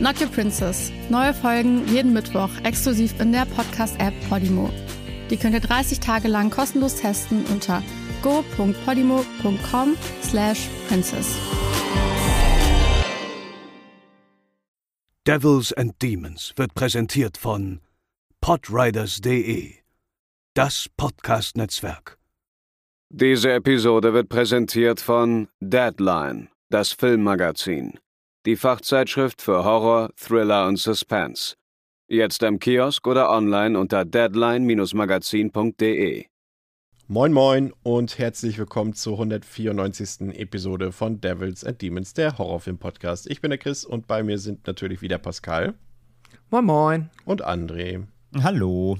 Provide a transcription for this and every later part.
Not Your Princess. Neue Folgen jeden Mittwoch exklusiv in der Podcast-App Podimo. Die könnt ihr 30 Tage lang kostenlos testen unter go.podimo.com slash princess. Devils and Demons wird präsentiert von podriders.de, das Podcast-Netzwerk. Diese Episode wird präsentiert von Deadline, das Filmmagazin, die Fachzeitschrift für Horror, Thriller und Suspense. Jetzt im Kiosk oder online unter deadline-magazin.de. Moin Moin und herzlich willkommen zur 194. Episode von Devils and Demons, der Horrorfilm-Podcast. Ich bin der Chris und bei mir sind natürlich wieder Pascal. Moin Moin. Und André. Hallo.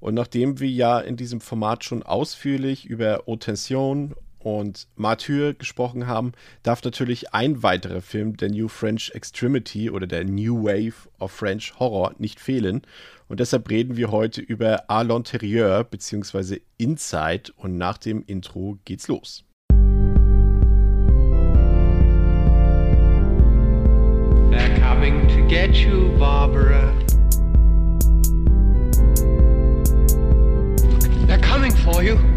Und nachdem wir ja in diesem Format schon ausführlich über Autention und Martyr gesprochen haben, darf natürlich ein weiterer Film, der New French Extremity oder der New Wave of French Horror, nicht fehlen. Und deshalb reden wir heute über A l'Intérieur bzw. Inside und nach dem Intro geht's los. They're coming to get you, Barbara. They're coming for you.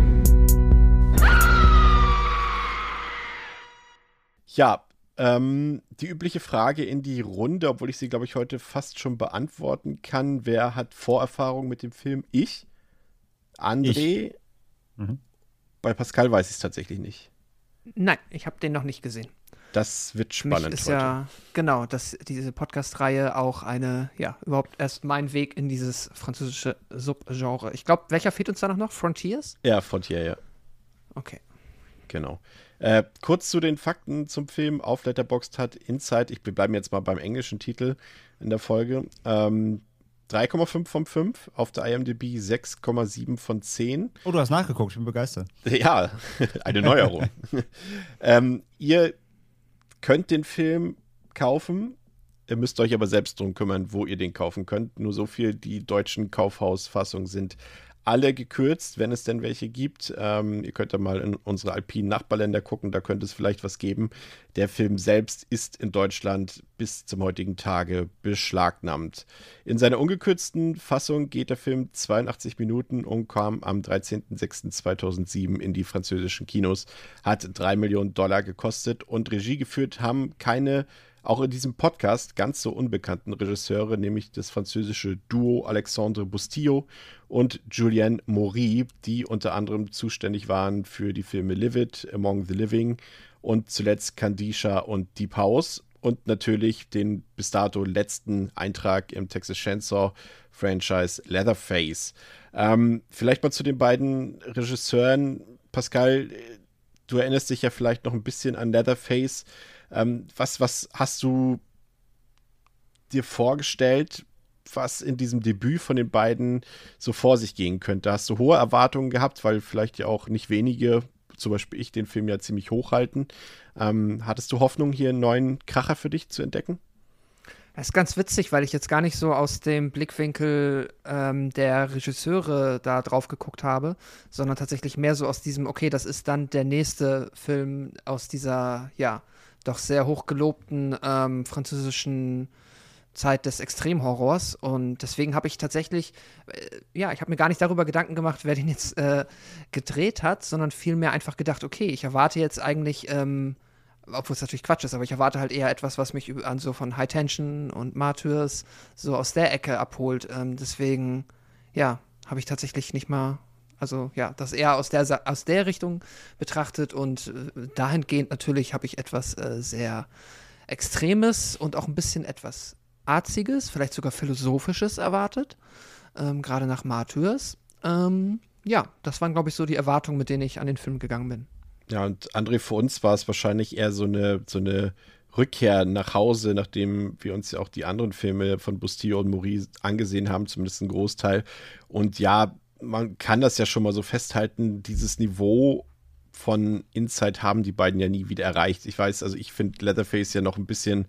Ja, ähm, die übliche Frage in die Runde, obwohl ich sie, glaube ich, heute fast schon beantworten kann. Wer hat Vorerfahrung mit dem Film? Ich. André. Ich. Mhm. Bei Pascal weiß ich es tatsächlich nicht. Nein, ich habe den noch nicht gesehen. Das wird Für mich spannend ist heute. ja, genau, dass diese Podcast-Reihe auch eine, ja, überhaupt erst mein Weg in dieses französische Subgenre. Ich glaube, welcher fehlt uns da noch? Frontiers? Ja, Frontier, ja. Okay. Genau. Äh, kurz zu den Fakten zum Film. Auf Letterboxd hat Inside, ich bleibe jetzt mal beim englischen Titel in der Folge, ähm, 3,5 von 5, auf der IMDb 6,7 von 10. Oh, du hast nachgeguckt, ich bin begeistert. Ja, eine Neuerung. ähm, ihr könnt den Film kaufen. Ihr müsst euch aber selbst drum kümmern, wo ihr den kaufen könnt. Nur so viel, die deutschen Kaufhausfassungen sind alle gekürzt, wenn es denn welche gibt. Ähm, ihr könnt ja mal in unsere alpinen Nachbarländer gucken, da könnte es vielleicht was geben. Der Film selbst ist in Deutschland bis zum heutigen Tage beschlagnahmt. In seiner ungekürzten Fassung geht der Film 82 Minuten und kam am 13.06.2007 in die französischen Kinos, hat 3 Millionen Dollar gekostet und Regie geführt haben keine auch in diesem Podcast ganz so unbekannten Regisseure, nämlich das französische Duo Alexandre Bustillo und Julien Maury, die unter anderem zuständig waren für die Filme Livid, Among the Living und zuletzt Candisha und Deep House und natürlich den bis dato letzten Eintrag im Texas Chainsaw Franchise Leatherface. Ähm, vielleicht mal zu den beiden Regisseuren. Pascal, du erinnerst dich ja vielleicht noch ein bisschen an Leatherface. Ähm, was, was hast du dir vorgestellt, was in diesem Debüt von den beiden so vor sich gehen könnte? Hast du hohe Erwartungen gehabt, weil vielleicht ja auch nicht wenige, zum Beispiel ich, den Film ja ziemlich hochhalten. Ähm, hattest du Hoffnung, hier einen neuen Kracher für dich zu entdecken? Das ist ganz witzig, weil ich jetzt gar nicht so aus dem Blickwinkel ähm, der Regisseure da drauf geguckt habe, sondern tatsächlich mehr so aus diesem, okay, das ist dann der nächste Film aus dieser, ja, doch sehr hochgelobten ähm, französischen Zeit des Extremhorrors. Und deswegen habe ich tatsächlich, äh, ja, ich habe mir gar nicht darüber Gedanken gemacht, wer den jetzt äh, gedreht hat, sondern vielmehr einfach gedacht, okay, ich erwarte jetzt eigentlich, ähm, obwohl es natürlich Quatsch ist, aber ich erwarte halt eher etwas, was mich an so von High Tension und Martyrs so aus der Ecke abholt. Ähm, deswegen, ja, habe ich tatsächlich nicht mal also ja, das eher aus der, aus der Richtung betrachtet und äh, dahingehend natürlich habe ich etwas äh, sehr Extremes und auch ein bisschen etwas Arziges, vielleicht sogar Philosophisches erwartet, ähm, gerade nach Martyrs. Ähm, ja, das waren, glaube ich, so die Erwartungen, mit denen ich an den Film gegangen bin. Ja, und André, für uns war es wahrscheinlich eher so eine, so eine Rückkehr nach Hause, nachdem wir uns ja auch die anderen Filme von Bustillo und Maurice angesehen haben, zumindest ein Großteil. Und ja, man kann das ja schon mal so festhalten, dieses Niveau von Inside haben die beiden ja nie wieder erreicht. Ich weiß, also ich finde Leatherface ja noch ein bisschen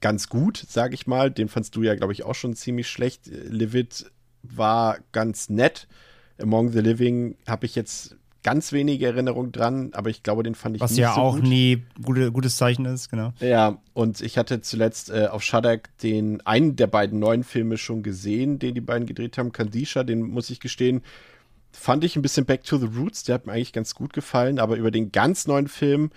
ganz gut, sage ich mal. Den fandst du ja, glaube ich, auch schon ziemlich schlecht. Livid war ganz nett. Among the Living habe ich jetzt ganz wenige Erinnerungen dran, aber ich glaube, den fand ich Was nicht ja so auch gut. nie gute, gutes Zeichen ist, genau. Ja, und ich hatte zuletzt äh, auf Shudder den einen der beiden neuen Filme schon gesehen, den die beiden gedreht haben, Kandisha, den muss ich gestehen, fand ich ein bisschen Back to the Roots, der hat mir eigentlich ganz gut gefallen, aber über den ganz neuen Film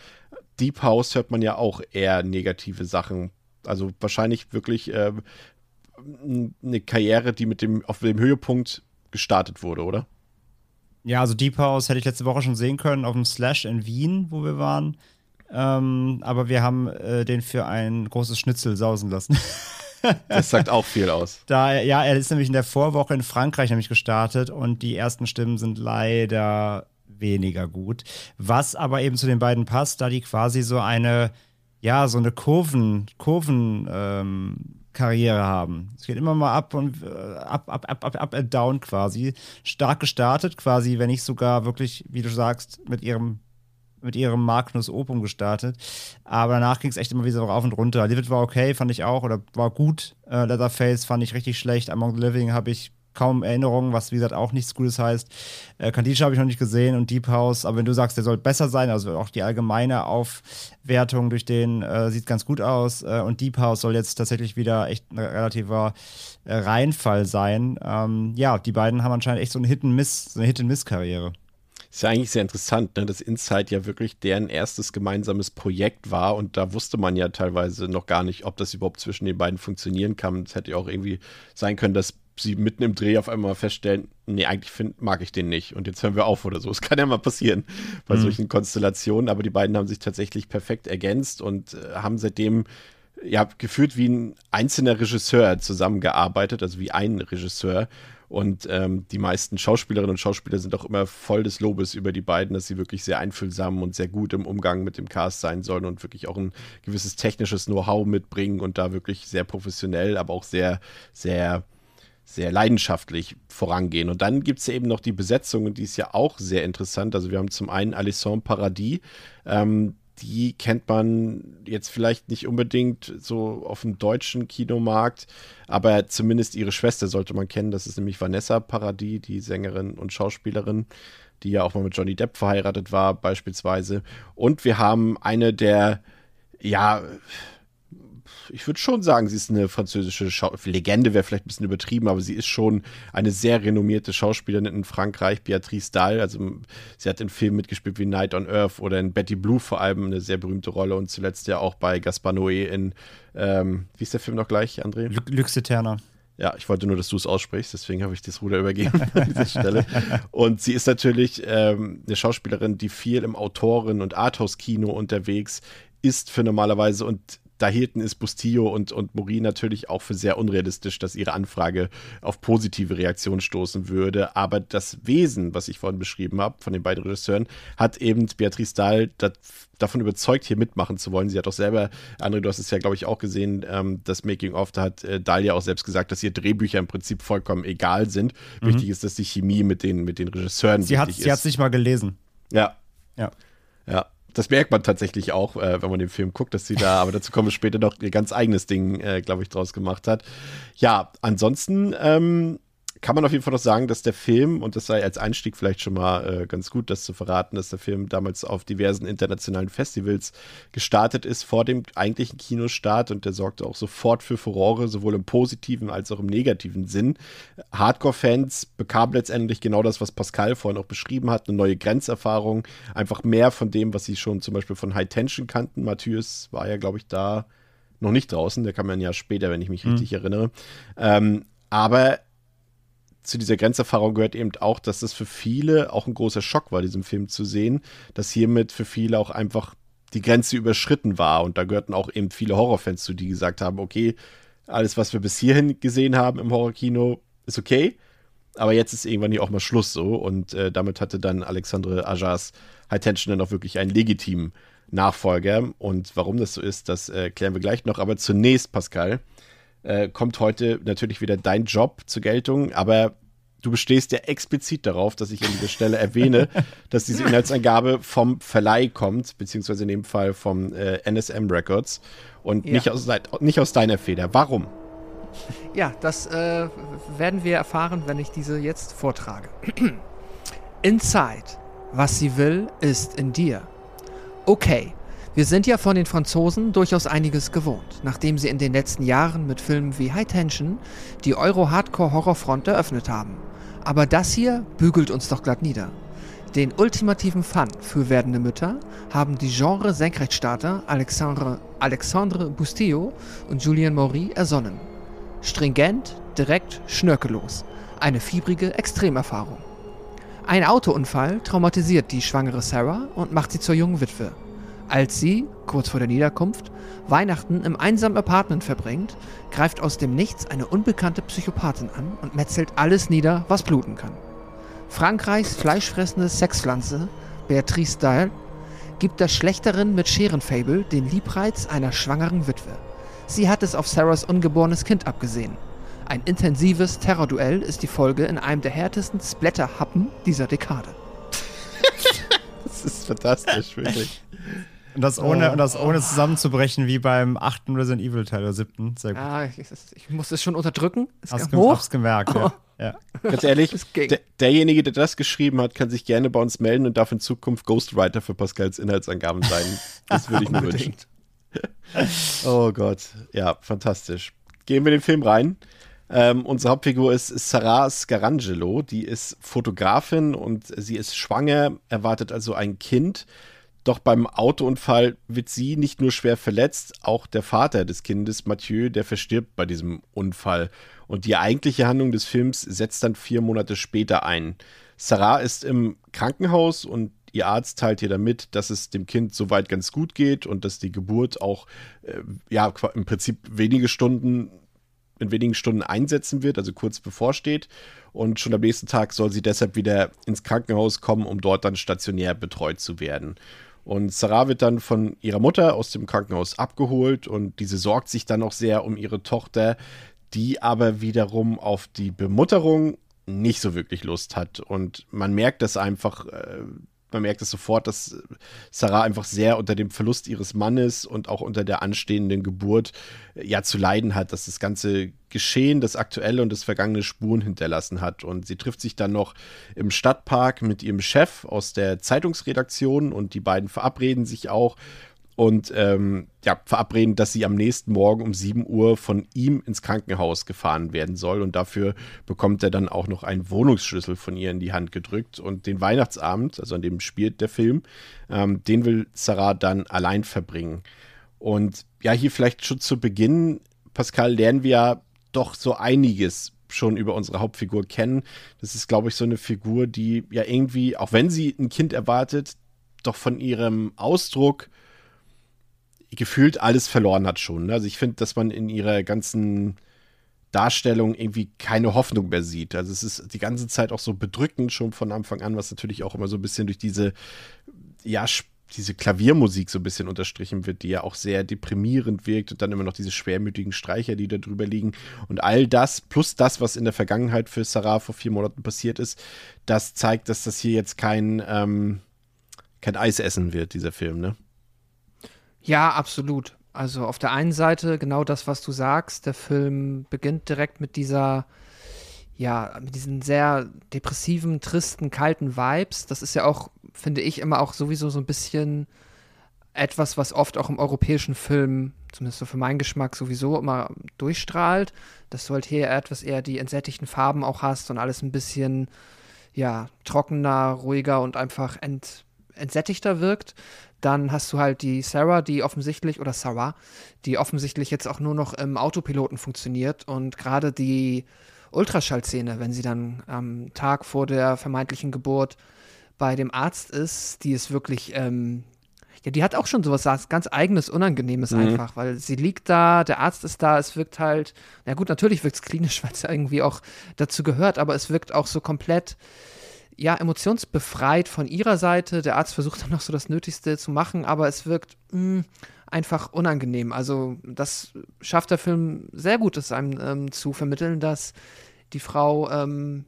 Deep House hört man ja auch eher negative Sachen. Also wahrscheinlich wirklich äh, eine Karriere, die mit dem auf dem Höhepunkt gestartet wurde, oder? Ja, also Deep House hätte ich letzte Woche schon sehen können auf dem Slash in Wien, wo wir waren. Ähm, aber wir haben äh, den für ein großes Schnitzel sausen lassen. Das sagt auch viel aus. Da, ja, er ist nämlich in der Vorwoche in Frankreich nämlich gestartet und die ersten Stimmen sind leider weniger gut. Was aber eben zu den beiden passt, da die quasi so eine, ja, so eine Kurven, Kurven, ähm, Karriere haben. Es geht immer mal ab und äh, ab, ab, ab, ab, up and down quasi. Stark gestartet, quasi, wenn nicht sogar wirklich, wie du sagst, mit ihrem mit ihrem Magnus Opum gestartet. Aber danach ging es echt immer wieder rauf und runter. Livid war okay, fand ich auch, oder war gut. Äh, Leatherface fand ich richtig schlecht. Among the Living habe ich kaum Erinnerungen, was wie gesagt auch nichts Gutes heißt. Äh, Kandisha habe ich noch nicht gesehen und Deep House, aber wenn du sagst, der soll besser sein, also auch die allgemeine Aufwertung durch den äh, sieht ganz gut aus äh, und Deep House soll jetzt tatsächlich wieder echt ein relativer äh, Reinfall sein. Ähm, ja, die beiden haben anscheinend echt so eine Hit-and-Miss, so eine Hit-and-Miss-Karriere. Ist ja eigentlich sehr interessant, ne, dass Inside ja wirklich deren erstes gemeinsames Projekt war und da wusste man ja teilweise noch gar nicht, ob das überhaupt zwischen den beiden funktionieren kann. Es hätte ja auch irgendwie sein können, dass sie mitten im Dreh auf einmal feststellen, nee, eigentlich find, mag ich den nicht und jetzt hören wir auf oder so. Es kann ja mal passieren bei Mhm. solchen Konstellationen, aber die beiden haben sich tatsächlich perfekt ergänzt und äh, haben seitdem ja gefühlt wie ein einzelner Regisseur zusammengearbeitet, also wie ein Regisseur. Und ähm, die meisten Schauspielerinnen und Schauspieler sind auch immer voll des Lobes über die beiden, dass sie wirklich sehr einfühlsam und sehr gut im Umgang mit dem Cast sein sollen und wirklich auch ein gewisses technisches Know-how mitbringen und da wirklich sehr professionell, aber auch sehr, sehr sehr leidenschaftlich vorangehen. Und dann gibt es ja eben noch die Besetzung, und die ist ja auch sehr interessant. Also wir haben zum einen Alison Paradis, ähm, die kennt man jetzt vielleicht nicht unbedingt so auf dem deutschen Kinomarkt, aber zumindest ihre Schwester sollte man kennen. Das ist nämlich Vanessa Paradis, die Sängerin und Schauspielerin, die ja auch mal mit Johnny Depp verheiratet war, beispielsweise. Und wir haben eine der, ja, ich würde schon sagen, sie ist eine französische Schau Legende, wäre vielleicht ein bisschen übertrieben, aber sie ist schon eine sehr renommierte Schauspielerin in Frankreich, Beatrice Dalle. Also sie hat in Filmen mitgespielt wie Night on Earth oder in Betty Blue vor allem eine sehr berühmte Rolle und zuletzt ja auch bei Gaspar Noé in, ähm, wie ist der Film noch gleich, André? Lux Eterna. Ja, ich wollte nur, dass du es aussprichst, deswegen habe ich das Ruder übergeben an dieser Stelle. Und sie ist natürlich ähm, eine Schauspielerin, die viel im Autoren- und Arthouse-Kino unterwegs ist für normalerweise und da hielten es Bustillo und, und Mori natürlich auch für sehr unrealistisch, dass ihre Anfrage auf positive Reaktionen stoßen würde. Aber das Wesen, was ich vorhin beschrieben habe, von den beiden Regisseuren, hat eben Beatrice Dahl dat, davon überzeugt, hier mitmachen zu wollen. Sie hat auch selber, André, du hast es ja, glaube ich, auch gesehen, ähm, das Making-of, da hat äh, Dahl ja auch selbst gesagt, dass ihr Drehbücher im Prinzip vollkommen egal sind. Mhm. Wichtig ist, dass die Chemie mit den, mit den Regisseuren Sie hat wichtig sie ist. hat's nicht mal gelesen. Ja. Ja. Ja. Das merkt man tatsächlich auch, äh, wenn man den Film guckt, dass sie da, aber dazu kommen wir später noch, ihr ganz eigenes Ding, äh, glaube ich, draus gemacht hat. Ja, ansonsten ähm, kann man auf jeden Fall noch sagen, dass der Film, und das sei als Einstieg vielleicht schon mal äh, ganz gut, das zu verraten, dass der Film damals auf diversen internationalen Festivals gestartet ist vor dem eigentlichen Kinostart und der sorgte auch sofort für Furore, sowohl im positiven als auch im negativen Sinn. Hardcore-Fans bekamen letztendlich genau das, was Pascal vorhin auch beschrieben hat, eine neue Grenzerfahrung, einfach mehr von dem, was sie schon zum Beispiel von High Tension kannten. Matthäus war ja, glaube ich, da noch nicht draußen, der kam ja ein Jahr später, wenn ich mich richtig erinnere. Ähm, aber zu dieser Grenzerfahrung gehört eben auch, dass das für viele auch ein großer Schock war, diesen Film zu sehen, dass hiermit für viele auch einfach die Grenze überschritten war. Und da gehörten auch eben viele Horrorfans zu, die gesagt haben, okay, alles, was wir bis hierhin gesehen haben im Horrorkino, ist okay. Aber jetzt ist irgendwann hier auch mal Schluss so. Und äh, damit hatte dann Alexandre Ajas High Tension dann auch wirklich einen legitimen Nachfolger. Und warum das so ist, das äh, klären wir gleich noch. Aber zunächst, Pascal, äh, kommt heute natürlich wieder dein Job zur Geltung. Aber du bestehst ja explizit darauf, dass ich an dieser Stelle erwähne, dass diese Inhaltsangabe vom Verleih kommt, beziehungsweise in dem Fall vom äh, NSM Records und Ja. nicht, aus, nicht aus deiner Feder. Warum? Ja, das äh, werden wir erfahren, wenn ich diese jetzt vortrage. Inside. Was sie will, ist in dir. Okay, wir sind ja von den Franzosen durchaus einiges gewohnt, nachdem sie in den letzten Jahren mit Filmen wie High Tension die Euro-Hardcore-Horrorfront eröffnet haben. Aber das hier bügelt uns doch glatt nieder. Den ultimativen Fun für werdende Mütter haben die Genre-Senkrechtstarter Alexandre, Alexandre Bustillo und Julien Maury ersonnen. Stringent, direkt, schnörkellos. Eine fiebrige Extremerfahrung. Ein Autounfall traumatisiert die schwangere Sarah und macht sie zur jungen Witwe. Als sie, kurz vor der Niederkunft, Weihnachten im einsamen Apartment verbringt, greift aus dem Nichts eine unbekannte Psychopathin an und metzelt alles nieder, was bluten kann. Frankreichs fleischfressende Sexpflanze, Beatrice Dalle, gibt der Schlechterin mit Scherenfable den Liebreiz einer schwangeren Witwe. Sie hat es auf Sarahs ungeborenes Kind abgesehen. Ein intensives Terrorduell ist die Folge in einem der härtesten Splatter-Happen dieser Dekade. Das ist fantastisch, wirklich. Und das ohne, Oh. und das ohne zusammenzubrechen wie beim achten Resident Evil Teil oder siebten. Sehr gut. Ah, ich, ich muss es schon unterdrücken. Es gem hoch. hab's gemerkt, ja. ja. Ganz ehrlich, der, derjenige, der das geschrieben hat, kann sich gerne bei uns melden und darf in Zukunft Ghostwriter für Pascals Inhaltsangaben sein. Das würde ich mir wünschen. Oh Gott, ja, fantastisch. Gehen wir in den Film rein. Ähm, unsere Hauptfigur ist Sarah Scarangelo, die ist Fotografin und sie ist schwanger, erwartet also ein Kind. Doch beim Autounfall wird sie nicht nur schwer verletzt, auch der Vater des Kindes, Mathieu, der verstirbt bei diesem Unfall. Und die eigentliche Handlung des Films setzt dann vier Monate später ein. Sarah ist im Krankenhaus und ihr Arzt teilt ihr damit, dass es dem Kind soweit ganz gut geht und dass die Geburt auch äh, ja im Prinzip wenige Stunden in wenigen Stunden einsetzen wird, also kurz bevorsteht. Und schon am nächsten Tag soll sie deshalb wieder ins Krankenhaus kommen, um dort dann stationär betreut zu werden. Und Sarah wird dann von ihrer Mutter aus dem Krankenhaus abgeholt und diese sorgt sich dann auch sehr um ihre Tochter, die aber wiederum auf die Bemutterung nicht so wirklich Lust hat. Und man merkt das einfach, äh, man merkt es sofort, dass Sarah einfach sehr unter dem Verlust ihres Mannes und auch unter der anstehenden Geburt äh, ja zu leiden hat, dass das ganze Geschehen, das aktuelle und das vergangene Spuren hinterlassen hat. Und sie trifft sich dann noch im Stadtpark mit ihrem Chef aus der Zeitungsredaktion und die beiden verabreden sich auch und ähm, ja, verabreden, dass sie am nächsten Morgen um 7 Uhr von ihm ins Krankenhaus gefahren werden soll. Und dafür bekommt er dann auch noch einen Wohnungsschlüssel von ihr in die Hand gedrückt. Und den Weihnachtsabend, also an dem spielt der Film, ähm, den will Sarah dann allein verbringen. Und ja, hier vielleicht schon zu Beginn, Pascal, lernen wir ja doch so einiges schon über unsere Hauptfigur kennen. Das ist, glaube ich, so eine Figur, die ja irgendwie, auch wenn sie ein Kind erwartet, doch von ihrem Ausdruck gefühlt alles verloren hat schon. ne? Also ich finde, dass man in ihrer ganzen Darstellung irgendwie keine Hoffnung mehr sieht. Also es ist die ganze Zeit auch so bedrückend schon von Anfang an, was natürlich auch immer so ein bisschen durch diese, ja, diese Klaviermusik so ein bisschen unterstrichen wird, die ja auch sehr deprimierend wirkt und dann immer noch diese schwermütigen Streicher, die da drüber liegen. Und all das, plus das, was in der Vergangenheit für Sarah vor vier Monaten passiert ist, das zeigt, dass das hier jetzt kein, ähm, kein Eis essen wird, dieser Film, ne? Ja, absolut. Also auf der einen Seite genau das, was du sagst. Der Film beginnt direkt mit dieser, ja, mit diesen sehr depressiven, tristen, kalten Vibes. Das ist ja auch, finde ich, immer auch sowieso so ein bisschen etwas, was oft auch im europäischen Film, zumindest so für meinen Geschmack, sowieso immer durchstrahlt. Dass du halt hier etwas eher die entsättigten Farben auch hast und alles ein bisschen, ja, trockener, ruhiger und einfach ent, entsättigter wirkt. Dann hast du halt die Sarah, die offensichtlich, oder Sarah, die offensichtlich jetzt auch nur noch im Autopiloten funktioniert und gerade die Ultraschallszene, wenn sie dann am Tag vor der vermeintlichen Geburt bei dem Arzt ist, die ist wirklich, ähm, ja, die hat auch schon sowas ganz eigenes, Unangenehmes Mhm. einfach, weil sie liegt da, der Arzt ist da, es wirkt halt, na gut, natürlich wirkt es klinisch, weil es ja irgendwie auch dazu gehört, aber es wirkt auch so komplett, ja, emotionsbefreit von ihrer Seite. Der Arzt versucht dann noch so das Nötigste zu machen, aber es wirkt mh, einfach unangenehm. Also, das schafft der Film sehr gut, es einem ähm, zu vermitteln, dass die Frau ähm,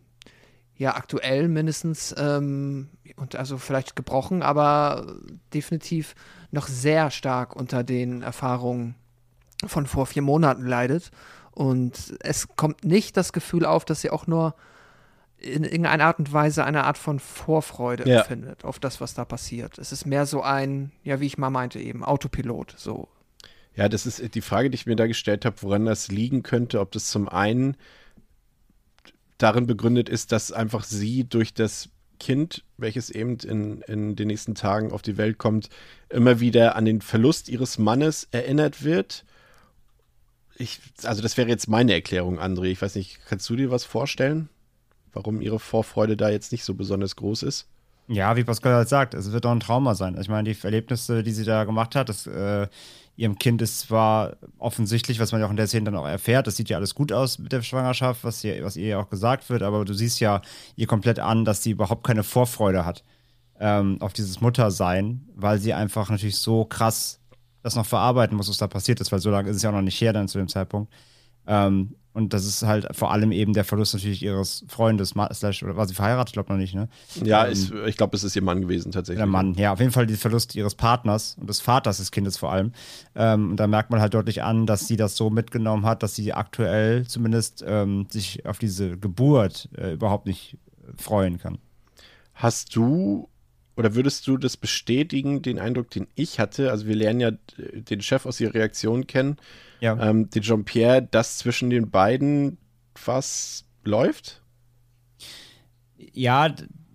ja aktuell mindestens ähm, und also vielleicht gebrochen, aber definitiv noch sehr stark unter den Erfahrungen von vor vier Monaten leidet. Und es kommt nicht das Gefühl auf, dass sie auch nur in irgendeiner Art und Weise eine Art von Vorfreude Ja. empfindet auf das, was da passiert. Es ist mehr so ein, ja, wie ich mal meinte, eben Autopilot. So, Ja, das ist die Frage, die ich mir da gestellt habe, woran das liegen könnte. Ob das zum einen darin begründet ist, dass einfach sie durch das Kind, welches eben in, in den nächsten Tagen auf die Welt kommt, immer wieder an den Verlust ihres Mannes erinnert wird. Ich, also das wäre jetzt meine Erklärung, André. Ich weiß nicht, kannst du dir was vorstellen, warum ihre Vorfreude da jetzt nicht so besonders groß ist? Ja, wie Pascal halt sagt, es wird doch ein Trauma sein. Ich meine, die Erlebnisse, die sie da gemacht hat, das, äh, ihrem Kind ist zwar offensichtlich, was man ja auch in der Szene dann auch erfährt, das sieht ja alles gut aus mit der Schwangerschaft, was ihr, was ihr ja auch gesagt wird, aber du siehst ja ihr komplett an, dass sie überhaupt keine Vorfreude hat ähm, auf dieses Muttersein, weil sie einfach natürlich so krass das noch verarbeiten muss, was da passiert ist, weil so lange ist es ja auch noch nicht her dann zu dem Zeitpunkt. Ähm, und das ist halt vor allem eben der Verlust natürlich ihres Freundes, slash, oder war sie verheiratet? Ich glaube noch nicht, ne? Ja, Ähm, ist, ich glaube, es ist ihr Mann gewesen tatsächlich. der Mann, ja, auf jeden Fall der Verlust ihres Partners und des Vaters des Kindes vor allem. Ähm, und da merkt man halt deutlich an, dass sie das so mitgenommen hat, dass sie aktuell zumindest ähm, sich auf diese Geburt äh, überhaupt nicht freuen kann. Hast du oder würdest du das bestätigen, den Eindruck, den ich hatte? Also wir lernen ja äh, den Chef aus ihrer Reaktion kennen, Ja. ähm, den Jean-Pierre, dass zwischen den beiden was läuft Ja,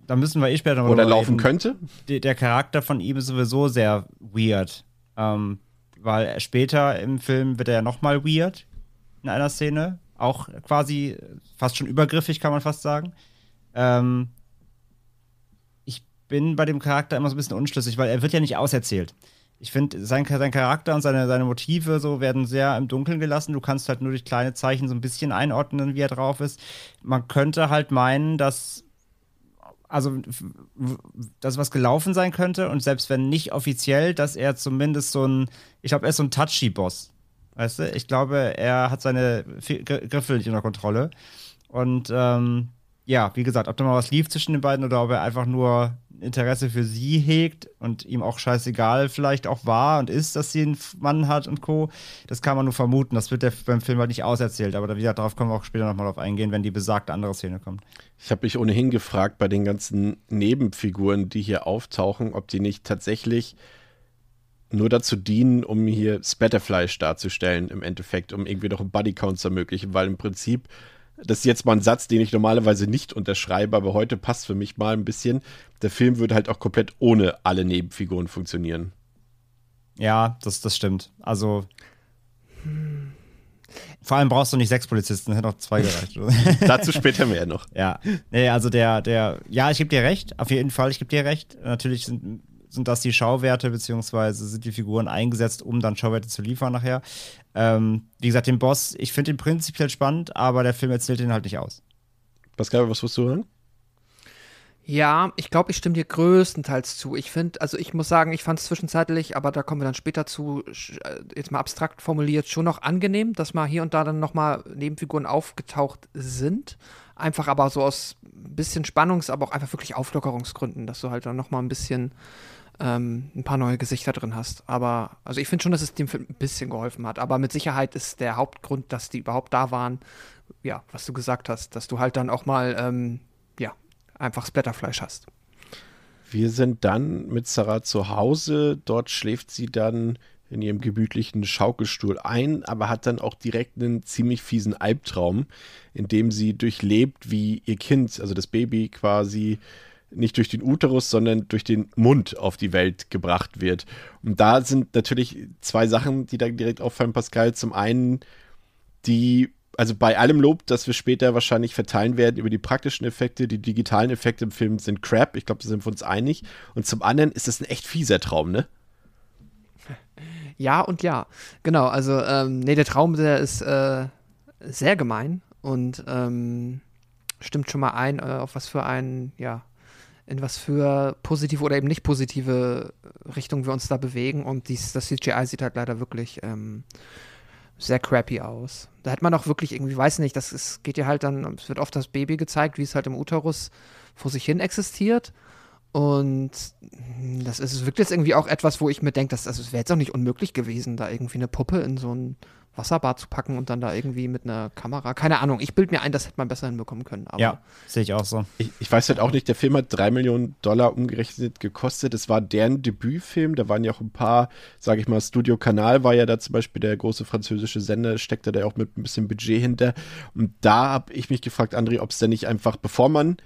da müssen wir eh später noch oder laufen reden. könnte. Der, der Charakter von ihm ist sowieso sehr weird. Ähm, weil er später im Film wird er ja nochmal weird in einer Szene. Auch quasi fast schon übergriffig, kann man fast sagen. Ähm, ich bin bei dem Charakter immer so ein bisschen unschlüssig, weil er wird ja nicht auserzählt. Ich finde, sein, sein Charakter und seine, seine Motive so werden sehr im Dunkeln gelassen. Du kannst halt nur durch kleine Zeichen so ein bisschen einordnen, wie er drauf ist. Man könnte halt meinen, dass also dass was gelaufen sein könnte und selbst wenn nicht offiziell, dass er zumindest so ein, ich glaube, er ist so ein Touchy-Boss. Weißt du? Ich glaube, er hat seine Griffel nicht unter Kontrolle. Und ähm, ja, wie gesagt, ob da mal was lief zwischen den beiden oder ob er einfach nur Interesse für sie hegt und ihm auch scheißegal vielleicht auch war und ist, dass sie einen Mann hat und Co. Das kann man nur vermuten. Das wird der beim Film halt nicht auserzählt. Aber wie gesagt, darauf können wir auch später nochmal drauf eingehen, wenn die besagte andere Szene kommt. Ich habe mich ohnehin gefragt bei den ganzen Nebenfiguren, die hier auftauchen, ob die nicht tatsächlich nur dazu dienen, um hier Spatterfleisch darzustellen, im Endeffekt, um irgendwie noch einen Bodycount zu ermöglichen, weil im Prinzip, das ist jetzt mal ein Satz, den ich normalerweise nicht unterschreibe, aber heute passt für mich mal ein bisschen. Der Film würde halt auch komplett ohne alle Nebenfiguren funktionieren. Ja, das, das stimmt. Also. Vor allem brauchst du nicht sechs Polizisten, hätte noch zwei gereicht. Dazu später mehr noch. ja. Nee, also der, der, ja, ich gebe dir recht, auf jeden Fall, ich gebe dir recht. Natürlich sind, sind das die Schauwerte, beziehungsweise sind die Figuren eingesetzt, um dann Schauwerte zu liefern nachher. Ähm, wie gesagt, den Boss, ich finde ihn prinzipiell spannend, aber der Film erzählt ihn halt nicht aus. Pascal, was wirst du hören? Ja, ich glaube, ich stimme dir größtenteils zu. Ich finde, also ich muss sagen, ich fand es zwischenzeitlich, aber da kommen wir dann später zu, äh, jetzt mal abstrakt formuliert, schon noch angenehm, dass mal hier und da dann nochmal Nebenfiguren aufgetaucht sind. Einfach aber so aus ein bisschen Spannungs-, aber auch einfach wirklich Auflockerungsgründen, dass du halt dann nochmal ein bisschen ähm, ein paar neue Gesichter drin hast. Aber, also ich finde schon, dass es dem Film ein bisschen geholfen hat. Aber mit Sicherheit ist der Hauptgrund, dass die überhaupt da waren, ja, was du gesagt hast, dass du halt dann auch mal, ähm, ja, einfach Splatterfleisch hast. Wir sind dann mit Sarah zu Hause. Dort schläft sie dann in ihrem gemütlichen Schaukelstuhl ein, aber hat dann auch direkt einen ziemlich fiesen Albtraum, in dem sie durchlebt, wie ihr Kind, also das Baby quasi nicht durch den Uterus, sondern durch den Mund auf die Welt gebracht wird. Und da sind natürlich zwei Sachen, die da direkt auffallen, Pascal. Zum einen die, also bei allem Lob, das wir später wahrscheinlich verteilen werden über die praktischen Effekte, die digitalen Effekte im Film sind crap. Ich glaube, da sind wir uns einig. Und zum anderen ist das ein echt fieser Traum, ne? Ja und ja. Genau, also, ähm, nee, der Traum, der ist äh, sehr gemein und ähm, stimmt schon mal ein, äh, auf was für einen, ja, in was für positive oder eben nicht positive Richtung wir uns da bewegen. Und dies, das CGI sieht halt leider wirklich ähm, sehr crappy aus. Da hätte man auch wirklich irgendwie, weiß nicht, das ist, geht ja halt dann, es wird oft das Baby gezeigt, wie es halt im Uterus vor sich hin existiert. Und das ist, wirkt jetzt irgendwie auch etwas, wo ich mir denke, das, das wäre jetzt auch nicht unmöglich gewesen, da irgendwie eine Puppe in so ein Wasserbad zu packen und dann da irgendwie mit einer Kamera. Keine Ahnung, ich bilde mir ein, das hätte man besser hinbekommen können. ja, sehe ich auch so. Ich, ich, weiß halt auch nicht, der Film hat drei Millionen Dollar umgerechnet gekostet. Es war deren Debütfilm. Da waren ja auch ein paar, sage ich mal, Studio Kanal war ja da zum Beispiel der große französische Sender, steckte da ja auch mit ein bisschen Budget hinter. Und da habe ich mich gefragt, André, ob es denn nicht einfach, bevor man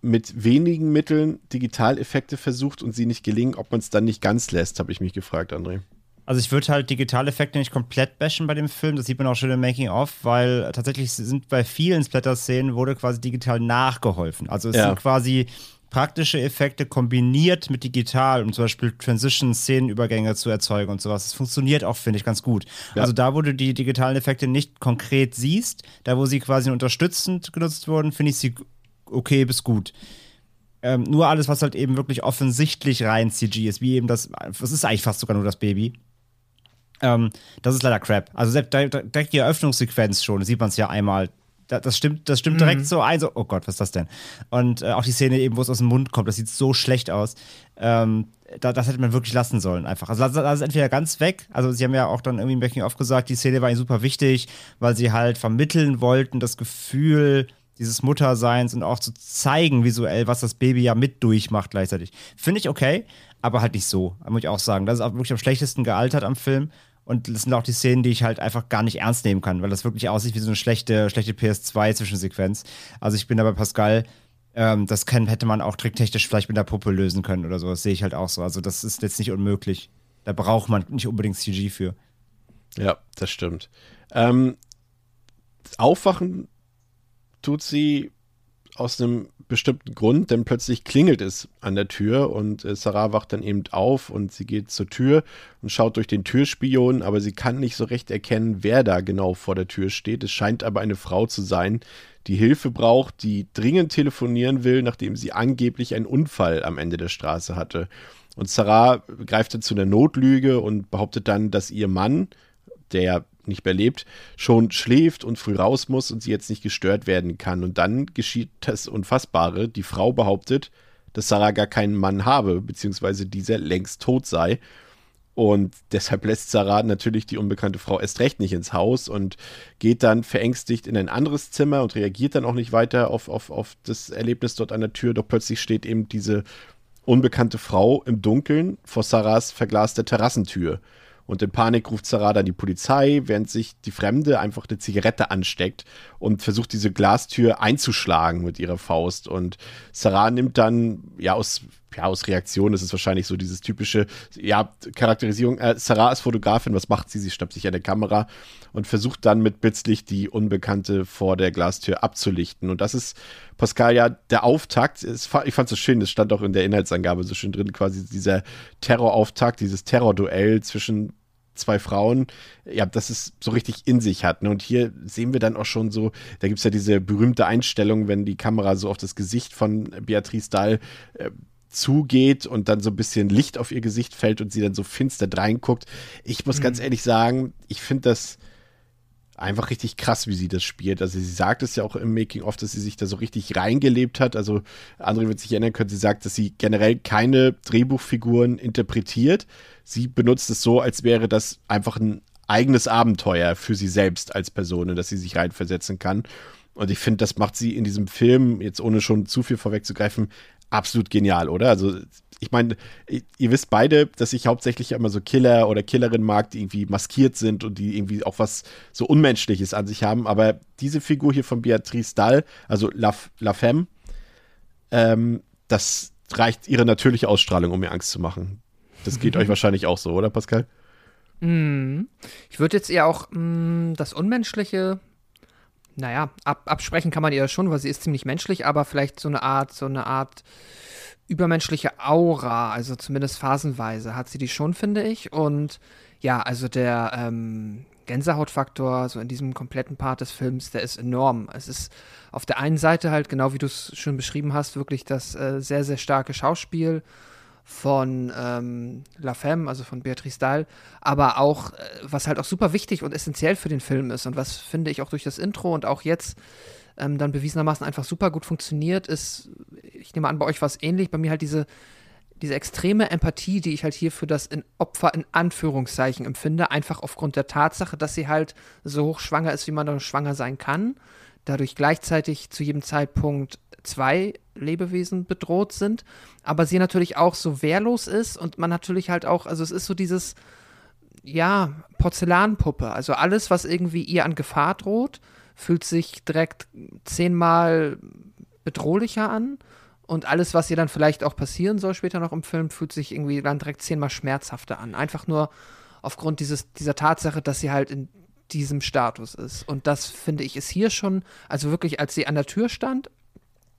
mit wenigen Mitteln Digitaleffekte versucht und sie nicht gelingen, ob man es dann nicht ganz lässt, habe ich mich gefragt, André. Also ich würde halt Digitaleffekte nicht komplett bashen bei dem Film, das sieht man auch schon im Making-of, weil tatsächlich sind bei vielen Splatter-Szenen wurde quasi digital nachgeholfen. Also es ja. sind quasi praktische Effekte kombiniert mit digital, um zum Beispiel Transition-Szenenübergänge zu erzeugen und sowas. Das funktioniert auch, finde ich, ganz gut. Ja. Also da, wo du die digitalen Effekte nicht konkret siehst, da, wo sie quasi unterstützend genutzt wurden, finde ich sie okay bis gut. Ähm, nur alles, was halt eben wirklich offensichtlich rein CG ist, wie eben das, das ist eigentlich fast sogar nur das Baby. Ähm, das ist leider Crap. Also direkt die Eröffnungssequenz schon, sieht man es ja einmal. Das stimmt, das stimmt direkt mhm. so ein, so, oh Gott, was ist das denn? Und äh, auch die Szene eben, wo es aus dem Mund kommt, das sieht so schlecht aus. Ähm, da, das hätte man wirklich lassen sollen, einfach. Also, das ist entweder ganz weg. Also, sie haben ja auch dann irgendwie im Making-of gesagt, die Szene war ihnen super wichtig, weil sie halt vermitteln wollten, das Gefühl, dieses Mutterseins und auch zu zeigen visuell, was das Baby ja mit durchmacht gleichzeitig. Finde ich okay, aber halt nicht so, muss ich auch sagen. Das ist auch wirklich am schlechtesten gealtert am Film. Und das sind auch die Szenen, die ich halt einfach gar nicht ernst nehmen kann, weil das wirklich aussieht wie so eine schlechte, schlechte PS2-Zwischensequenz. Also ich bin da bei Pascal, ähm, das kann, hätte man auch tricktechnisch vielleicht mit der Puppe lösen können oder so. Das sehe ich halt auch so. Also das ist jetzt nicht unmöglich. Da braucht man nicht unbedingt CG für. Ja, das stimmt. Ähm, Aufwachen tut sie aus einem bestimmten Grund, denn plötzlich klingelt es an der Tür und äh, Sarah wacht dann eben auf und sie geht zur Tür und schaut durch den Türspion, aber sie kann nicht so recht erkennen, wer da genau vor der Tür steht. Es scheint aber eine Frau zu sein, die Hilfe braucht, die dringend telefonieren will, nachdem sie angeblich einen Unfall am Ende der Straße hatte. Und Sarah greift dann zu einer Notlüge und behauptet dann, dass ihr Mann, der nicht mehr lebt, schon schläft und früh raus muss und sie jetzt nicht gestört werden kann. Und dann geschieht das Unfassbare. Die Frau behauptet, dass Sarah gar keinen Mann habe, beziehungsweise dieser längst tot sei. Und deshalb lässt Sarah natürlich die unbekannte Frau erst recht nicht ins Haus und geht dann verängstigt in ein anderes Zimmer und reagiert dann auch nicht weiter auf, auf, auf das Erlebnis dort an der Tür. Doch plötzlich steht eben diese unbekannte Frau im Dunkeln vor Sarahs verglaster Terrassentür. Und in Panik ruft Sarah dann die Polizei, während sich die Fremde einfach eine Zigarette ansteckt und versucht, diese Glastür einzuschlagen mit ihrer Faust. Und Sarah nimmt dann, ja, aus, ja, aus Reaktion, das ist wahrscheinlich so dieses typische, ja, Charakterisierung. Äh, Sarah ist Fotografin, was macht sie? Sie schnappt sich eine Kamera und versucht dann mit Blitzlicht die Unbekannte vor der Glastür abzulichten. Und das ist, Pascal, ja, der Auftakt. ich fand es so schön, das stand auch in der Inhaltsangabe so schön drin, quasi dieser Terrorauftakt, dieses Terrorduell zwischen zwei Frauen, ja, dass es so richtig in sich hat. Ne? Und hier sehen wir dann auch schon so, da gibt es ja diese berühmte Einstellung, wenn die Kamera so auf das Gesicht von Beatrice Dahl äh, zugeht und dann so ein bisschen Licht auf ihr Gesicht fällt und sie dann so finster reinguckt. Ich muss mhm. ganz ehrlich sagen, ich finde das einfach richtig krass, wie sie das spielt. Also sie sagt es ja auch im Making of, dass sie sich da so richtig reingelebt hat. Also andere wird sich erinnern können, sie sagt, dass sie generell keine Drehbuchfiguren interpretiert. Sie benutzt es so, als wäre das einfach ein eigenes Abenteuer für sie selbst als Person, in das sie sich reinversetzen kann. Und ich finde, das macht sie in diesem Film, jetzt ohne schon zu viel vorwegzugreifen, absolut genial, oder? Also ich meine, ihr wisst beide, dass ich hauptsächlich immer so Killer oder Killerinnen mag, die irgendwie maskiert sind und die irgendwie auch was so Unmenschliches an sich haben. Aber diese Figur hier von Beatrice Dahl, also La, La Femme, ähm, das reicht ihre natürliche Ausstrahlung, um mir Angst zu machen. Das geht euch wahrscheinlich auch so, oder Pascal? Mm. Ich würde jetzt eher auch mm, das Unmenschliche, naja, ab, absprechen kann man ihr schon, weil sie ist ziemlich menschlich, aber vielleicht so eine Art, so eine Art übermenschliche Aura, also zumindest phasenweise hat sie die schon, finde ich. Und ja, also der, ähm, Gänsehautfaktor, so in diesem kompletten Part des Films, der ist enorm. Es ist auf der einen Seite halt, genau wie du es schon beschrieben hast, wirklich das äh, sehr, sehr starke Schauspiel von ähm, La Femme, also von Beatrice Dahl, aber auch, äh, was halt auch super wichtig und essentiell für den Film ist und was finde ich auch durch das Intro und auch jetzt ähm, dann bewiesenermaßen einfach super gut funktioniert, ist, ich nehme an, bei euch war es ähnlich, bei mir halt diese, diese extreme Empathie, die ich halt hier für das in Opfer in Anführungszeichen empfinde, einfach aufgrund der Tatsache, dass sie halt so hochschwanger ist, wie man da schwanger sein kann, dadurch gleichzeitig zu jedem Zeitpunkt zwei Lebewesen bedroht sind, aber sie natürlich auch so wehrlos ist und man natürlich halt auch, also es ist so dieses, ja, Porzellanpuppe, also alles, was irgendwie ihr an Gefahr droht, fühlt sich direkt zehnmal bedrohlicher an und alles, was ihr dann vielleicht auch passieren soll später noch im Film, fühlt sich irgendwie dann direkt zehnmal schmerzhafter an. Einfach nur aufgrund dieses, dieser Tatsache, dass sie halt in diesem Status ist. Und das finde ich ist hier schon, also wirklich, als sie an der Tür stand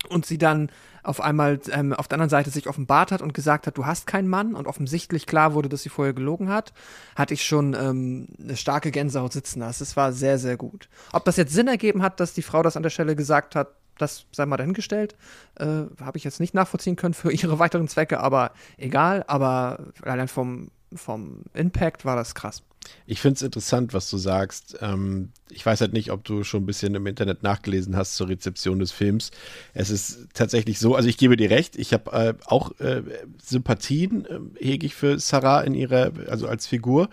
und sie dann auf einmal ähm, auf der anderen Seite sich offenbart hat und gesagt hat, du hast keinen Mann und offensichtlich klar wurde, dass sie vorher gelogen hat, hatte ich schon ähm, eine starke Gänsehaut sitzen lassen. Es war sehr, sehr gut. Ob das jetzt Sinn ergeben hat, dass die Frau das an der Stelle gesagt hat, das sei mal dahingestellt. Äh, Habe ich jetzt nicht nachvollziehen können für ihre weiteren Zwecke, aber egal. Aber allein vom, vom Impact war das krass. Ich finde es interessant, was du sagst. Ähm, ich weiß halt nicht, ob du schon ein bisschen im Internet nachgelesen hast zur Rezeption des Films. Es ist tatsächlich so, also ich gebe dir recht, ich habe äh, auch äh, Sympathien, äh, hege ich für Sarah in ihrer, also als Figur.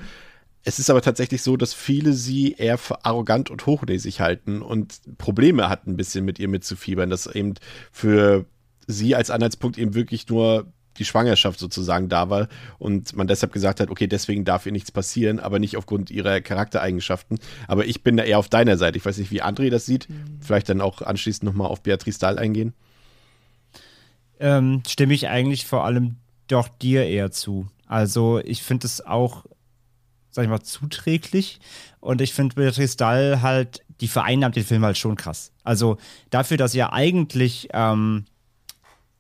Es ist aber tatsächlich so, dass viele sie eher für arrogant und hochnäsig halten und Probleme hatten, ein bisschen mit ihr mitzufiebern, dass eben für sie als Anhaltspunkt eben wirklich nur die Schwangerschaft sozusagen da war und man deshalb gesagt hat, okay, deswegen darf ihr nichts passieren, aber nicht aufgrund ihrer Charaktereigenschaften. Aber ich bin da eher auf deiner Seite. Ich weiß nicht, wie André das sieht. Mhm. Vielleicht dann auch anschließend nochmal auf Beatrice Dahl eingehen. Ähm, stimme ich eigentlich vor allem doch dir eher zu. Also ich finde es auch, sag ich mal, zuträglich und ich finde Beatrice Dahl halt, die vereinnahmt den Film halt schon krass. Also dafür, dass ihr eigentlich ähm,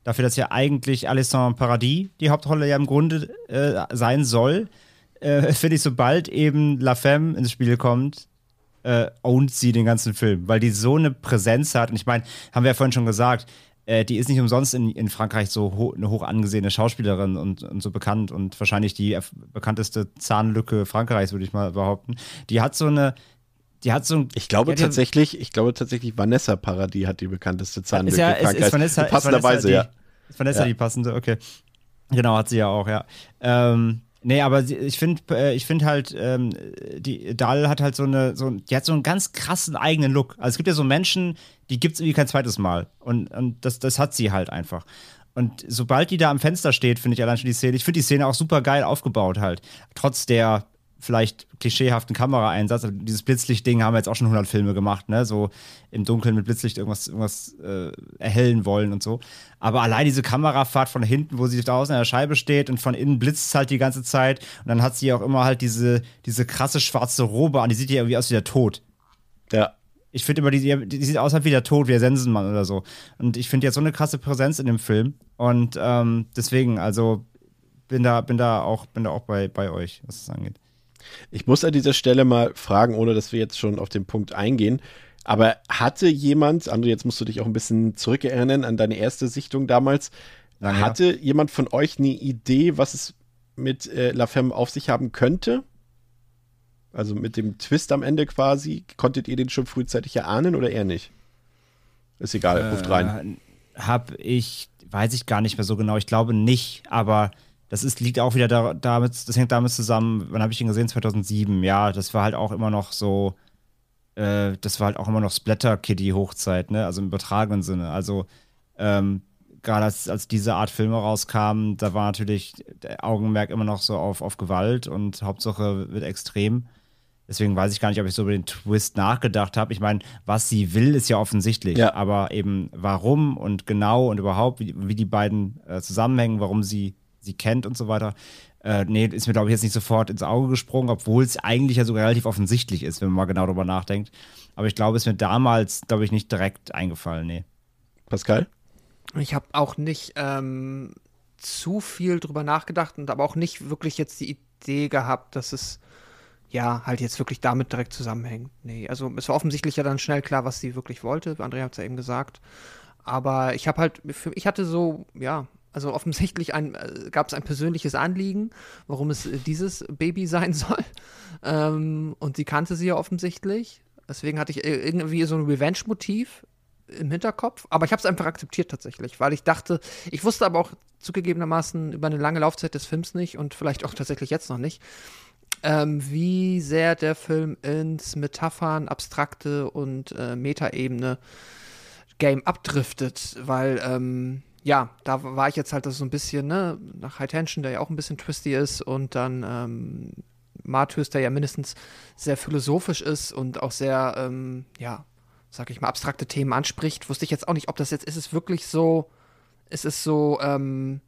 dafür, dass ja eigentlich Alessandro Paradis die Hauptrolle ja im Grunde äh, sein soll, äh, finde ich, sobald eben La Femme ins Spiel kommt, äh, ownt sie den ganzen Film, weil die so eine Präsenz hat. Und ich meine, haben wir ja vorhin schon gesagt, äh, die ist nicht umsonst in, in Frankreich so ho eine hoch angesehene Schauspielerin und, und so bekannt und wahrscheinlich die bekannteste Zahnlücke Frankreichs, würde ich mal behaupten. Die hat so eine, die hat so ein, Ich glaube ja, tatsächlich, ich glaube tatsächlich, Vanessa Paradis hat die bekannteste Zahnlücke. Ja, ist, ist Vanessa, passenderweise, ja. Vanessa ja. die passende, okay. Genau, hat sie ja auch, ja. Ähm, nee, aber ich finde äh, ich finde halt, ähm, die Dahl hat halt so eine, so, die hat so einen ganz krassen eigenen Look. Also es gibt ja so Menschen, die gibt es irgendwie kein zweites Mal. Und, und das, das hat sie halt einfach. Und sobald die da am Fenster steht, finde ich allein schon die Szene, ich finde die Szene auch super geil aufgebaut halt. Trotz der vielleicht klischeehaften Kameraeinsatz. Also dieses Blitzlicht-Ding haben wir jetzt auch schon 100 Filme gemacht, ne? So im Dunkeln mit Blitzlicht irgendwas, irgendwas äh, erhellen wollen und so. Aber allein diese Kamerafahrt von hinten, wo sie da außen an der Scheibe steht und von innen blitzt halt die ganze Zeit. Und dann hat sie auch immer halt diese, diese krasse schwarze Robe an. Die sieht ja irgendwie aus wie der Tod. Ja. Ich finde immer, die, die, sieht aus halt wie der Tod, wie der Sensenmann oder so. Und ich finde jetzt so eine krasse Präsenz in dem Film. Und ähm, deswegen, also bin da, bin da auch, bin da auch bei, bei euch, was das angeht. Ich muss an dieser Stelle mal fragen, ohne dass wir jetzt schon auf den Punkt eingehen. Aber hatte jemand, André, jetzt musst du dich auch ein bisschen zurückerinnern an deine erste Sichtung damals, Lange hatte jemand von euch eine Idee, was es mit äh, La Femme auf sich haben könnte? Also mit dem Twist am Ende quasi. Konntet ihr den schon frühzeitig erahnen oder eher nicht? Ist egal, äh, ruft rein. Hab ich, weiß ich gar nicht mehr so genau. Ich glaube nicht, aber das ist, liegt auch wieder da, damit, das hängt damit zusammen, wann habe ich ihn gesehen? 2007, ja, das war halt auch immer noch so, äh, das war halt auch immer noch Splatter-Kitty-Hochzeit, ne, also im übertragenen Sinne. Also, ähm, gerade als, als diese Art Filme rauskamen, da war natürlich der Augenmerk immer noch so auf, auf Gewalt und Hauptsache wird extrem. Deswegen weiß ich gar nicht, ob ich so über den Twist nachgedacht habe. Ich meine, was sie will, ist ja offensichtlich. Ja. Aber eben warum und genau und überhaupt, wie, wie die beiden äh, zusammenhängen, warum sie sie kennt und so weiter. Äh, nee, ist mir, glaube ich, jetzt nicht sofort ins Auge gesprungen, obwohl es eigentlich ja sogar relativ offensichtlich ist, wenn man mal genau darüber nachdenkt. Aber ich glaube, es ist mir damals, glaube ich, nicht direkt eingefallen, nee. Pascal? Ich habe auch nicht ähm, zu viel drüber nachgedacht und aber auch nicht wirklich jetzt die Idee gehabt, dass es ja, halt jetzt wirklich damit direkt zusammenhängt. Nee, also es war offensichtlich ja dann schnell klar, was sie wirklich wollte. Andrea hat es ja eben gesagt. Aber ich habe halt, ich hatte so, ja, also offensichtlich äh, gab es ein persönliches Anliegen, warum es äh, dieses Baby sein soll. Ähm, und sie kannte sie ja offensichtlich. Deswegen hatte ich irgendwie so ein Revenge-Motiv im Hinterkopf. Aber ich habe es einfach akzeptiert tatsächlich, weil ich dachte, ich wusste aber auch zugegebenermaßen über eine lange Laufzeit des Films nicht und vielleicht auch tatsächlich jetzt noch nicht, ähm, wie sehr der Film ins Metaphern, abstrakte und äh, Metaebene Game abdriftet, weil ähm, ja, da war ich jetzt halt so ein bisschen, ne, nach High Tension, der ja auch ein bisschen twisty ist und dann ähm, Martyrs, der ja mindestens sehr philosophisch ist und auch sehr, ähm, ja, sag ich mal, abstrakte Themen anspricht, wusste ich jetzt auch nicht, ob das jetzt ist es wirklich so, ist es so, ähm,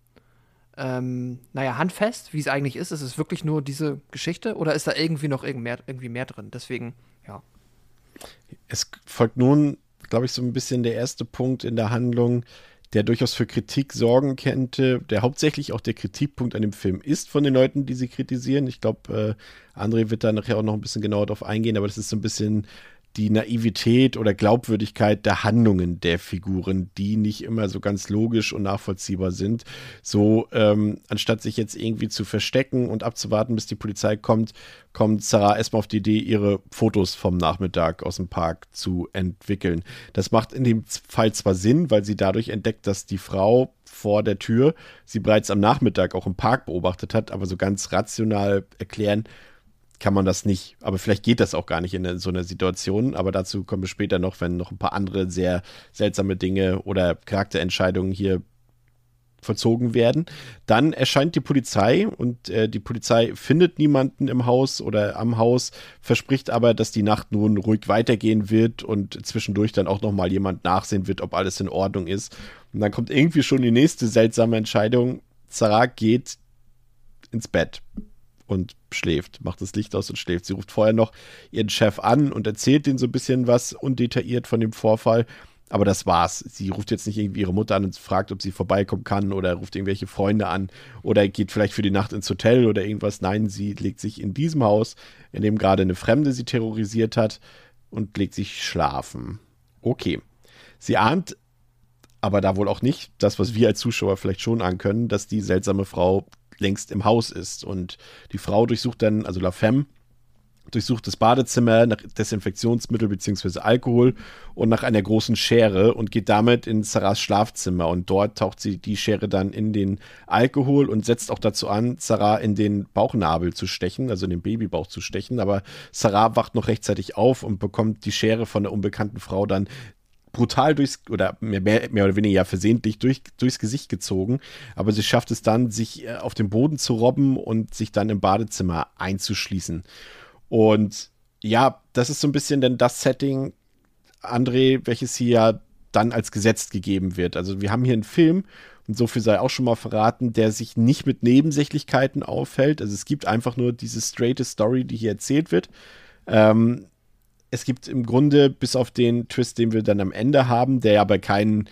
ähm, naja, handfest, wie es eigentlich ist? Ist es wirklich nur diese Geschichte oder ist da irgendwie noch irgend mehr, irgendwie mehr drin? Deswegen, ja. Es folgt nun, glaube ich, so ein bisschen der erste Punkt in der Handlung, der durchaus für Kritik sorgen könnte, der hauptsächlich auch der Kritikpunkt an dem Film ist von den Leuten, die sie kritisieren. Ich glaube, äh, André wird da nachher auch noch ein bisschen genauer drauf eingehen, aber das ist so ein bisschen die Naivität oder Glaubwürdigkeit der Handlungen der Figuren, die nicht immer so ganz logisch und nachvollziehbar sind. So, ähm, anstatt sich jetzt irgendwie zu verstecken und abzuwarten, bis die Polizei kommt, kommt Sarah erstmal auf die Idee, ihre Fotos vom Nachmittag aus dem Park zu entwickeln. Das macht in dem Fall zwar Sinn, weil sie dadurch entdeckt, dass die Frau vor der Tür sie bereits am Nachmittag auch im Park beobachtet hat, aber so ganz rational erklären kann man das nicht. Aber vielleicht geht das auch gar nicht in so einer Situation. Aber dazu kommen wir später noch, wenn noch ein paar andere sehr seltsame Dinge oder Charakterentscheidungen hier vollzogen werden. Dann erscheint die Polizei und äh, die Polizei findet niemanden im Haus oder am Haus, verspricht aber, dass die Nacht nun ruhig weitergehen wird und zwischendurch dann auch nochmal jemand nachsehen wird, ob alles in Ordnung ist. Und dann kommt irgendwie schon die nächste seltsame Entscheidung. Sarah geht ins Bett und schläft, macht das Licht aus und schläft. Sie ruft vorher noch ihren Chef an und erzählt den so ein bisschen was undetailliert von dem Vorfall. Aber das war's. Sie ruft jetzt nicht irgendwie ihre Mutter an und fragt, ob sie vorbeikommen kann oder ruft irgendwelche Freunde an oder geht vielleicht für die Nacht ins Hotel oder irgendwas. Nein, sie legt sich in diesem Haus, in dem gerade eine Fremde sie terrorisiert hat und legt sich schlafen. Okay. Sie ahnt aber da wohl auch nicht das, was wir als Zuschauer vielleicht schon ankönnen, dass die seltsame Frau längst im Haus ist. Und die Frau durchsucht dann, also La Femme, durchsucht das Badezimmer nach Desinfektionsmittel bzw. Alkohol und nach einer großen Schere und geht damit in Sarahs Schlafzimmer. Und dort taucht sie die Schere dann in den Alkohol und setzt auch dazu an, Sarah in den Bauchnabel zu stechen, also in den Babybauch zu stechen. Aber Sarah wacht noch rechtzeitig auf und bekommt die Schere von der unbekannten Frau dann brutal durchs, oder mehr, mehr oder weniger versehentlich durch, durchs Gesicht gezogen. Aber sie schafft es dann, sich äh, auf den Boden zu robben und sich dann im Badezimmer einzuschließen. Und ja, das ist so ein bisschen denn das Setting, André, welches hier ja dann als gesetzt gegeben wird. Also wir haben hier einen Film, und so viel sei auch schon mal verraten, der sich nicht mit Nebensächlichkeiten auffällt. Also es gibt einfach nur diese straighte Story, die hier erzählt wird. Ähm, es gibt im Grunde, bis auf den Twist, den wir dann am Ende haben, der aber kein,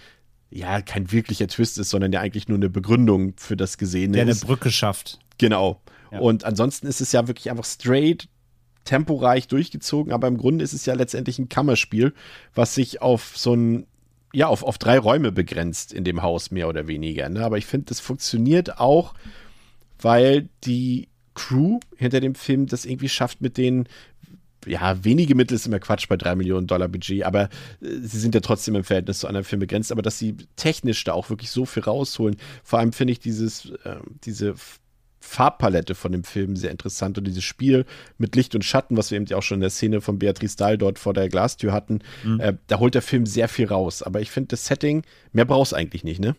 ja, kein wirklicher Twist ist, sondern der eigentlich nur eine Begründung für das Gesehene der ist. Der eine Brücke schafft. Genau. Ja. Und ansonsten ist es ja wirklich einfach straight, temporeich durchgezogen, aber im Grunde ist es ja letztendlich ein Kammerspiel, was sich auf so ein ja, auf, auf drei Räume begrenzt in dem Haus, mehr oder weniger. Ne? Aber ich finde, das funktioniert auch, weil die Crew hinter dem Film das irgendwie schafft, mit den ja, wenige Mittel ist immer Quatsch bei drei Millionen Dollar Budget, aber äh, sie sind ja trotzdem im Verhältnis zu anderen Filmen begrenzt, aber dass sie technisch da auch wirklich so viel rausholen. Vor allem finde ich dieses, äh, diese Farbpalette von dem Film sehr interessant und dieses Spiel mit Licht und Schatten, was wir eben auch schon in der Szene von Beatrice Dahl dort vor der Glastür hatten, mhm. äh, da holt der Film sehr viel raus. Aber ich finde das Setting, mehr brauchst eigentlich nicht, ne?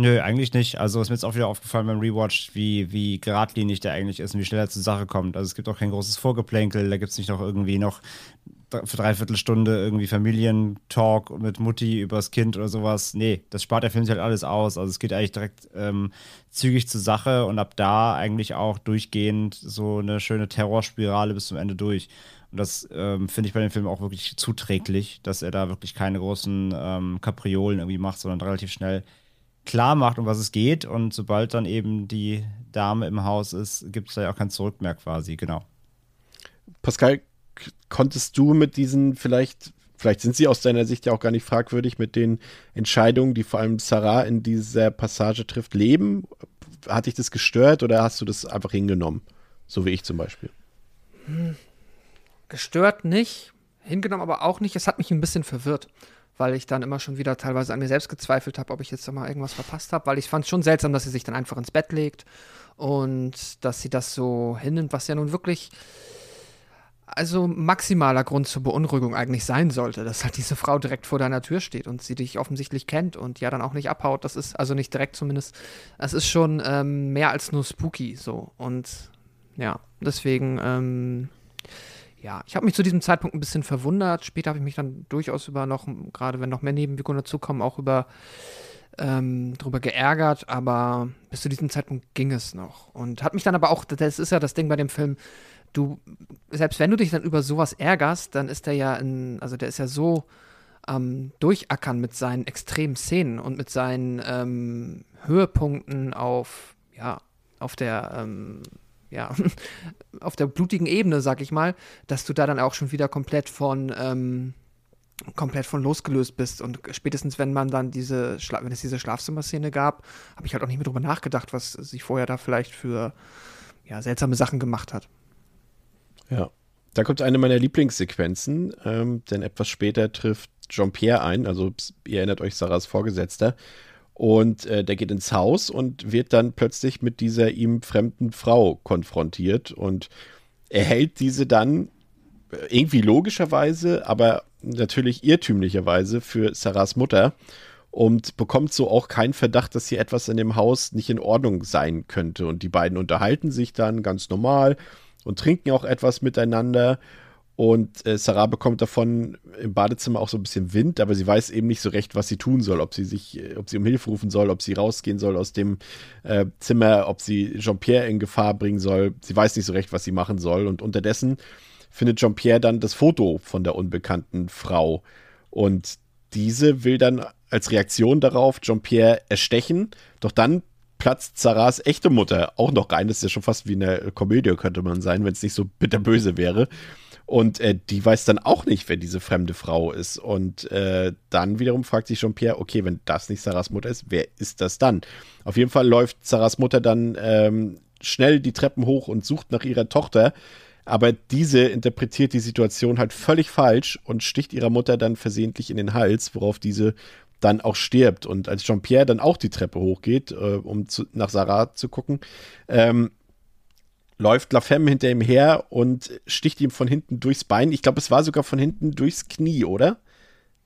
Nö, eigentlich nicht. Also ist mir jetzt auch wieder aufgefallen beim Rewatch, wie, wie geradlinig der eigentlich ist und wie schnell er zur Sache kommt. Also es gibt auch kein großes Vorgeplänkel, da gibt es nicht noch irgendwie noch für dreiviertel Stunde irgendwie Familientalk mit Mutti übers Kind oder sowas. Nee, das spart der Film sich halt alles aus. Also es geht eigentlich direkt ähm, zügig zur Sache und ab da eigentlich auch durchgehend so eine schöne Terrorspirale bis zum Ende durch. Und das ähm, finde ich bei dem Film auch wirklich zuträglich, dass er da wirklich keine großen ähm, Kapriolen irgendwie macht, sondern relativ schnell klar macht, um was es geht. Und sobald dann eben die Dame im Haus ist, gibt es da ja auch kein Zurück mehr quasi, genau. Pascal, konntest du mit diesen vielleicht, vielleicht sind sie aus deiner Sicht ja auch gar nicht fragwürdig, mit den Entscheidungen, die vor allem Sarah in dieser Passage trifft, leben? Hat dich das gestört oder hast du das einfach hingenommen? So wie ich zum Beispiel. Hm. Gestört nicht, hingenommen aber auch nicht. Es hat mich ein bisschen verwirrt, weil ich dann immer schon wieder teilweise an mir selbst gezweifelt habe, ob ich jetzt mal irgendwas verpasst habe, weil ich fand es schon seltsam, dass sie sich dann einfach ins Bett legt und dass sie das so hinnimmt, was ja nun wirklich also maximaler Grund zur Beunruhigung eigentlich sein sollte, dass halt diese Frau direkt vor deiner Tür steht und sie dich offensichtlich kennt und ja dann auch nicht abhaut. Das ist also nicht direkt zumindest. Das ist schon ähm, mehr als nur spooky so und ja deswegen ähm, ja, ich habe mich zu diesem Zeitpunkt ein bisschen verwundert. Später habe ich mich dann durchaus über noch, gerade wenn noch mehr Nebenwirkungen dazukommen, auch über ähm, drüber geärgert, aber bis zu diesem Zeitpunkt ging es noch. Und hat mich dann aber auch, das ist ja das Ding bei dem Film, du, selbst wenn du dich dann über sowas ärgerst, dann ist der ja in, also der ist ja so ähm, durchackern mit seinen extremen Szenen und mit seinen ähm, Höhepunkten auf, ja, auf der, ähm, ja, auf der blutigen Ebene, sag ich mal, dass du da dann auch schon wieder komplett von, ähm, komplett von losgelöst bist. Und spätestens, wenn man dann diese, Schla wenn es diese Schlafzimmerszene gab, habe ich halt auch nicht mehr drüber nachgedacht, was sie vorher da vielleicht für ja, seltsame Sachen gemacht hat. Ja. Da kommt eine meiner Lieblingssequenzen, ähm, denn etwas später trifft Jean-Pierre ein, also ihr erinnert euch Sarahs Vorgesetzter, und äh, der geht ins Haus und wird dann plötzlich mit dieser ihm fremden Frau konfrontiert und er hält diese dann äh, irgendwie logischerweise, aber natürlich irrtümlicherweise für Sarahs Mutter und bekommt so auch keinen Verdacht, dass hier etwas in dem Haus nicht in Ordnung sein könnte. Und die beiden unterhalten sich dann ganz normal und trinken auch etwas miteinander. Und äh, Sarah bekommt davon im Badezimmer auch so ein bisschen Wind, aber sie weiß eben nicht so recht, was sie tun soll, ob sie sich, äh, ob sie um Hilfe rufen soll, ob sie rausgehen soll aus dem äh, Zimmer, ob sie Jean-Pierre in Gefahr bringen soll. Sie weiß nicht so recht, was sie machen soll. Und unterdessen findet Jean-Pierre dann das Foto von der unbekannten Frau. Und diese will dann als Reaktion darauf Jean-Pierre erstechen. Doch dann platzt Sarahs echte Mutter auch noch rein. Das ist ja schon fast wie eine Komödie, könnte man sein, wenn es nicht so bitterböse wäre. Und äh, die weiß dann auch nicht, wer diese fremde Frau ist. Und äh, dann wiederum fragt sich Jean-Pierre, okay, wenn das nicht Sarahs Mutter ist, wer ist das dann? Auf jeden Fall läuft Sarahs Mutter dann ähm, schnell die Treppen hoch und sucht nach ihrer Tochter. Aber diese interpretiert die Situation halt völlig falsch und sticht ihrer Mutter dann versehentlich in den Hals, worauf diese dann auch stirbt. Und als Jean-Pierre dann auch die Treppe hochgeht, äh, um zu, nach Sarah zu gucken, ähm, läuft La Femme hinter ihm her und sticht ihm von hinten durchs Bein. Ich glaube, es war sogar von hinten durchs Knie, oder?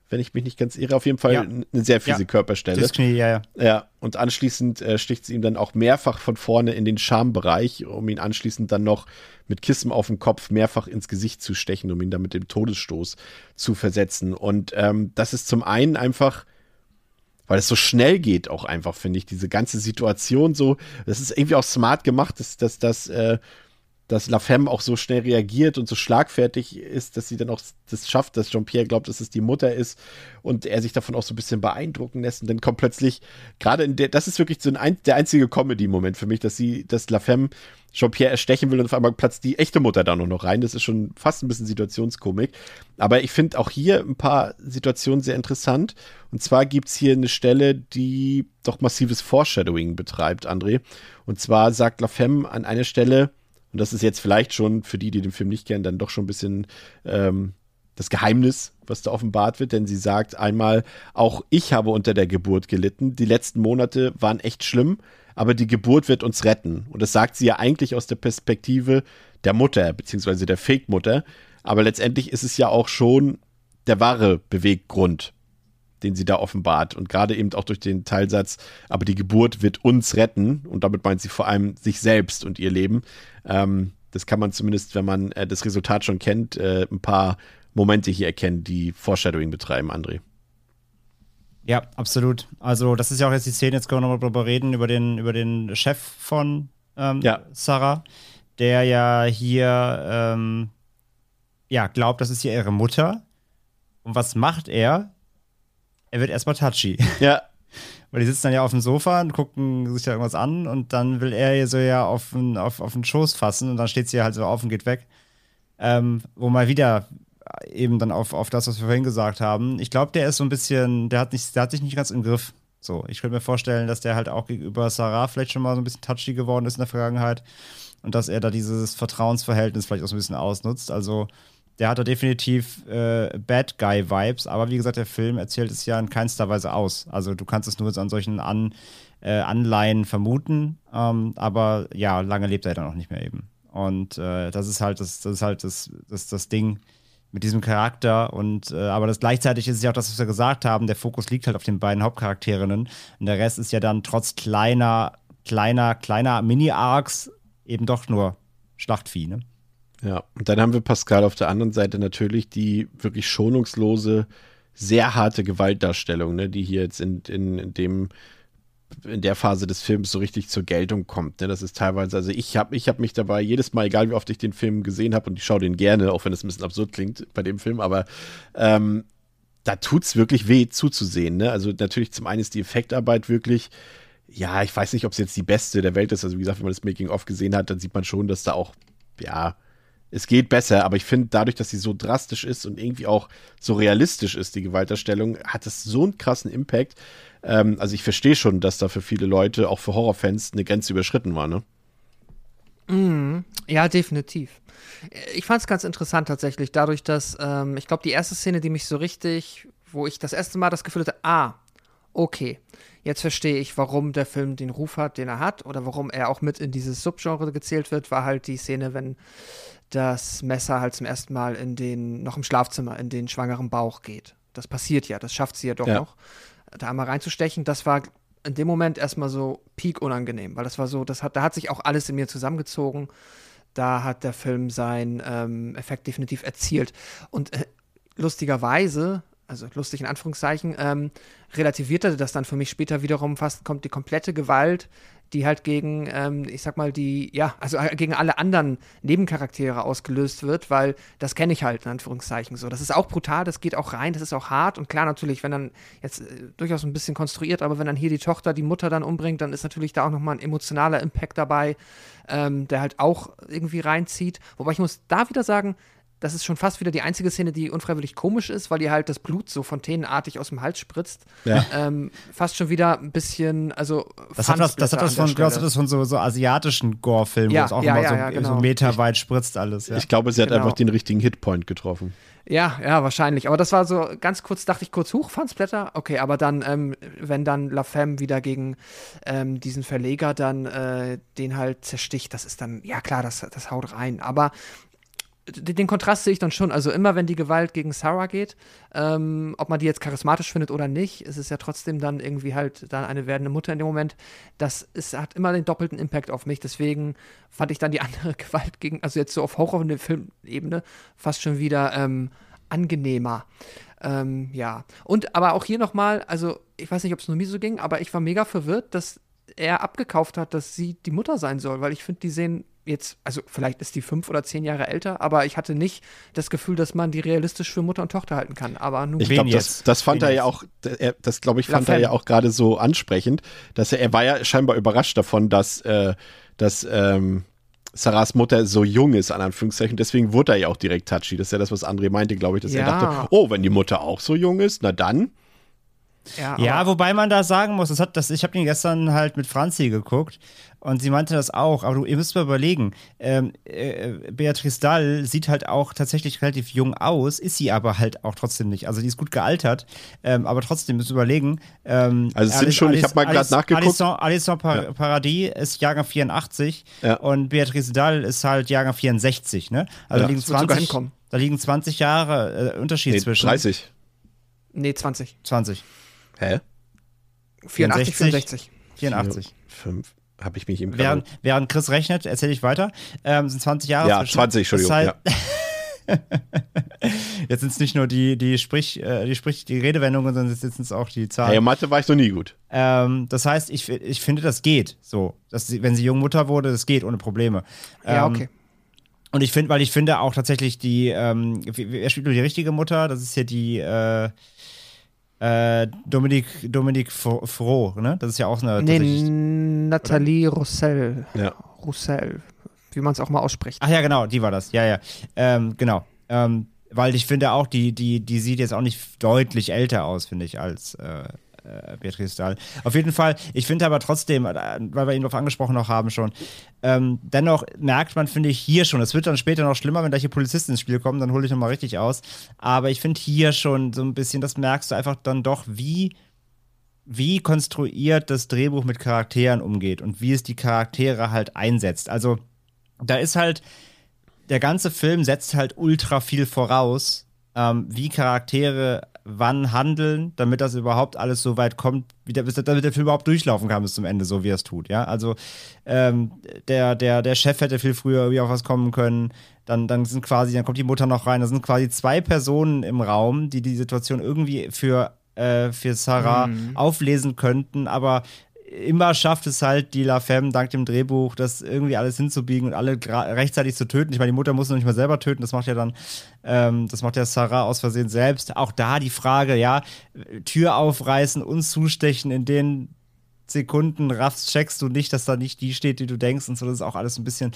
Wenn ich mich nicht ganz irre, auf jeden Fall ja. eine sehr fiese ja. Körperstelle. Durchs Knie, ja, ja. Ja, und anschließend äh, sticht sie ihm dann auch mehrfach von vorne in den Schambereich, um ihn anschließend dann noch mit Kissen auf dem Kopf mehrfach ins Gesicht zu stechen, um ihn dann mit dem Todesstoß zu versetzen. Und ähm, das ist zum einen einfach weil es so schnell geht auch einfach, finde ich, diese ganze Situation so, das ist irgendwie auch smart gemacht, dass, dass, dass, äh, dass La Femme auch so schnell reagiert und so schlagfertig ist, dass sie dann auch das schafft, dass Jean-Pierre glaubt, dass es die Mutter ist und er sich davon auch so ein bisschen beeindrucken lässt und dann kommt plötzlich, gerade in der, das ist wirklich so ein, der einzige Comedy-Moment für mich, dass sie, dass La Femme Jean-Pierre erstechen will und auf einmal platzt die echte Mutter da nur noch rein. Das ist schon fast ein bisschen Situationskomik. Aber ich finde auch hier ein paar Situationen sehr interessant. Und zwar gibt es hier eine Stelle, die doch massives Foreshadowing betreibt, André. Und zwar sagt La Femme an einer Stelle, und das ist jetzt vielleicht schon für die, die den Film nicht kennen, dann doch schon ein bisschen ähm, das Geheimnis, was da offenbart wird, denn sie sagt einmal, auch ich habe unter der Geburt gelitten. Die letzten Monate waren echt schlimm aber die Geburt wird uns retten. Und das sagt sie ja eigentlich aus der Perspektive der Mutter, beziehungsweise der Fake-Mutter. Aber letztendlich ist es ja auch schon der wahre Beweggrund, den sie da offenbart. Und gerade eben auch durch den Teilsatz, aber die Geburt wird uns retten. Und damit meint sie vor allem sich selbst und ihr Leben. Ähm, das kann man zumindest, wenn man äh, das Resultat schon kennt, äh, ein paar Momente hier erkennen, die Foreshadowing betreiben, André. Ja, absolut. Also, das ist ja auch jetzt die Szene, jetzt können wir nochmal drüber reden, über den, über den Chef von ähm, ja. Sarah, der ja hier ähm, ja, glaubt, das ist hier ihre Mutter. Und was macht er? Er wird erstmal touchy. Ja. Weil die sitzen dann ja auf dem Sofa und gucken sich da irgendwas an und dann will er ihr so ja auf, den- auf, auf den Schoß fassen und dann steht sie halt so auf und geht weg. Ähm, wo mal wieder eben dann auf, auf das, was wir vorhin gesagt haben. Ich glaube, der ist so ein bisschen, der hat, nicht, der hat sich nicht ganz im Griff. So, ich könnte mir vorstellen, dass der halt auch gegenüber Sarah vielleicht schon mal so ein bisschen touchy geworden ist in der Vergangenheit und dass er da dieses Vertrauensverhältnis vielleicht auch so ein bisschen ausnutzt. Also, der hat da definitiv äh, Bad Guy-Vibes, aber wie gesagt, der Film erzählt es ja in keinster Weise aus. Also, du kannst es nur an solchen an, äh, Anleihen vermuten, ähm, aber ja, lange lebt er dann auch nicht mehr eben. Und äh, das ist halt das, das ist halt das, das, das Ding mit diesem Charakter und äh, aber das gleichzeitig ist es ja auch das, was wir gesagt haben, der Fokus liegt halt auf den beiden Hauptcharakterinnen und der Rest ist ja dann trotz kleiner, kleiner, kleiner Mini-Arcs eben doch nur Schlachtvieh, ne? Ja, und dann haben wir Pascal auf der anderen Seite natürlich die wirklich schonungslose, sehr harte Gewaltdarstellung, ne, die hier jetzt in, in, in dem in der Phase des Films so richtig zur Geltung kommt. Ne? Das ist teilweise, also ich habe ich hab mich dabei jedes Mal, egal wie oft ich den Film gesehen habe, und ich schaue den gerne, auch wenn es ein bisschen absurd klingt bei dem Film, aber ähm, da tut's wirklich weh zuzusehen. Ne? Also natürlich zum einen ist die Effektarbeit wirklich, ja, ich weiß nicht, ob es jetzt die beste der Welt ist. Also wie gesagt, wenn man das Making-of gesehen hat, dann sieht man schon, dass da auch, ja, es geht besser, aber ich finde, dadurch, dass sie so drastisch ist und irgendwie auch so realistisch ist, die Gewalterstellung, hat es so einen krassen Impact. Ähm, also ich verstehe schon, dass da für viele Leute, auch für Horrorfans, eine Grenze überschritten war, ne? Ja, definitiv. Ich fand es ganz interessant tatsächlich, dadurch, dass ähm, ich glaube, die erste Szene, die mich so richtig, wo ich das erste Mal das Gefühl hatte, ah, okay, jetzt verstehe ich, warum der Film den Ruf hat, den er hat, oder warum er auch mit in dieses Subgenre gezählt wird, war halt die Szene, wenn das Messer halt zum ersten Mal in den, noch im Schlafzimmer, in den schwangeren Bauch geht. Das passiert ja, das schafft sie ja doch Ja. noch, da einmal reinzustechen. Das war in dem Moment erstmal so peak unangenehm, weil das war so, das hat, da hat sich auch alles in mir zusammengezogen. Da hat der Film seinen ähm, Effekt definitiv erzielt. Und äh, lustigerweise, also lustig in Anführungszeichen, ähm, relativierte das dann für mich später wiederum fast, kommt die komplette Gewalt, die halt gegen, ähm, ich sag mal, die, ja, also äh, gegen alle anderen Nebencharaktere ausgelöst wird, weil das kenne ich halt in Anführungszeichen so. Das ist auch brutal, das geht auch rein, das ist auch hart und klar natürlich, wenn dann jetzt äh, durchaus ein bisschen konstruiert, aber wenn dann hier die Tochter die Mutter dann umbringt, dann ist natürlich da auch nochmal ein emotionaler Impact dabei, ähm, der halt auch irgendwie reinzieht. Wobei ich muss da wieder sagen, das ist schon fast wieder die einzige Szene, die unfreiwillig komisch ist, weil ihr halt das Blut so fontänenartig aus dem Hals spritzt. Ja. Ähm, fast schon wieder ein bisschen, also Das hat was, das hat was von, hat Stelle. das von so, so asiatischen Gore-Filmen, Ja, wo es auch ja, immer ja, so, ja, genau. so meterweit spritzt alles. Ja. Ich glaube, sie hat Genau. einfach den richtigen Hitpoint getroffen. Ja, ja, wahrscheinlich. Aber das war so ganz kurz, dachte ich kurz, huch, Fansblätter. Okay, aber dann, ähm, wenn dann La Femme wieder gegen ähm, diesen Verleger dann äh, den halt zersticht, das ist dann, ja klar, das, das haut rein. Aber den Kontrast sehe ich dann schon. Also immer, wenn die Gewalt gegen Sarah geht, ähm, ob man die jetzt charismatisch findet oder nicht, ist es ja trotzdem dann irgendwie halt dann eine werdende Mutter in dem Moment. Das ist, hat immer den doppelten Impact auf mich. Deswegen fand ich dann die andere Gewalt gegen, also jetzt so auf Horror- und Filmebene, fast schon wieder ähm, angenehmer. Ähm, ja. Und aber auch hier nochmal, also ich weiß nicht, ob es nur mir so ging, aber ich war mega verwirrt, dass er abgekauft hat, dass sie die Mutter sein soll, weil ich finde, die sehen jetzt, also vielleicht ist die fünf oder zehn Jahre älter, aber ich hatte nicht das Gefühl, dass man die realistisch für Mutter und Tochter halten kann. Aber nun Ich glaube, das, das fand Wen er ja auch, er, das glaube ich, La fand er ja auch gerade so ansprechend, dass er, er war ja scheinbar überrascht davon, dass, äh, dass ähm, Sarahs Mutter so jung ist, an Anführungszeichen. Deswegen wurde er ja auch direkt touchy. Das ist ja das, was André meinte, glaube ich, dass er Ja. dachte, oh, wenn die Mutter auch so jung ist, na dann. ja, Ja, wobei man da sagen muss, das hat, das, ich habe den gestern halt mit Franzi geguckt und sie meinte das auch, aber du, ihr müsst mal überlegen, ähm, äh, Beatrice Dahl sieht halt auch tatsächlich relativ jung aus, ist sie aber halt auch trotzdem nicht. Also die ist gut gealtert, ähm, aber trotzdem müsst ihr überlegen. Ähm, Also es sind schon- ich hab mal grad Alice- nachgeguckt. Alison, Alison Pa- Ja. Paradis ist Jahrgang 84 Ja. und Beatrice Dahl ist halt Jahrgang 64, ne? Also Ja. liegen Das wird sogar 20, hinkommen. da liegen 20 Jahre äh, Unterschied Nee, zwischen 30. nee, 20. 20, Hä? 84, 64. 64. 84. Fünf. Habe ich mich im Während, während Chris rechnet, erzähle ich weiter, ähm, sind 20 Jahre Ja, zwischen. 20, Entschuldigung. Das heißt, ja. Jetzt sind es nicht nur die, die Sprich, äh, die Sprich, die Redewendungen, sondern jetzt sind es auch die Zahlen. Hey, Mathe war ich noch nie gut. Ähm, das heißt, ich, ich finde, das geht so. Dass sie, wenn sie Jungmutter wurde, das geht ohne Probleme. Ja, Ähm, okay. Und ich finde, weil ich finde auch tatsächlich die, ähm, wer spielt nur die richtige Mutter? Das ist hier die, äh, Äh, Dominik, Dominik Froh, ne? Das ist ja auch eine. Nee, Nathalie Roussel. Ja. Roussel, wie man es auch mal ausspricht. Ach ja, genau, die war das. Ja, ja. Ähm, genau. Ähm, weil ich finde auch, die, die, die sieht jetzt auch nicht deutlich älter aus, finde ich, als äh, äh, Beatrice Dahl. Auf jeden Fall, ich finde aber trotzdem, äh, weil wir ihn darauf angesprochen noch haben schon, ähm, dennoch merkt man, finde ich, hier schon, es wird dann später noch schlimmer, wenn gleich die Polizisten ins Spiel kommen, dann hole ich nochmal richtig aus. Aber ich finde hier schon so ein bisschen, das merkst du einfach dann doch, wie wie konstruiert das Drehbuch mit Charakteren umgeht und wie es die Charaktere halt einsetzt. Also, da ist halt, der ganze Film setzt halt ultra viel voraus, ähm, wie Charaktere wann handeln, damit das überhaupt alles so weit kommt, wie der, damit der Film überhaupt durchlaufen kann bis zum Ende, so wie er es tut. Ja, also ähm, der, der, der Chef hätte viel früher irgendwie auf was kommen können. Dann, dann sind quasi, dann kommt die Mutter noch rein. Da sind quasi zwei Personen im Raum, die die Situation irgendwie für äh, für Sarah mhm. auflesen könnten, aber immer schafft es halt die La Femme dank dem Drehbuch, das irgendwie alles hinzubiegen und alle rechtzeitig zu töten. Ich meine, die Mutter muss noch nicht mal selber töten, das macht ja dann, ähm, das macht ja Sarah aus Versehen selbst. Auch da die Frage, ja, Tür aufreißen und zustechen in den Sekunden raffst, checkst du nicht, dass da nicht die steht, die du denkst und so. Das ist auch alles ein bisschen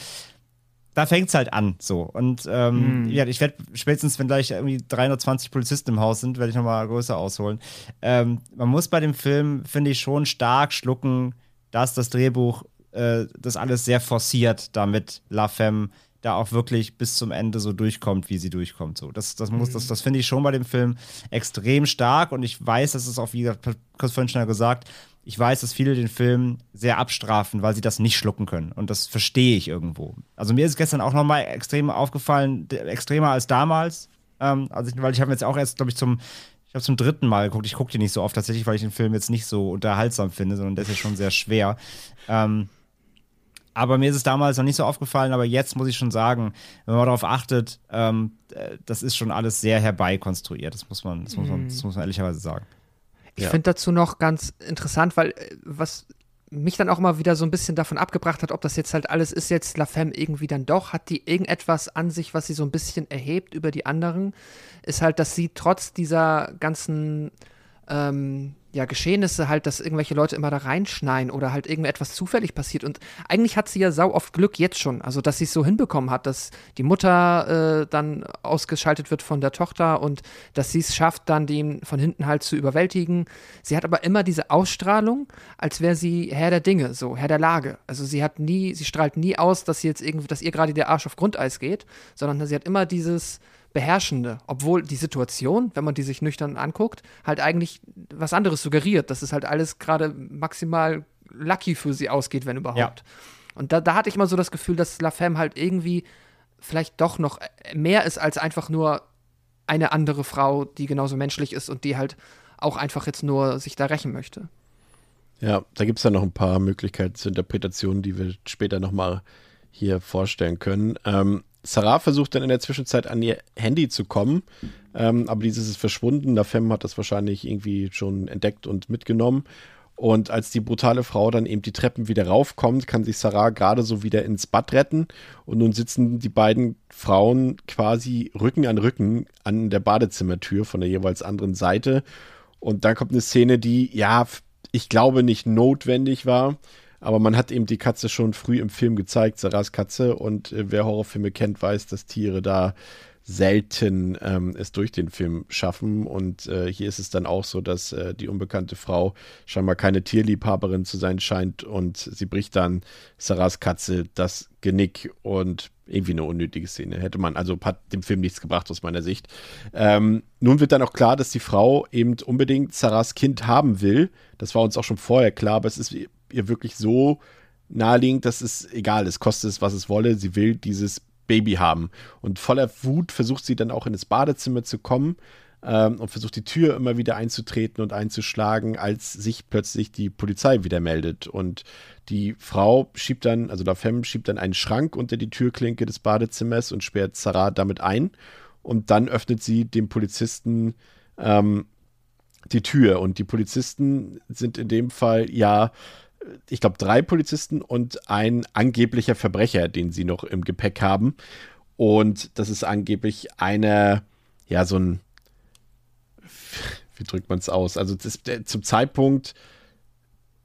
da fängt es halt an so. Und ähm, mm. ja, ich werde spätestens, wenn gleich irgendwie 320 Polizisten im Haus sind, werde ich nochmal größer ausholen. Ähm, man muss bei dem Film, finde ich, schon stark schlucken, dass das Drehbuch äh, das alles sehr forciert, damit La Femme da auch wirklich bis zum Ende so durchkommt, wie sie durchkommt. So, das, das muss, das, mhm. das finde ich schon bei dem Film extrem stark und ich weiß, dass es auch, wie kurz vorhin schon gesagt, ich weiß, dass viele den Film sehr abstrafen, weil sie das nicht schlucken können. Und das verstehe ich irgendwo. Also mir ist gestern auch nochmal extrem aufgefallen, extremer als damals. Ähm, also ich, weil ich habe jetzt auch erst, glaube ich, zum, ich habe zum dritten Mal geguckt. Ich gucke den nicht so oft tatsächlich, weil ich den Film jetzt nicht so unterhaltsam finde, sondern der ist ja schon sehr schwer. Ähm, aber mir ist es damals noch nicht so aufgefallen, aber jetzt muss ich schon sagen, wenn man darauf achtet, ähm, äh, das ist schon alles sehr herbeikonstruiert. Das muss man, das muss man, das muss man ehrlicherweise sagen. Ich ja. finde dazu noch ganz interessant, weil äh, was mich dann auch mal wieder so ein bisschen davon abgebracht hat, ob das jetzt halt alles ist, jetzt La Femme irgendwie dann doch, hat die irgendetwas an sich, was sie so ein bisschen erhebt über die anderen, ist halt, dass sie trotz dieser ganzen ähm, ja, Geschehnisse halt, dass irgendwelche Leute immer da reinschneien oder halt irgendetwas zufällig passiert. Und eigentlich hat sie ja sau oft Glück jetzt schon. Also, dass sie es so hinbekommen hat, dass die Mutter äh, dann ausgeschaltet wird von der Tochter und dass sie es schafft, dann den von hinten halt zu überwältigen. Sie hat aber immer diese Ausstrahlung, als wäre sie Herr der Dinge, so Herr der Lage. Also sie hat nie, sie strahlt nie aus, dass sie jetzt irgendwie, dass ihr gerade der Arsch auf Grundeis geht, sondern sie hat immer dieses Beherrschende, obwohl die Situation, wenn man die sich nüchtern anguckt, halt eigentlich was anderes suggeriert, dass es halt alles gerade maximal lucky für sie ausgeht, wenn überhaupt. Ja. Und da, da hatte ich immer so das Gefühl, dass La Femme halt irgendwie vielleicht doch noch mehr ist als einfach nur eine andere Frau, die genauso menschlich ist und die halt auch einfach jetzt nur sich da rächen möchte. Ja, da gibt es ja noch ein paar Möglichkeiten zur Interpretation, die wir später nochmal hier vorstellen können. Ähm, Sarah versucht dann in der Zwischenzeit an ihr Handy zu kommen, ähm, aber dieses ist verschwunden. La Femme hat das wahrscheinlich irgendwie schon entdeckt und mitgenommen. Und als die brutale Frau dann eben die Treppen wieder raufkommt, kann sich Sarah gerade so wieder ins Bad retten. Und nun sitzen die beiden Frauen quasi Rücken an Rücken an der Badezimmertür von der jeweils anderen Seite. Und dann kommt eine Szene, die, ja, ich glaube nicht notwendig war. Aber man hat eben die Katze schon früh im Film gezeigt, Sarahs Katze. Und äh, wer Horrorfilme kennt, weiß, dass Tiere da selten ähm, es durch den Film schaffen. Und äh, hier ist es dann auch so, dass äh, die unbekannte Frau scheinbar keine Tierliebhaberin zu sein scheint und sie bricht dann Sarahs Katze das Genick und irgendwie eine unnötige Szene. Hätte man, also hat dem Film nichts gebracht aus meiner Sicht. Ähm, nun wird dann auch klar, dass die Frau eben unbedingt Sarahs Kind haben will. Das war uns auch schon vorher klar, aber es ist ihr wirklich so naheliegend, dass es egal ist, kostet es, was es wolle. Sie will dieses Baby haben. Und voller Wut versucht sie dann auch in das Badezimmer zu kommen ähm, und versucht die Tür immer wieder einzutreten und einzuschlagen, als sich plötzlich die Polizei wieder meldet. Und die Frau schiebt dann, also La Femme schiebt dann einen Schrank unter die Türklinke des Badezimmers und sperrt Sarah damit ein. Und dann öffnet sie dem Polizisten ähm, die Tür. Und die Polizisten sind in dem Fall ja ich glaube, drei Polizisten und ein angeblicher Verbrecher, den sie noch im Gepäck haben. Und das ist angeblich einer, ja, so ein wie drückt man es aus? Also das, der, zum Zeitpunkt,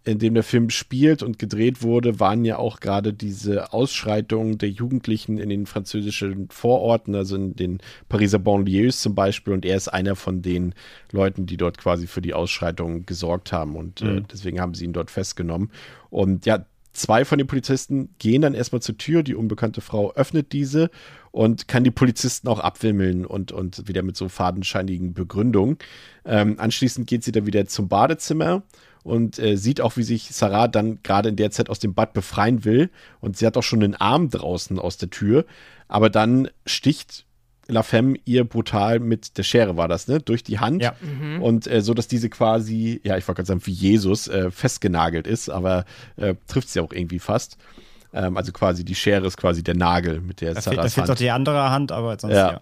in dem der Film spielt und gedreht wurde, waren ja auch gerade diese Ausschreitungen der Jugendlichen in den französischen Vororten, also in den Pariser Banlieues zum Beispiel. Und er ist einer von den Leuten, die dort quasi für die Ausschreitungen gesorgt haben. Und äh, mhm. äh, deswegen haben sie ihn dort festgenommen. Und ja, zwei von den Polizisten gehen dann erstmal zur Tür. Die unbekannte Frau öffnet diese und kann die Polizisten auch abwimmeln und, und wieder mit so fadenscheinigen Begründungen. Ähm, anschließend geht sie dann wieder zum Badezimmer und äh, sieht auch, wie sich Sarah dann gerade in der Zeit aus dem Bad befreien will. Und sie hat auch schon einen Arm draußen aus der Tür. Aber dann sticht La Femme ihr brutal mit der Schere, war das, ne? Durch die Hand. Ja. Mhm. Und äh, so, dass diese quasi, ja, ich wollte gerade sagen, wie Jesus äh, festgenagelt ist, aber äh, trifft sie auch irgendwie fast. Ähm, also quasi die Schere ist quasi der Nagel, mit der fehlt, Da fehlt doch die andere Hand, aber sonst ja.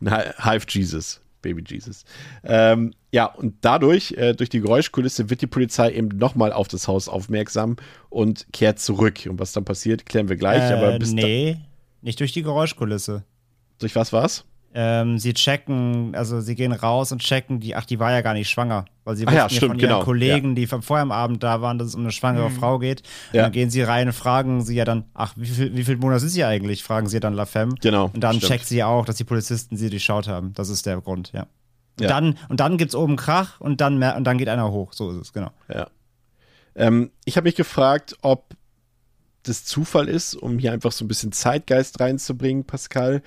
ja. Half Jesus. Baby Jesus. Ähm, ja, und dadurch, äh, durch die Geräuschkulisse, wird die Polizei eben nochmal auf das Haus aufmerksam und kehrt zurück. Und was dann passiert, klären wir gleich. Äh, aber bis nee, nicht durch die Geräuschkulisse. Durch was war's? Ähm, sie checken, also sie gehen raus und checken, die, ach, die war ja gar nicht schwanger, weil sie wussten ja, stimmt, von ihren genau. Kollegen, ja. die vorher am Abend da waren, dass es um eine schwangere mhm. Frau geht. Ja. dann gehen sie rein und fragen sie ja dann, ach, wie viel, wie viel Monate sind sie eigentlich? Fragen sie dann La Femme. Genau. Und dann stimmt. checkt sie auch, dass die Polizisten sie durchschaut haben. Das ist der Grund, ja. Und, ja. dann, und dann gibt's oben Krach und dann, mehr, und dann geht einer hoch. So ist es, genau. Ja. Ähm, ich habe mich gefragt, ob das Zufall ist, um hier einfach so ein bisschen Zeitgeist reinzubringen, Pascal,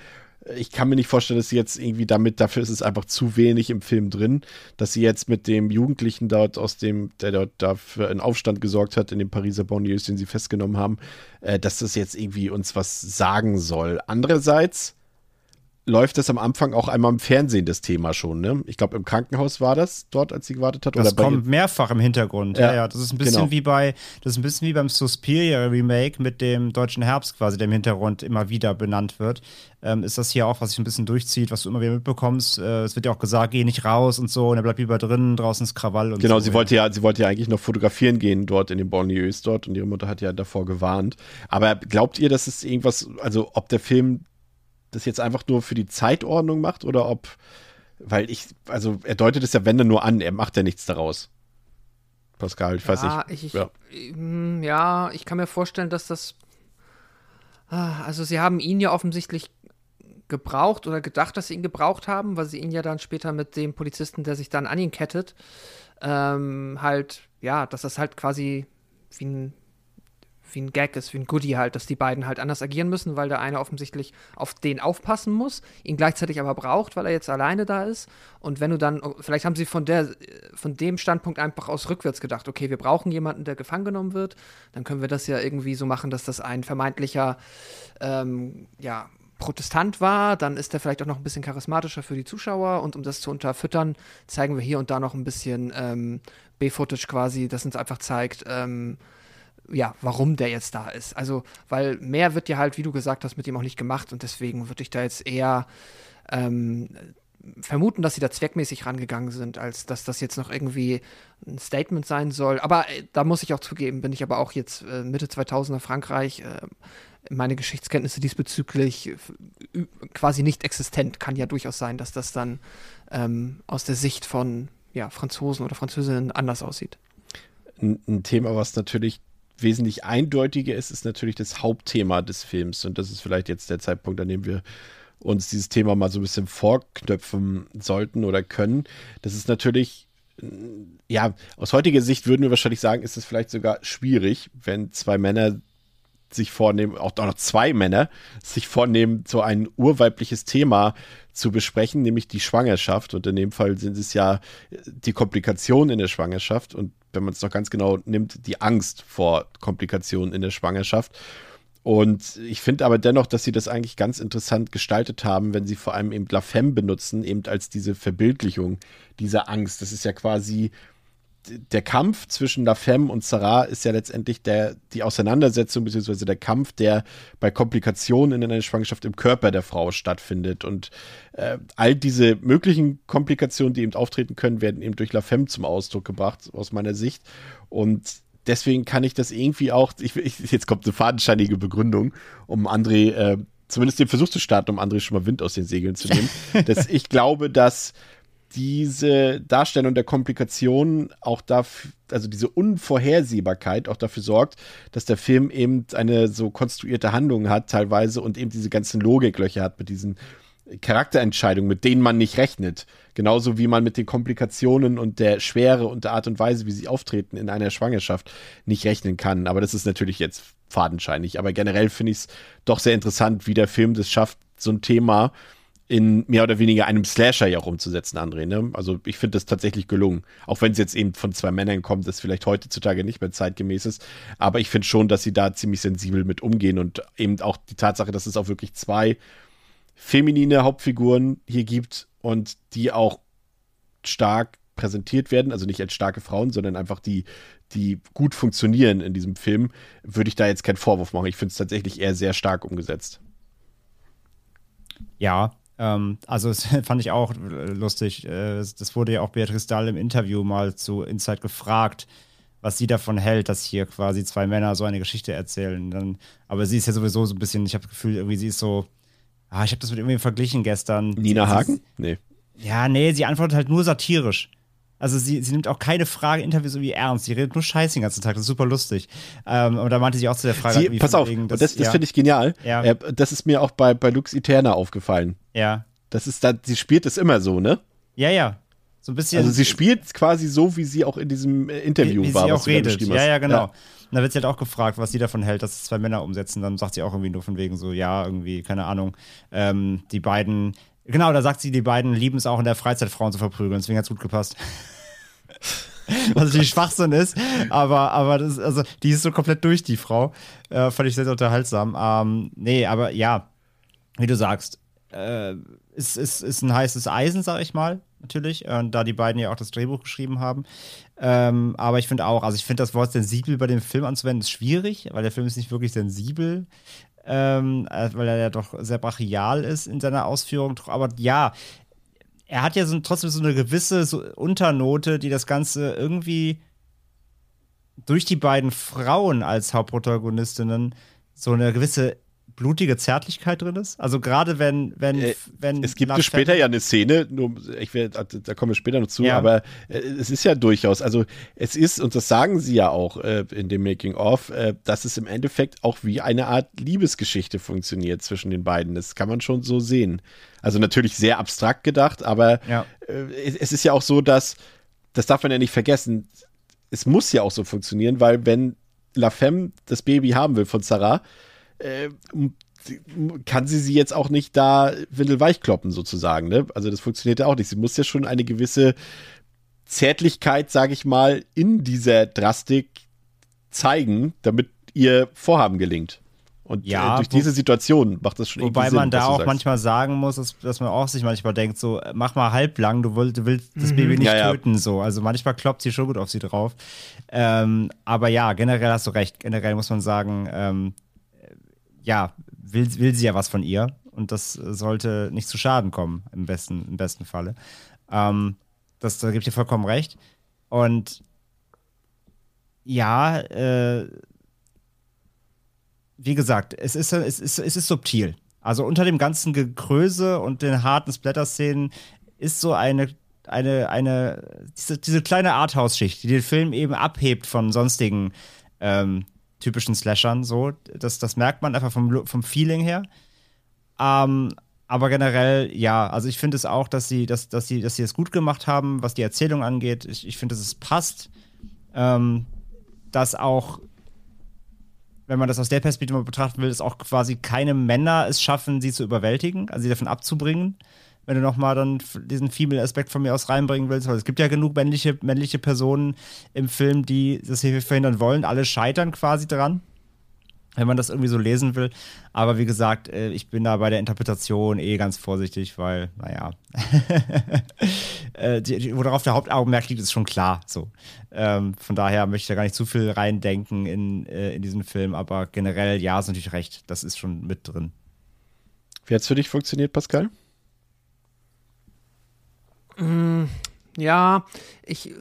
ich kann mir nicht vorstellen, dass sie jetzt irgendwie damit, dafür ist es einfach zu wenig im Film drin, dass sie jetzt mit dem Jugendlichen dort aus dem, der dort dafür einen Aufstand gesorgt hat in den Pariser Banlieues, den sie festgenommen haben, äh, dass das jetzt irgendwie uns was sagen soll. Andererseits läuft das am Anfang auch einmal im Fernsehen, das Thema schon, ne? Ich glaube, im Krankenhaus war das dort, als sie gewartet hat. Das kommt mehrfach im Hintergrund. Ja, ja, ja. Das ist ein bisschen genau. wie bei, das ist ein bisschen wie beim Suspiria Remake mit dem deutschen Herbst quasi, der im Hintergrund immer wieder benannt wird. Ähm, ist das hier auch, was sich ein bisschen durchzieht, was du immer wieder mitbekommst. Äh, es wird ja auch gesagt, geh nicht raus und so, und er bleibt lieber drin, draußen ist Krawall und Genau, so, sie wollte ja, sie wollte ja eigentlich noch fotografieren gehen dort in den Banlieues dort und ihre Mutter hat ja davor gewarnt. Aber glaubt ihr, dass es irgendwas, also ob der Film das jetzt einfach nur für die Zeitordnung macht oder ob, weil ich, also er deutet es ja, wenn dann nur an, er macht ja nichts daraus. Pascal, ich weiß ja, nicht. Ich, ja. Mm, ja, ich kann mir vorstellen, dass das, ah, also sie haben ihn ja offensichtlich gebraucht oder gedacht, dass sie ihn gebraucht haben, weil sie ihn ja dann später mit dem Polizisten, der sich dann an ihn kettet, ähm, halt, ja, dass das halt quasi wie ein wie ein Gag ist, wie ein Goodie halt, dass die beiden halt anders agieren müssen, weil der eine offensichtlich auf den aufpassen muss, ihn gleichzeitig aber braucht, weil er jetzt alleine da ist. Und wenn du dann, vielleicht haben sie von der, von dem Standpunkt einfach aus rückwärts gedacht, okay, wir brauchen jemanden, der gefangen genommen wird, dann können wir das ja irgendwie so machen, dass das ein vermeintlicher, ähm, ja, Protestant war, dann ist er vielleicht auch noch ein bisschen charismatischer für die Zuschauer und um das zu unterfüttern, zeigen wir hier und da noch ein bisschen ähm, B-Footage quasi, das uns einfach zeigt, ähm, ja, warum der jetzt da ist. Also, weil mehr wird ja halt, wie du gesagt hast, mit ihm auch nicht gemacht und deswegen würde ich da jetzt eher ähm, vermuten, dass sie da zweckmäßig rangegangen sind, als dass das jetzt noch irgendwie ein Statement sein soll. Aber äh, da muss ich auch zugeben, bin ich aber auch jetzt äh, Mitte 2000er Frankreich. Äh, meine Geschichtskenntnisse diesbezüglich äh, quasi nicht existent. Kann ja durchaus sein, dass das dann ähm, aus der Sicht von ja, Franzosen oder Französinnen anders aussieht. Ein, ein Thema, was natürlich wesentlich eindeutiger ist, ist natürlich das Hauptthema des Films. Und das ist vielleicht jetzt der Zeitpunkt, an dem wir uns dieses Thema mal so ein bisschen vorknöpfen sollten oder können. Das ist natürlich, ja, aus heutiger Sicht würden wir wahrscheinlich sagen, ist es vielleicht sogar schwierig, wenn zwei Männer sich vornehmen, auch noch zwei Männer sich vornehmen, so ein urweibliches Thema zu besprechen, nämlich die Schwangerschaft. Und in dem Fall sind es ja die Komplikationen in der Schwangerschaft. Und wenn man es noch ganz genau nimmt, die Angst vor Komplikationen in der Schwangerschaft. Und ich finde aber dennoch, dass sie das eigentlich ganz interessant gestaltet haben, wenn sie vor allem eben La Femme benutzen, eben als diese Verbildlichung dieser Angst. Das ist ja quasi der Kampf zwischen La Femme und Sarah ist ja letztendlich der, die Auseinandersetzung beziehungsweise der Kampf, der bei Komplikationen in einer Schwangerschaft im Körper der Frau stattfindet. Und äh, all diese möglichen Komplikationen, die eben auftreten können, werden eben durch La Femme zum Ausdruck gebracht, aus meiner Sicht. Und deswegen kann ich das irgendwie auch, ich, ich, jetzt kommt eine fadenscheinige Begründung, um André, äh, zumindest den Versuch zu starten, um André schon mal Wind aus den Segeln zu nehmen. dass ich glaube, dass diese Darstellung der Komplikationen auch dafür, also diese Unvorhersehbarkeit auch dafür sorgt, dass der Film eben eine so konstruierte Handlung hat teilweise und eben diese ganzen Logiklöcher hat mit diesen Charakterentscheidungen, mit denen man nicht rechnet. Genauso wie man mit den Komplikationen und der Schwere und der Art und Weise, wie sie auftreten in einer Schwangerschaft, nicht rechnen kann. Aber das ist natürlich jetzt fadenscheinig. Aber generell finde ich es doch sehr interessant, wie der Film das schafft, so ein Thema in mehr oder weniger einem Slasher ja auch umzusetzen, André. Ne? Also ich finde das tatsächlich gelungen. Auch wenn es jetzt eben von zwei Männern kommt, das vielleicht heutzutage nicht mehr zeitgemäß ist. Aber ich finde schon, dass sie da ziemlich sensibel mit umgehen und eben auch die Tatsache, dass es auch wirklich zwei feminine Hauptfiguren hier gibt und die auch stark präsentiert werden, also nicht als starke Frauen, sondern einfach die, die gut funktionieren in diesem Film, würde ich da jetzt keinen Vorwurf machen. Ich finde es tatsächlich eher sehr stark umgesetzt. Ja, ähm, also das fand ich auch lustig. Äh, das wurde ja auch Beatrice Dahl im Interview mal zu Inside gefragt, was sie davon hält, dass hier quasi zwei Männer so eine Geschichte erzählen. Dann, aber sie ist ja sowieso so ein bisschen, ich habe das Gefühl, irgendwie sie ist so, ah, ich habe das mit irgendwie verglichen gestern. Nina sie, Hagen? Nee. Ja, nee, sie antwortet halt nur satirisch. Also sie, sie nimmt auch keine Frage, Interviews irgendwie ernst. Sie redet nur Scheiße den ganzen Tag. Das ist super lustig. Ähm, und da meinte sie auch zu der Frage. Sie, pass auf, wegen, das, das, das ja. finde ich genial. Ja. Äh, das ist mir auch bei, bei Lux Eterna aufgefallen. Ja. Das ist da, sie spielt es immer so, ne? Ja, ja. So ein bisschen. Also sie spielt quasi so, wie sie auch in diesem äh, Interview wie, wie war. Sie auch redet. Ja, ja, genau. Ja. Und da wird sie halt auch gefragt, was sie davon hält, dass es zwei Männer umsetzen. Dann sagt sie auch irgendwie nur von wegen so, ja, irgendwie, keine Ahnung. Ähm, die beiden, genau, da sagt sie, die beiden lieben es auch in der Freizeit, Frauen zu verprügeln. Deswegen hat es gut gepasst. Was natürlich Schwachsinn ist, aber, aber das, also, die ist so komplett durch, die Frau. Äh, fand ich sehr, sehr unterhaltsam. Ähm, nee, aber ja, wie du sagst, äh, ist, ist, ist ein heißes Eisen, sag ich mal, natürlich, äh, da die beiden ja auch das Drehbuch geschrieben haben. Ähm, aber ich finde auch, also ich finde das Wort sensibel bei dem Film anzuwenden, ist schwierig, weil der Film ist nicht wirklich sensibel. Ähm, äh, weil er ja doch sehr brachial ist in seiner Ausführung. Aber ja, er hat ja so, trotzdem so eine gewisse so Unternote, die das Ganze irgendwie durch die beiden Frauen als Hauptprotagonistinnen so eine gewisse blutige Zärtlichkeit drin ist. Also gerade wenn, wenn, äh, wenn. Es gibt später ja eine Szene, nur, ich werd, da kommen wir später noch zu, ja. aber äh, es ist ja durchaus, also es ist, und das sagen sie ja auch äh, in dem Making of, äh, dass es im Endeffekt auch wie eine Art Liebesgeschichte funktioniert zwischen den beiden. Das kann man schon so sehen. Also natürlich sehr abstrakt gedacht, aber ja. Äh, es ist ja auch so, dass, das darf man ja nicht vergessen, es muss ja auch so funktionieren, weil wenn La Femme das Baby haben will von Sarah, äh, kann sie sie jetzt auch nicht da windelweich kloppen, sozusagen. Ne? Also das funktioniert ja auch nicht. Sie muss ja schon eine gewisse Zärtlichkeit, sage ich mal, in dieser Drastik zeigen, damit ihr Vorhaben gelingt. Und ja, äh, durch diese Situation macht das schon Wobei Sinn, man da auch manchmal sagen muss, dass, dass, man auch sich manchmal denkt, so, mach mal halblang, du, willst, du willst das mhm. Baby nicht ja, töten, ja. so. Also manchmal kloppt sie schon gut auf sie drauf. Ähm, aber ja, generell hast du recht. Generell muss man sagen, ähm, ja, will, will sie ja was von ihr und das sollte nicht zu Schaden kommen, im besten, im besten Falle. Ähm, das, da gebe ich dir vollkommen recht. Und ja, äh, wie gesagt, es ist, es, ist, es ist subtil. Also unter dem ganzen Gekröse und den harten Splatter-Szenen ist so eine, eine, eine, diese, diese kleine Arthouse-Schicht, die den Film eben abhebt von sonstigen ähm, typischen Slashern. So, das, das merkt man einfach vom, vom Feeling her. Ähm, aber generell, ja, also ich finde es auch, dass sie, dass, dass sie, dass sie es gut gemacht haben, was die Erzählung angeht. Ich, ich finde, dass es passt. Ähm, dass auch, wenn man das aus der Perspektive betrachten will, dass auch quasi keine Männer es schaffen, sie zu überwältigen, also sie davon abzubringen wenn du nochmal dann diesen Female-Aspekt von mir aus reinbringen willst. Weil es gibt ja genug männliche, männliche Personen im Film, die das hier verhindern wollen. Alle scheitern quasi dran, wenn man das irgendwie so lesen will. Aber wie gesagt, äh, ich bin da bei der Interpretation eh ganz vorsichtig, weil, naja, äh, worauf der Hauptaugenmerk liegt, ist schon klar. So. Ähm, von daher möchte ich da gar nicht zu viel reindenken in, äh, in diesen Film. Aber generell, ja, ist natürlich recht. Das ist schon mit drin. Wie hat es für dich funktioniert, Pascal? Mm, ja, ich,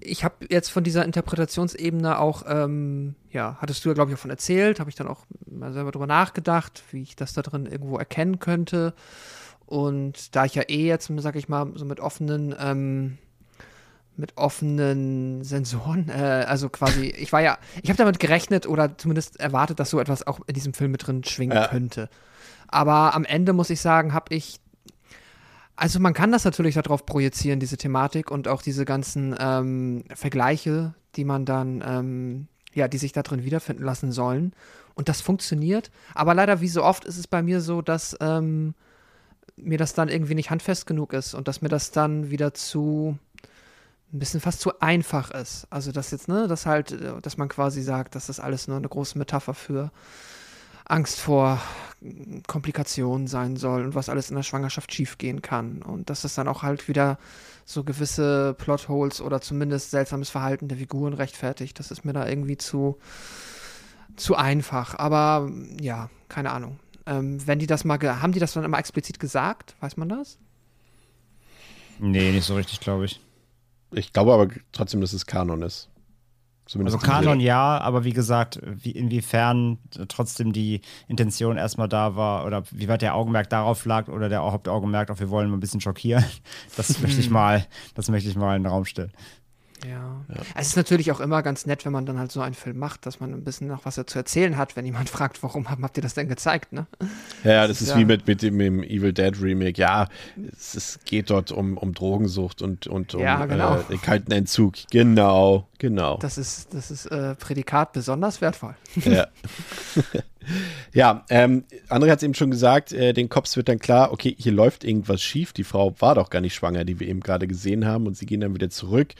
ich habe jetzt von dieser Interpretationsebene auch, ähm, ja, hattest du ja, glaube ich, davon erzählt, habe ich dann auch mal selber drüber nachgedacht, wie ich das da drin irgendwo erkennen könnte. Und da ich ja eh jetzt, sag ich mal, so mit offenen, ähm, mit offenen Sensoren, äh, also quasi, ich war ja, ich habe damit gerechnet oder zumindest erwartet, dass so etwas auch in diesem Film mit drin schwingen Ja. könnte. Aber am Ende muss ich sagen, habe ich also man kann das natürlich darauf projizieren, diese Thematik und auch diese ganzen ähm, Vergleiche, die man dann, ähm, ja, die sich da drin wiederfinden lassen sollen. Und das funktioniert. Aber leider, wie so oft, ist es bei mir so, dass ähm, mir das dann irgendwie nicht handfest genug ist und dass mir das dann wieder zu ein bisschen fast zu einfach ist. Also dass jetzt, ne, dass halt, äh, dass man quasi sagt, dass das alles nur eine große Metapher für Angst vor Komplikationen sein soll und was alles in der Schwangerschaft schiefgehen kann. Und dass das dann auch halt wieder so gewisse Plotholes oder zumindest seltsames Verhalten der Figuren rechtfertigt. Das ist mir da irgendwie zu, zu einfach. Aber ja, keine Ahnung. Ähm, wenn die das mal, ge- haben die das dann immer explizit gesagt? Weiß man das? Nee, nicht so richtig, glaube ich. Ich glaube aber trotzdem, dass es Kanon ist. Zumindest Also Kanon ja, aber wie gesagt, wie, inwiefern trotzdem die Intention erstmal da war oder wie weit der Augenmerk darauf lag oder der Hauptaugenmerk auf, wir wollen mal ein bisschen schockieren, das möchte ich mal, das möchte ich mal in den Raum stellen. Ja. Es ist natürlich auch immer ganz nett, wenn man dann halt so einen Film macht, dass man ein bisschen noch was zu erzählen hat, wenn jemand fragt, warum habt ihr das denn gezeigt, ne? Ja, das ist Ja. wie mit, mit dem im Evil Dead Remake. Ja, es, es geht dort um, um Drogensucht und, und um Ja, genau. äh, den kalten Entzug. Genau, genau. Das ist, das ist äh, Prädikat besonders wertvoll. Ja. ja, ähm, André hat es eben schon gesagt, äh, den Cops wird dann klar, okay, hier läuft irgendwas schief. Die Frau war doch gar nicht schwanger, die wir eben gerade gesehen haben. Und sie gehen dann wieder zurück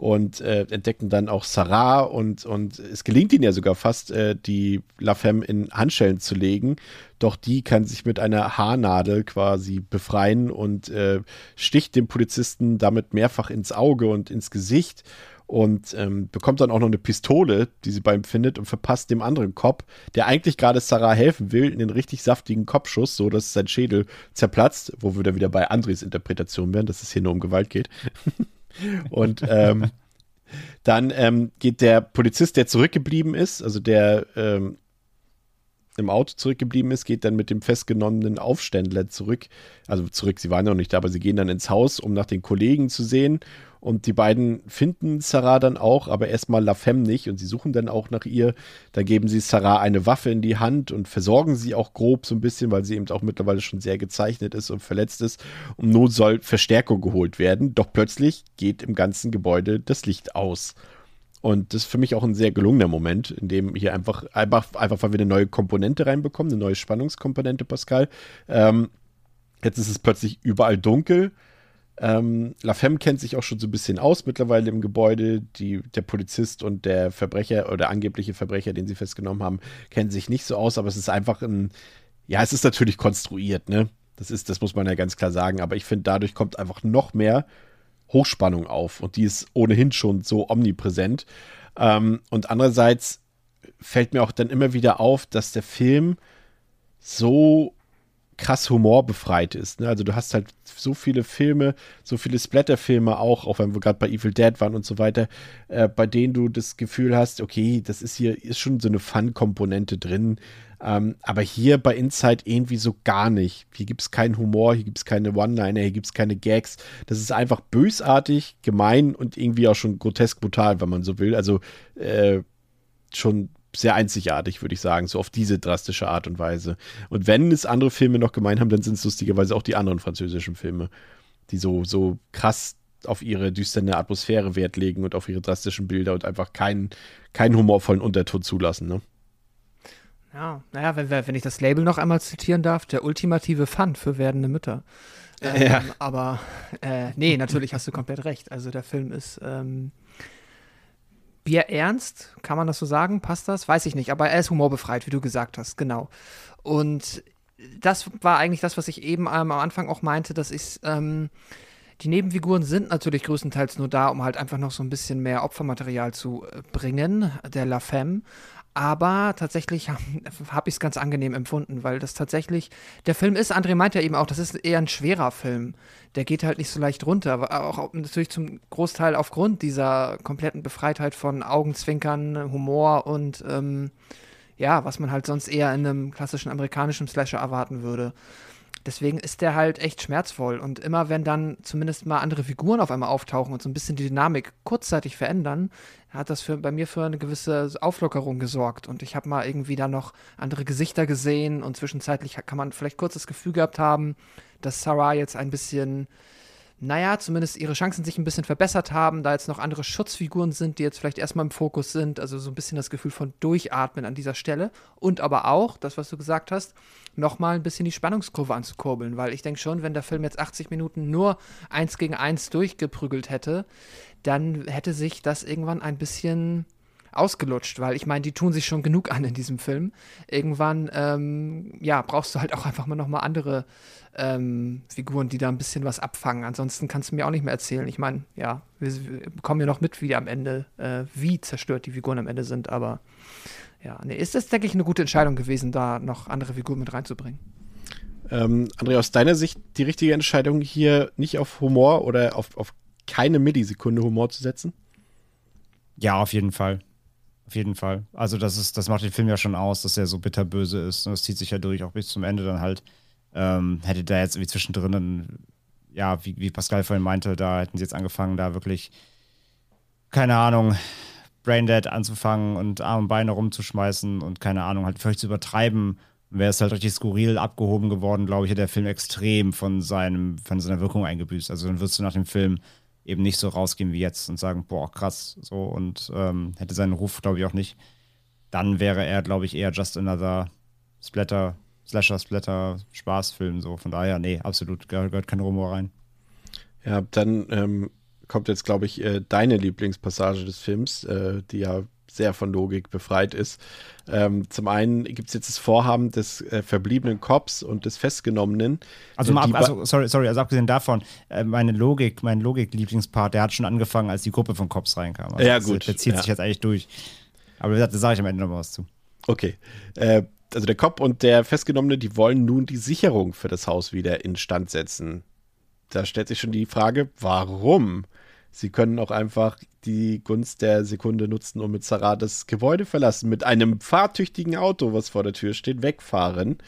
und äh, entdecken dann auch Sarah. Und, und es gelingt ihnen ja sogar fast, äh, die La Femme in Handschellen zu legen. Doch die kann sich mit einer Haarnadel quasi befreien und äh, sticht dem Polizisten damit mehrfach ins Auge und ins Gesicht und ähm, bekommt dann auch noch eine Pistole, die sie bei ihm findet und verpasst dem anderen Cop, der eigentlich gerade Sarah helfen will, in den richtig saftigen Kopfschuss, so dass sein Schädel zerplatzt, wo wir dann wieder bei Andres Interpretation wären, dass es hier nur um Gewalt geht. und ähm, dann ähm, geht der Polizist, der zurückgeblieben ist, also der ähm, im Auto zurückgeblieben ist, geht dann mit dem festgenommenen Aufständler zurück. Also zurück, sie waren noch nicht da, aber sie gehen dann ins Haus, um nach den Kollegen zu sehen. Und die beiden finden Sarah dann auch, aber erstmal La Femme nicht. Und sie suchen dann auch nach ihr. Dann geben sie Sarah eine Waffe in die Hand und versorgen sie auch grob so ein bisschen, weil sie eben auch mittlerweile schon sehr gezeichnet ist und verletzt ist. Und nun soll Verstärkung geholt werden. Doch plötzlich geht im ganzen Gebäude das Licht aus. Und das ist für mich auch ein sehr gelungener Moment, in dem hier einfach, einfach, einfach weil wir eine neue Komponente reinbekommen, eine neue Spannungskomponente, Pascal. Ähm, jetzt ist es plötzlich überall dunkel. Ähm, La Femme kennt sich auch schon so ein bisschen aus mittlerweile im Gebäude. Die, der Polizist und der Verbrecher oder angebliche Verbrecher, den sie festgenommen haben, kennen sich nicht so aus, aber es ist einfach ein, ja, es ist natürlich konstruiert, ne? Das ist, das muss man ja ganz klar sagen, aber ich finde, dadurch kommt einfach noch mehr Hochspannung auf und die ist ohnehin schon so omnipräsent. Ähm, und andererseits fällt mir auch dann immer wieder auf, dass der Film so krass humorbefreit ist. Ne? Also du hast halt so viele Filme, so viele Splatter-Filme auch, auch wenn wir gerade bei Evil Dead waren und so weiter, äh, bei denen du das Gefühl hast, okay, das ist hier, ist schon so eine Fun-Komponente drin. Ähm, aber hier bei Inside irgendwie so gar nicht. Hier gibt es keinen Humor, hier gibt es keine One-Liner, hier gibt es keine Gags. Das ist einfach bösartig, gemein und irgendwie auch schon grotesk brutal, wenn man so will. Also äh, schon sehr einzigartig, würde ich sagen, so auf diese drastische Art und Weise. Und wenn es andere Filme noch gemein haben, dann sind es lustigerweise auch die anderen französischen Filme, die so, so krass auf ihre düsterne Atmosphäre Wert legen und auf ihre drastischen Bilder und einfach keinen, keinen humorvollen Unterton zulassen. Ne? Ja, naja, wenn, wenn ich das Label noch einmal zitieren darf, der ultimative Fun für werdende Mütter. Ähm, Ja. Aber äh, nee, natürlich hast du komplett recht. Also der Film ist ähm, bierernst, kann man das so sagen? Passt das? Weiß ich nicht, aber er ist humorbefreit, wie du gesagt hast, genau. Und das war eigentlich das, was ich eben am Anfang auch meinte, dass ich ähm, die Nebenfiguren sind natürlich größtenteils nur da, um halt einfach noch so ein bisschen mehr Opfermaterial zu äh, bringen, der La Femme. Aber tatsächlich habe ich es ganz angenehm empfunden, weil das tatsächlich, der Film ist, André meint ja eben auch, das ist eher ein schwerer Film. Der geht halt nicht so leicht runter, aber auch natürlich zum Großteil aufgrund dieser kompletten Befreitheit von Augenzwinkern, Humor und ähm, ja, was man halt sonst eher in einem klassischen amerikanischen Slasher erwarten würde. deswegen ist der halt echt schmerzvoll. Und immer wenn dann zumindest mal andere Figuren auf einmal auftauchen und so ein bisschen die Dynamik kurzzeitig verändern, hat das für, bei mir für eine gewisse Auflockerung gesorgt. Und ich habe mal irgendwie da noch andere Gesichter gesehen und zwischenzeitlich kann man vielleicht kurz das Gefühl gehabt haben, dass Sarah jetzt ein bisschen naja, zumindest ihre Chancen sich ein bisschen verbessert haben, da jetzt noch andere Schutzfiguren sind, die jetzt vielleicht erstmal im Fokus sind. Also so ein bisschen das Gefühl von Durchatmen an dieser Stelle. Und aber auch, das, was du gesagt hast, nochmal ein bisschen die Spannungskurve anzukurbeln, weil ich denke schon, wenn der Film jetzt 80 Minuten nur eins gegen eins durchgeprügelt hätte, dann hätte sich das irgendwann ein bisschen ausgelutscht, weil ich meine, die tun sich schon genug an in diesem Film. Irgendwann, ähm, ja, brauchst du halt auch einfach mal nochmal andere ähm, Figuren, die da ein bisschen was abfangen. Ansonsten kannst du mir auch nicht mehr erzählen. Ich meine, ja, wir, wir, bekommen ja noch mit, wie am Ende, äh, wie zerstört die Figuren am Ende sind, aber ja, nee, ist das, denke ich, eine gute Entscheidung gewesen, da noch andere Figuren mit reinzubringen. Ähm, André, aus deiner Sicht die richtige Entscheidung, hier nicht auf Humor oder auf, auf keine Millisekunde Humor zu setzen? Ja, auf jeden Fall. Auf jeden Fall. Also, das ist, das macht den Film ja schon aus, dass er so bitterböse ist. Und das zieht sich ja durch, auch bis zum Ende dann halt. Ähm, hätte da jetzt irgendwie zwischendrin, dann, ja, wie, wie Pascal vorhin meinte, da hätten sie jetzt angefangen, da wirklich, keine Ahnung, Braindead anzufangen und Arme und Beine rumzuschmeißen und keine Ahnung, halt völlig zu übertreiben, wäre es halt richtig skurril abgehoben geworden, glaube ich, hätte der Film extrem von, seinem, von seiner Wirkung eingebüßt. Also dann würdest du nach dem Film eben nicht so rausgehen wie jetzt und sagen, boah, krass, so und ähm, hätte seinen Ruf, glaube ich, auch nicht. Dann wäre er, glaube ich, eher just another Splatter, Slasher, Splatter, Spaßfilm, so. Von daher, nee, absolut, gehört, kein Rumor rein. Ja, dann ähm, kommt jetzt, glaube ich, äh, deine Lieblingspassage des Films, äh, die ja sehr von Logik befreit ist. Ähm, zum einen gibt es jetzt das Vorhaben des äh, verbliebenen Cops und des Festgenommenen. Also, mal ab, also sorry, sorry, also abgesehen davon, äh, meine Logik, mein Logik-Lieblingspart, der hat schon angefangen, als die Gruppe von Cops reinkam. Also ja, das, gut. Der zieht ja. sich jetzt eigentlich durch. Aber wie gesagt, da sage ich am Ende noch was zu. Okay. Äh, also der Cop und der Festgenommene, die wollen nun die Sicherung für das Haus wieder instand setzen. Da stellt sich schon die Frage, warum? Sie können auch einfach die Gunst der Sekunde nutzen und mit Sarah das Gebäude verlassen, mit einem fahrtüchtigen Auto, was vor der Tür steht, wegfahren.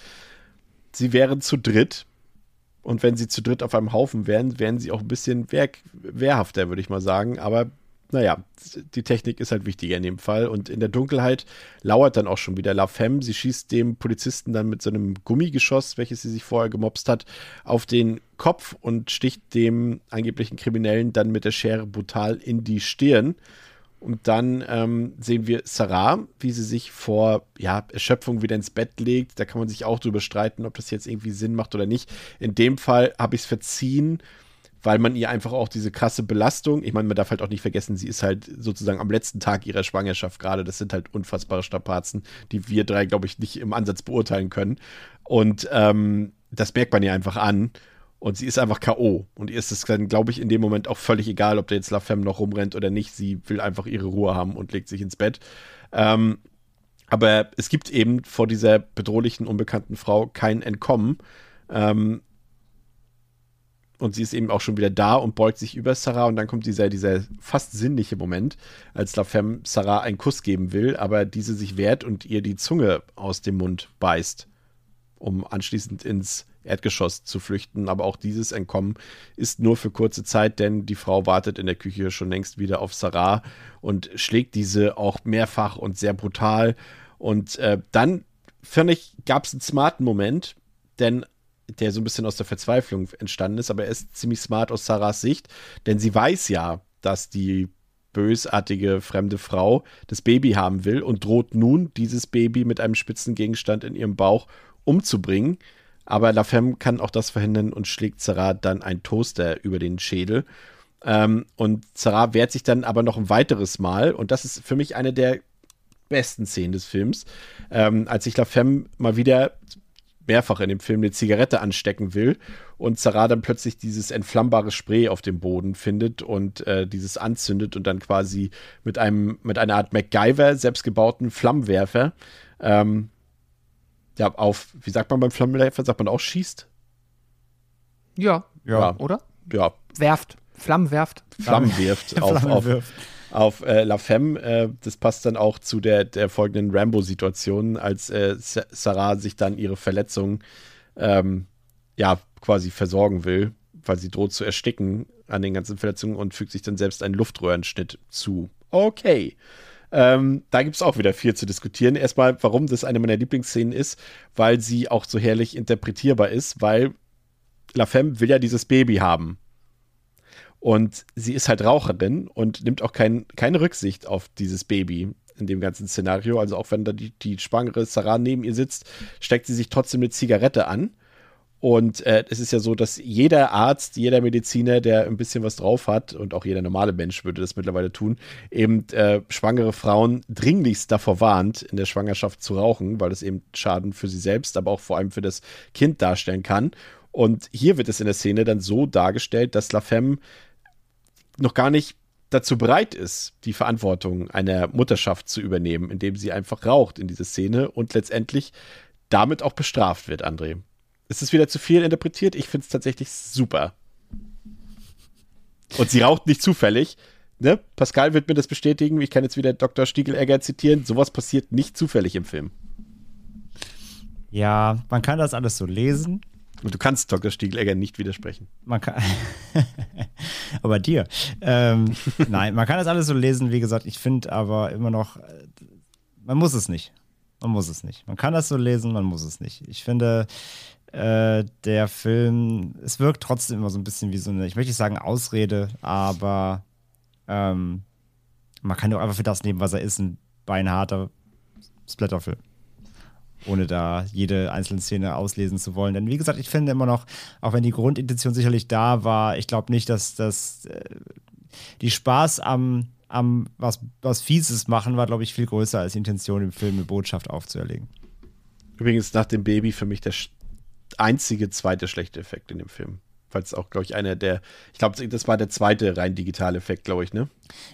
Sie wären zu dritt. Und wenn sie zu dritt auf einem Haufen wären, wären sie auch ein bisschen wehr, wehrhafter, würde ich mal sagen. Aber naja, die Technik ist halt wichtiger in dem Fall. Und in der Dunkelheit lauert dann auch schon wieder La Femme. Sie schießt dem Polizisten dann mit so einem Gummigeschoss, welches sie sich vorher gemobst hat, auf den Kopf und sticht dem angeblichen Kriminellen dann mit der Schere brutal in die Stirn. Und dann ähm, sehen wir Sarah, wie sie sich vor ja, Erschöpfung wieder ins Bett legt. Da kann man sich auch drüber streiten, ob das jetzt irgendwie Sinn macht oder nicht. In dem Fall habe ich es verziehen, weil man ihr einfach auch diese krasse Belastung, ich meine, man darf halt auch nicht vergessen, sie ist halt sozusagen am letzten Tag ihrer Schwangerschaft gerade. Das sind halt unfassbare Strapazen, die wir drei, glaube ich, nicht im Ansatz beurteilen können. Und ähm, das merkt man ihr einfach an. Und sie ist einfach K.O. Und ihr ist es dann, glaube ich, in dem Moment auch völlig egal, ob der jetzt La Femme noch rumrennt oder nicht. Sie will einfach ihre Ruhe haben und legt sich ins Bett. Ähm, aber es gibt eben vor dieser bedrohlichen, unbekannten Frau kein Entkommen. Ähm, und sie ist eben auch schon wieder da und beugt sich über Sarah und dann kommt dieser, dieser fast sinnliche Moment, als La Femme Sarah einen Kuss geben will, aber diese sich wehrt und ihr die Zunge aus dem Mund beißt, um anschließend ins Erdgeschoss zu flüchten. Aber auch dieses Entkommen ist nur für kurze Zeit, denn die Frau wartet in der Küche schon längst wieder auf Sarah und schlägt diese auch mehrfach und sehr brutal. Und äh, dann, finde ich, gab es einen smarten Moment, denn der so ein bisschen aus der Verzweiflung entstanden ist, aber er ist ziemlich smart aus Sarahs Sicht, denn sie weiß ja, dass die bösartige fremde Frau das Baby haben will und droht nun, dieses Baby mit einem spitzen Gegenstand in ihrem Bauch umzubringen. Aber La Femme kann auch das verhindern und schlägt Sarah dann ein Toaster über den Schädel. Ähm, und Sarah wehrt sich dann aber noch ein weiteres Mal. Und das ist für mich eine der besten Szenen des Films. Ähm, als sich La Femme mal wieder mehrfach in dem Film eine Zigarette anstecken will und Sarah dann plötzlich dieses entflammbare Spray auf dem Boden findet und äh, dieses anzündet und dann quasi mit einem mit einer Art MacGyver selbstgebauten Flammenwerfer ähm, ja auf wie sagt man beim Flammenwerfer? Sagt man auch schießt? Ja, ja. oder? Ja. Werft. Flammen werft. Flammen wirft auf, auf. Auf äh, La Femme. Äh, das passt dann auch zu der, der folgenden Rambo-Situation, als äh, Sa- Sarah sich dann ihre Verletzung ähm, ja, quasi versorgen will, weil sie droht zu ersticken an den ganzen Verletzungen und fügt sich dann selbst einen Luftröhrenschnitt zu. Okay. Ähm, da gibt es auch wieder viel zu diskutieren. Erstmal, warum das eine meiner Lieblingsszenen ist, weil sie auch so herrlich interpretierbar ist, weil La Femme will ja dieses Baby haben. Und sie ist halt Raucherin und nimmt auch kein, keine Rücksicht auf dieses Baby in dem ganzen Szenario. Also auch wenn da die, die schwangere Sarah neben ihr sitzt, steckt sie sich trotzdem eine Zigarette an. Und äh, es ist ja so, dass jeder Arzt, jeder Mediziner, der ein bisschen was drauf hat, und auch jeder normale Mensch würde das mittlerweile tun, eben äh, schwangere Frauen dringlichst davor warnt, in der Schwangerschaft zu rauchen, weil das eben Schaden für sie selbst, aber auch vor allem für das Kind darstellen kann. Und hier wird es in der Szene dann so dargestellt, dass La Femme noch gar nicht dazu bereit ist, die Verantwortung einer Mutterschaft zu übernehmen, indem sie einfach raucht in diese Szene und letztendlich damit auch bestraft wird, André. Ist es wieder zu viel interpretiert? Ich finde es tatsächlich super. Und sie raucht nicht zufällig. Ne? Pascal wird mir das bestätigen. Ich kann jetzt wieder Dr. Stiegelegger zitieren. Sowas passiert nicht zufällig im Film. Ja, man kann das alles so lesen. Du kannst Dr. Stiegelegger nicht widersprechen. Man kann. aber dir. Ähm, nein, man kann das alles so lesen, wie gesagt. Ich finde aber immer noch, äh, man muss es nicht. Man muss es nicht. Man kann das so lesen, man muss es nicht. Ich finde, äh, der Film, es wirkt trotzdem immer so ein bisschen wie so eine, ich möchte nicht sagen Ausrede, aber ähm, man kann doch einfach für das nehmen, was er ist, ein beinharter Splatterfilm ohne da jede einzelne Szene auslesen zu wollen. Denn wie gesagt, ich finde immer noch, auch wenn die Grundintention sicherlich da war, ich glaube nicht, dass das äh, die Spaß am, am was, was Fieses machen war, glaube ich, viel größer als die Intention, im Film eine Botschaft aufzuerlegen. Übrigens nach dem Baby für mich der einzige zweite schlechte Effekt in dem Film es auch, glaube ich, einer der, ich glaube, das war der zweite rein digitale Effekt, glaube ich, ne?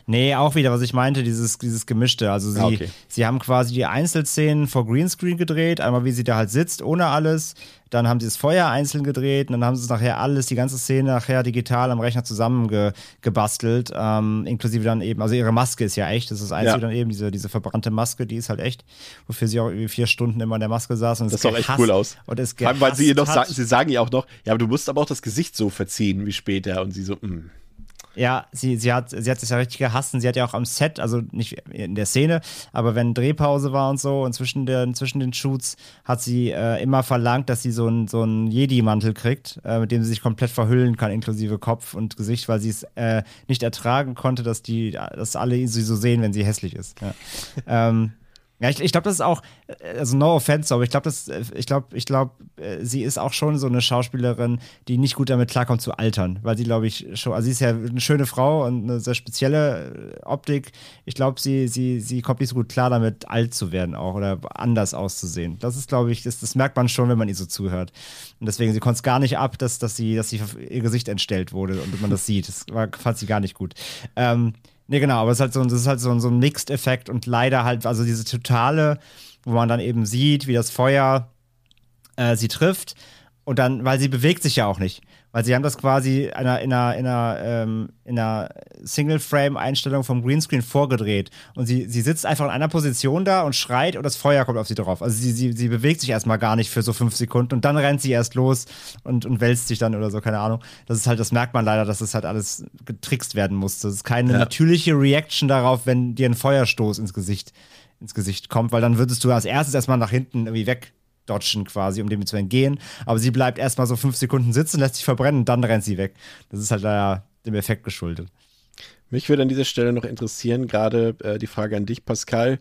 Nee, auch wieder, was ich meinte, dieses, dieses Gemischte. Also sie, ah, okay. sie haben quasi die Einzelszenen vor Greenscreen gedreht, einmal wie sie da halt sitzt, ohne alles. Dann haben sie das Feuer einzeln gedreht und dann haben sie es nachher alles, die ganze Szene nachher digital am Rechner zusammengebastelt, ähm, inklusive dann eben, also ihre Maske ist ja echt, das ist das Einzige ja. dann eben, diese, diese verbrannte Maske, die ist halt echt, wofür sie auch irgendwie vier Stunden immer in der Maske saß. Und das sah echt cool aus. Und es Vor allem, weil sie ihr noch sagen, sie sagen ja auch noch, ja, aber du musst aber auch das Gesicht so verziehen wie später und sie so, mh. Ja, sie, sie, hat, sie hat sich ja richtig gehasst und sie hat ja auch am Set, also nicht in der Szene, aber wenn Drehpause war und so und zwischen, der, zwischen den Shoots hat sie äh, immer verlangt, dass sie so einen so Jedi-Mantel kriegt, äh, mit dem sie sich komplett verhüllen kann, inklusive Kopf und Gesicht, weil sie es äh, nicht ertragen konnte, dass die, dass alle sie so sehen, wenn sie hässlich ist. Ja. ähm, ja, ich, ich glaube, das ist auch, äh, also no offense, aber ich glaube, äh, ich glaube, ich glaube, äh, sie ist auch schon so eine Schauspielerin, die nicht gut damit klarkommt zu altern, weil sie, glaube ich, schon, also sie ist ja eine schöne Frau und eine sehr spezielle Optik. Ich glaube, sie, sie, sie kommt nicht so gut klar damit, alt zu werden auch oder anders auszusehen. Das ist, glaube ich, das, das merkt man schon, wenn man ihr so zuhört. Und deswegen, sie konnte es gar nicht ab, dass, dass sie, dass sie ihr Gesicht entstellt wurde und man das sieht. Das war, fand sie gar nicht gut. Ähm, Nee, genau, aber es ist halt so, das ist halt so, so ein Mixed-Effekt und leider halt, also diese totale, wo man dann eben sieht, wie das Feuer äh, sie trifft und dann, weil sie bewegt sich ja auch nicht. Weil sie haben das quasi in einer, in einer, in einer, ähm, in einer Single-Frame-Einstellung vom Greenscreen vorgedreht. Und sie, sie sitzt einfach in einer Position da und schreit und das Feuer kommt auf sie drauf. Also sie, sie, sie bewegt sich erstmal gar nicht für so fünf Sekunden und dann rennt sie erst los und, und wälzt sich dann oder so, keine Ahnung. Das ist halt, das merkt man leider, dass es das halt alles getrickst werden muss. Das ist keine ja. natürliche Reaction darauf, wenn dir ein Feuerstoß ins Gesicht, ins Gesicht kommt, weil dann würdest du als erstes erstmal nach hinten irgendwie weg dodgen quasi, um dem zu entgehen. Aber sie bleibt erstmal so fünf Sekunden sitzen, lässt sich verbrennen und dann rennt sie weg. Das ist halt da dem Effekt geschuldet. Mich würde an dieser Stelle noch interessieren, gerade äh, die Frage an dich, Pascal.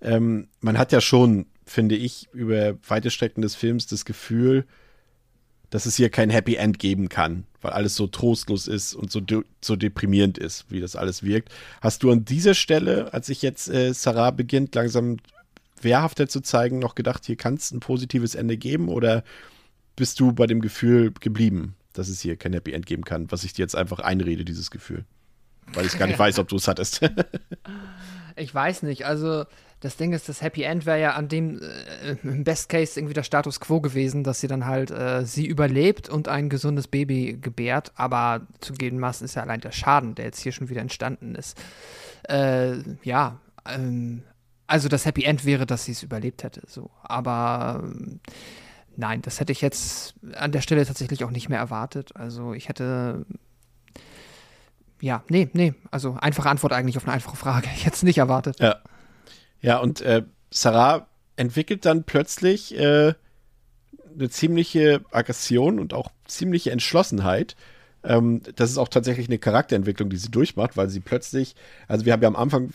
Ähm, man hat ja schon, finde ich, über weite Strecken des Films das Gefühl, dass es hier kein Happy End geben kann, weil alles so trostlos ist und so, de so deprimierend ist, wie das alles wirkt. Hast du an dieser Stelle, als ich jetzt äh, Sarah beginnt, langsam wehrhafter zu zeigen, noch gedacht, hier kann es ein positives Ende geben oder bist du bei dem Gefühl geblieben, dass es hier kein Happy End geben kann, was ich dir jetzt einfach einrede, dieses Gefühl? Weil ich gar nicht weiß, ob du es hattest. ich weiß nicht, also das Ding ist, das Happy End wäre ja an dem äh, im Best Case irgendwie der Status quo gewesen, dass sie dann halt äh, sie überlebt und ein gesundes Baby gebärt. Aber zugegebenermaßen ist ja allein der Schaden, der jetzt hier schon wieder entstanden ist. Äh, ja, ähm, also das Happy End wäre, dass sie es überlebt hätte. So, aber ähm, nein, das hätte ich jetzt an der Stelle tatsächlich auch nicht mehr erwartet. Also ich hätte ja, nee, nee. Also einfache Antwort eigentlich auf eine einfache Frage. Ich hätte es nicht erwartet. Ja. Ja, und äh, Sarah entwickelt dann plötzlich äh, eine ziemliche Aggression und auch ziemliche Entschlossenheit. Ähm, das ist auch tatsächlich eine Charakterentwicklung, die sie durchmacht, weil sie plötzlich, also wir haben ja am Anfang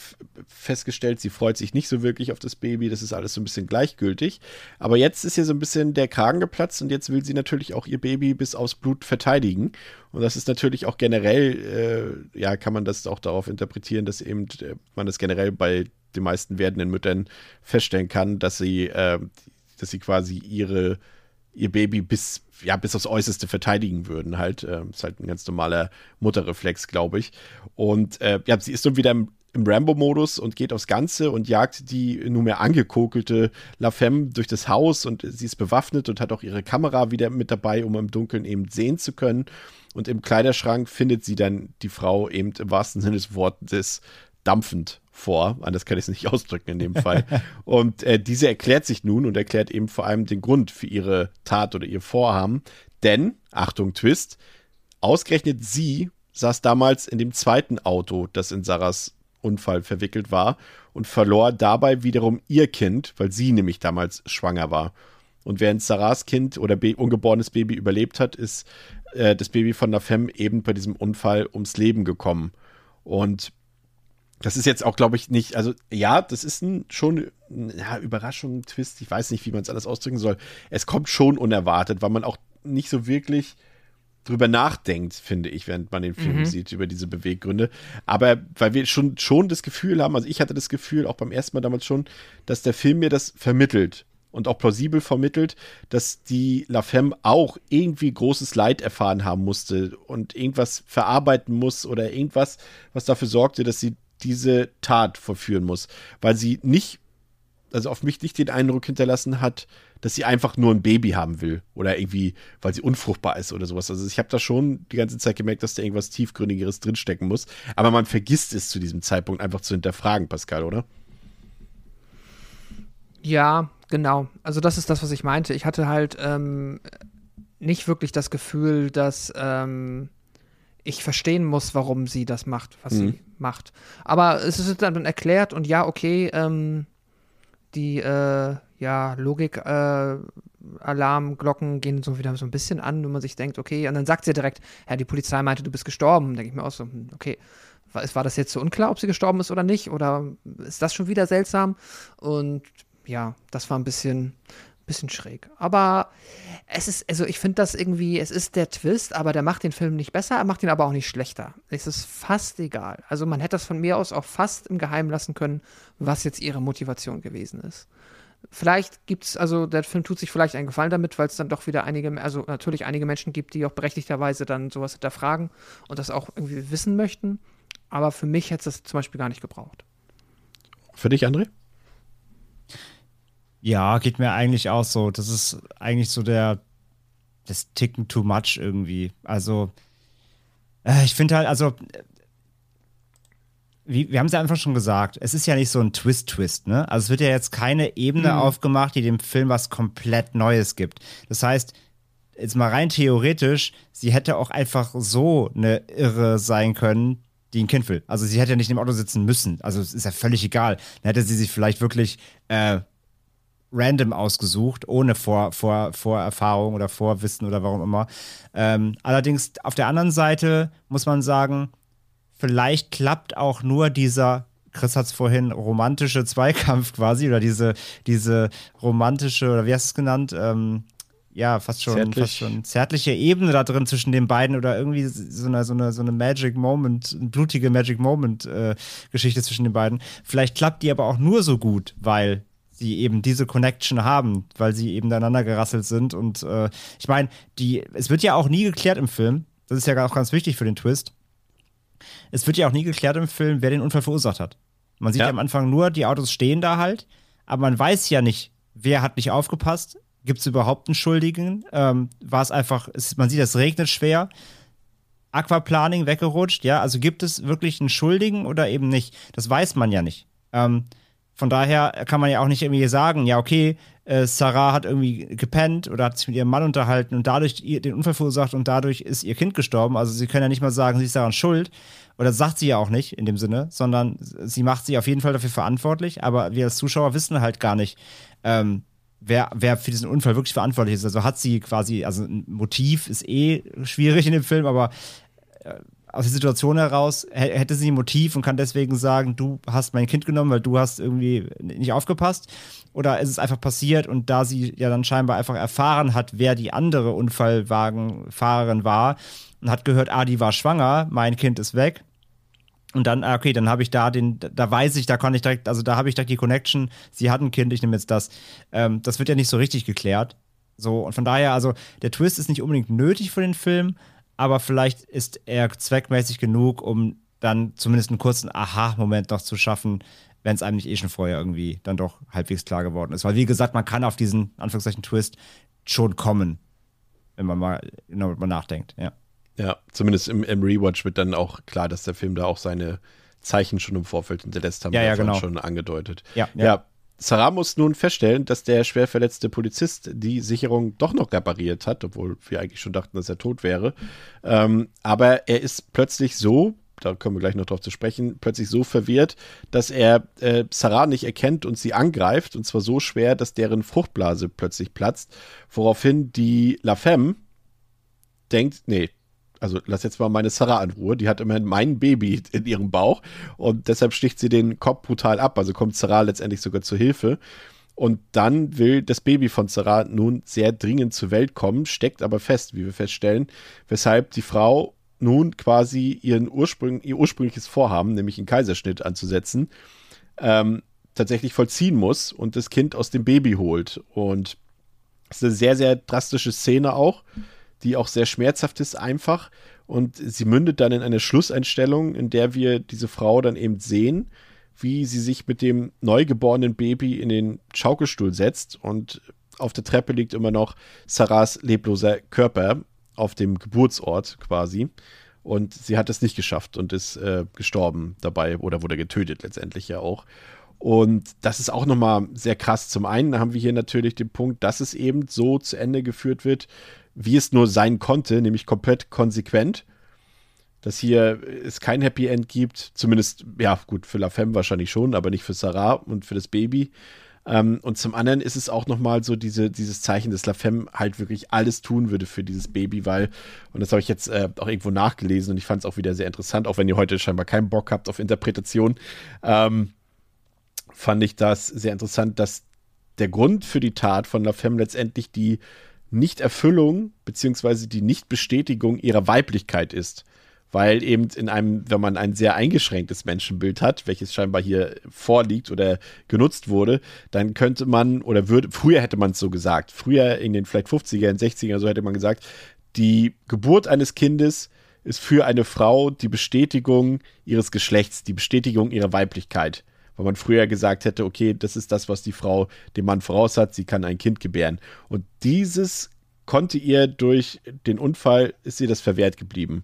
festgestellt, sie freut sich nicht so wirklich auf das Baby, das ist alles so ein bisschen gleichgültig. Aber jetzt ist ihr so ein bisschen der Kragen geplatzt und jetzt will sie natürlich auch ihr Baby bis aufs Blut verteidigen. Und das ist natürlich auch generell, äh, ja, kann man das auch darauf interpretieren, dass eben äh, man das generell bei den meisten werdenden Müttern feststellen kann, dass sie, äh, dass sie quasi ihre ihr Baby bis, ja, bis aufs Äußerste verteidigen würden. Halt, äh, ist halt ein ganz normaler Mutterreflex, glaube ich. Und äh, ja, sie ist nun wieder im, im Rambo-Modus und geht aufs Ganze und jagt die nunmehr angekokelte La Femme durch das Haus und sie ist bewaffnet und hat auch ihre Kamera wieder mit dabei, um im Dunkeln eben sehen zu können. Und im Kleiderschrank findet sie dann die Frau eben im wahrsten Sinne des Wortes dampfend vor. Anders kann ich es nicht ausdrücken in dem Fall. und äh, diese erklärt sich nun und erklärt eben vor allem den Grund für ihre Tat oder ihr Vorhaben. Denn, Achtung, Twist, ausgerechnet sie saß damals in dem zweiten Auto, das in Sarahs Unfall verwickelt war und verlor dabei wiederum ihr Kind, weil sie nämlich damals schwanger war. Und während Sarahs Kind oder Be ungeborenes Baby überlebt hat, ist äh, das Baby von Femme eben bei diesem Unfall ums Leben gekommen. Und das ist jetzt auch, glaube ich, nicht, also ja, das ist ein, schon ja, Überraschung, Twist, ich weiß nicht, wie man es alles ausdrücken soll. Es kommt schon unerwartet, weil man auch nicht so wirklich drüber nachdenkt, finde ich, während man den Film mhm. sieht, über diese Beweggründe. Aber weil wir schon, schon das Gefühl haben, also ich hatte das Gefühl, auch beim ersten Mal damals schon, dass der Film mir das vermittelt und auch plausibel vermittelt, dass die La Femme auch irgendwie großes Leid erfahren haben musste und irgendwas verarbeiten muss oder irgendwas, was dafür sorgte, dass sie diese Tat verführen muss, weil sie nicht, also auf mich nicht den Eindruck hinterlassen hat, dass sie einfach nur ein Baby haben will oder irgendwie, weil sie unfruchtbar ist oder sowas. Also ich habe da schon die ganze Zeit gemerkt, dass da irgendwas tiefgründigeres drinstecken muss, aber man vergisst es zu diesem Zeitpunkt einfach zu hinterfragen, Pascal, oder? Ja, genau. Also das ist das, was ich meinte. Ich hatte halt ähm, nicht wirklich das Gefühl, dass ähm, ich verstehen muss, warum sie das macht, was mhm. sie macht. Aber es ist dann erklärt und ja, okay, ähm, die äh, ja, Logik, äh, Alarmglocken gehen so wieder so ein bisschen an, wenn man sich denkt, okay, und dann sagt sie direkt, ja, die Polizei meinte, du bist gestorben. Denke ich mir auch so, hm, okay, war, war das jetzt so unklar, ob sie gestorben ist oder nicht? Oder ist das schon wieder seltsam? Und ja, das war ein bisschen, bisschen schräg. Aber es ist, also ich finde das irgendwie, es ist der Twist, aber der macht den Film nicht besser, er macht ihn aber auch nicht schlechter. Es ist fast egal. Also man hätte das von mir aus auch fast im Geheimen lassen können, was jetzt ihre Motivation gewesen ist. Vielleicht gibt es, also der Film tut sich vielleicht einen Gefallen damit, weil es dann doch wieder einige, also natürlich einige Menschen gibt, die auch berechtigterweise dann sowas hinterfragen und das auch irgendwie wissen möchten. Aber für mich hätte es das zum Beispiel gar nicht gebraucht. Für dich, André? Ja, geht mir eigentlich auch so. Das ist eigentlich so der, das Ticken too much irgendwie. Also, äh, ich finde halt, also, wie, wir haben es ja einfach schon gesagt, es ist ja nicht so ein Twist-Twist, ne? Also es wird ja jetzt keine Ebene mhm. aufgemacht, die dem Film was komplett Neues gibt. Das heißt, jetzt mal rein theoretisch, sie hätte auch einfach so eine Irre sein können, die ein Kind will. Also sie hätte ja nicht im Auto sitzen müssen. Also es ist ja völlig egal. Dann hätte sie sich vielleicht wirklich äh, random ausgesucht, ohne Vor, Vor, Vorerfahrung oder Vorwissen oder warum immer. Ähm, allerdings auf der anderen Seite muss man sagen, vielleicht klappt auch nur dieser Chris hat es vorhin romantische Zweikampf quasi oder diese, diese romantische, oder wie hast du es genannt? Ähm, ja, fast schon, Zärtlich. fast schon zärtliche Ebene da drin zwischen den beiden oder irgendwie so eine, so eine, so eine Magic Moment, eine blutige Magic Moment äh, Geschichte zwischen den beiden. Vielleicht klappt die aber auch nur so gut, weil sie eben diese Connection haben, weil sie eben aneinander gerasselt sind. Und äh, ich meine, die, es wird ja auch nie geklärt im Film. Das ist ja auch ganz wichtig für den Twist. Es wird ja auch nie geklärt im Film, wer den Unfall verursacht hat. Man sieht ja, ja am Anfang nur, die Autos stehen da halt, aber man weiß ja nicht, wer hat nicht aufgepasst. Gibt es überhaupt einen Schuldigen? Ähm, War es einfach, es, man sieht, es regnet schwer. Aquaplaning weggerutscht, ja. Also gibt es wirklich einen Schuldigen oder eben nicht? Das weiß man ja nicht. Ähm, von daher kann man ja auch nicht irgendwie sagen, ja, okay, äh, Sarah hat irgendwie gepennt oder hat sich mit ihrem Mann unterhalten und dadurch den Unfall verursacht und dadurch ist ihr Kind gestorben. Also sie können ja nicht mal sagen, sie ist daran schuld. Oder sagt sie ja auch nicht in dem Sinne, sondern sie macht sie auf jeden Fall dafür verantwortlich. Aber wir als Zuschauer wissen halt gar nicht, ähm, wer, wer für diesen Unfall wirklich verantwortlich ist. Also hat sie quasi, also ein Motiv ist eh schwierig in dem Film, aber äh, aus der Situation heraus hätte sie ein Motiv und kann deswegen sagen, du hast mein Kind genommen, weil du hast irgendwie nicht aufgepasst. Oder ist es einfach passiert und da sie ja dann scheinbar einfach erfahren hat, wer die andere Unfallwagenfahrerin war und hat gehört, ah, die war schwanger, mein Kind ist weg. Und dann, ah, okay, dann habe ich da den, da weiß ich, da kann ich direkt, also da habe ich direkt die Connection, sie hat ein Kind, ich nehme jetzt das. Ähm, das wird ja nicht so richtig geklärt. So, und von daher, also der Twist ist nicht unbedingt nötig für den Film, aber vielleicht ist er zweckmäßig genug, um dann zumindest einen kurzen Aha-Moment noch zu schaffen, wenn es einem nicht eh schon vorher irgendwie dann doch halbwegs klar geworden ist. Weil, wie gesagt, man kann auf diesen Anführungszeichen Twist schon kommen, wenn man mal genau mal nachdenkt, ja. Ja, zumindest im, im Rewatch wird dann auch klar, dass der Film da auch seine Zeichen schon im Vorfeld hinterlässt, haben ja, wir ja, genau. schon angedeutet. Ja, ja. ja, Sarah muss nun feststellen, dass der schwer verletzte Polizist die Sicherung doch noch repariert hat, obwohl wir eigentlich schon dachten, dass er tot wäre. Ähm, aber er ist plötzlich so, da kommen wir gleich noch drauf zu sprechen, plötzlich so verwirrt, dass er äh, Sarah nicht erkennt und sie angreift. Und zwar so schwer, dass deren Fruchtblase plötzlich platzt. Woraufhin die La Femme denkt, nee, also lass jetzt mal meine Sarah in Ruhe, die hat immerhin mein Baby in ihrem Bauch und deshalb sticht sie den Kopf brutal ab, also kommt Sarah letztendlich sogar zur Hilfe. Und dann will das Baby von Sarah nun sehr dringend zur Welt kommen, steckt aber fest, wie wir feststellen, weshalb die Frau nun quasi ihren Ursprung, ihr ursprüngliches Vorhaben, nämlich einen Kaiserschnitt anzusetzen, ähm, tatsächlich vollziehen muss und das Kind aus dem Baby holt. Und das ist eine sehr, sehr drastische Szene auch die auch sehr schmerzhaft ist, einfach. Und sie mündet dann in eine Schlusseinstellung, in der wir diese Frau dann eben sehen, wie sie sich mit dem neugeborenen Baby in den Schaukelstuhl setzt und auf der Treppe liegt immer noch Sarahs lebloser Körper auf dem Geburtsort quasi. Und sie hat es nicht geschafft und ist äh, gestorben dabei oder wurde getötet letztendlich ja auch. Und das ist auch nochmal sehr krass. Zum einen haben wir hier natürlich den Punkt, dass es eben so zu Ende geführt wird, wie es nur sein konnte, nämlich komplett konsequent. Dass hier es kein Happy End gibt, zumindest, ja, gut, für La Femme wahrscheinlich schon, aber nicht für Sarah und für das Baby. Ähm, und zum anderen ist es auch nochmal so diese, dieses Zeichen, dass La Femme halt wirklich alles tun würde für dieses Baby, weil, und das habe ich jetzt äh, auch irgendwo nachgelesen und ich fand es auch wieder sehr interessant, auch wenn ihr heute scheinbar keinen Bock habt auf Interpretation, ähm, fand ich das sehr interessant, dass der Grund für die Tat von La Femme letztendlich die Nichterfüllung beziehungsweise die Nichtbestätigung ihrer Weiblichkeit ist. Weil eben in einem, wenn man ein sehr eingeschränktes Menschenbild hat, welches scheinbar hier vorliegt oder genutzt wurde, dann könnte man oder würde, früher hätte man es so gesagt, früher in den vielleicht 50er, 60er, so hätte man gesagt, die Geburt eines Kindes ist für eine Frau die Bestätigung ihres Geschlechts, die Bestätigung ihrer Weiblichkeit weil man früher gesagt hätte, okay, das ist das, was die Frau dem Mann voraus hat, sie kann ein Kind gebären. Und dieses konnte ihr durch den Unfall, ist ihr das verwehrt geblieben.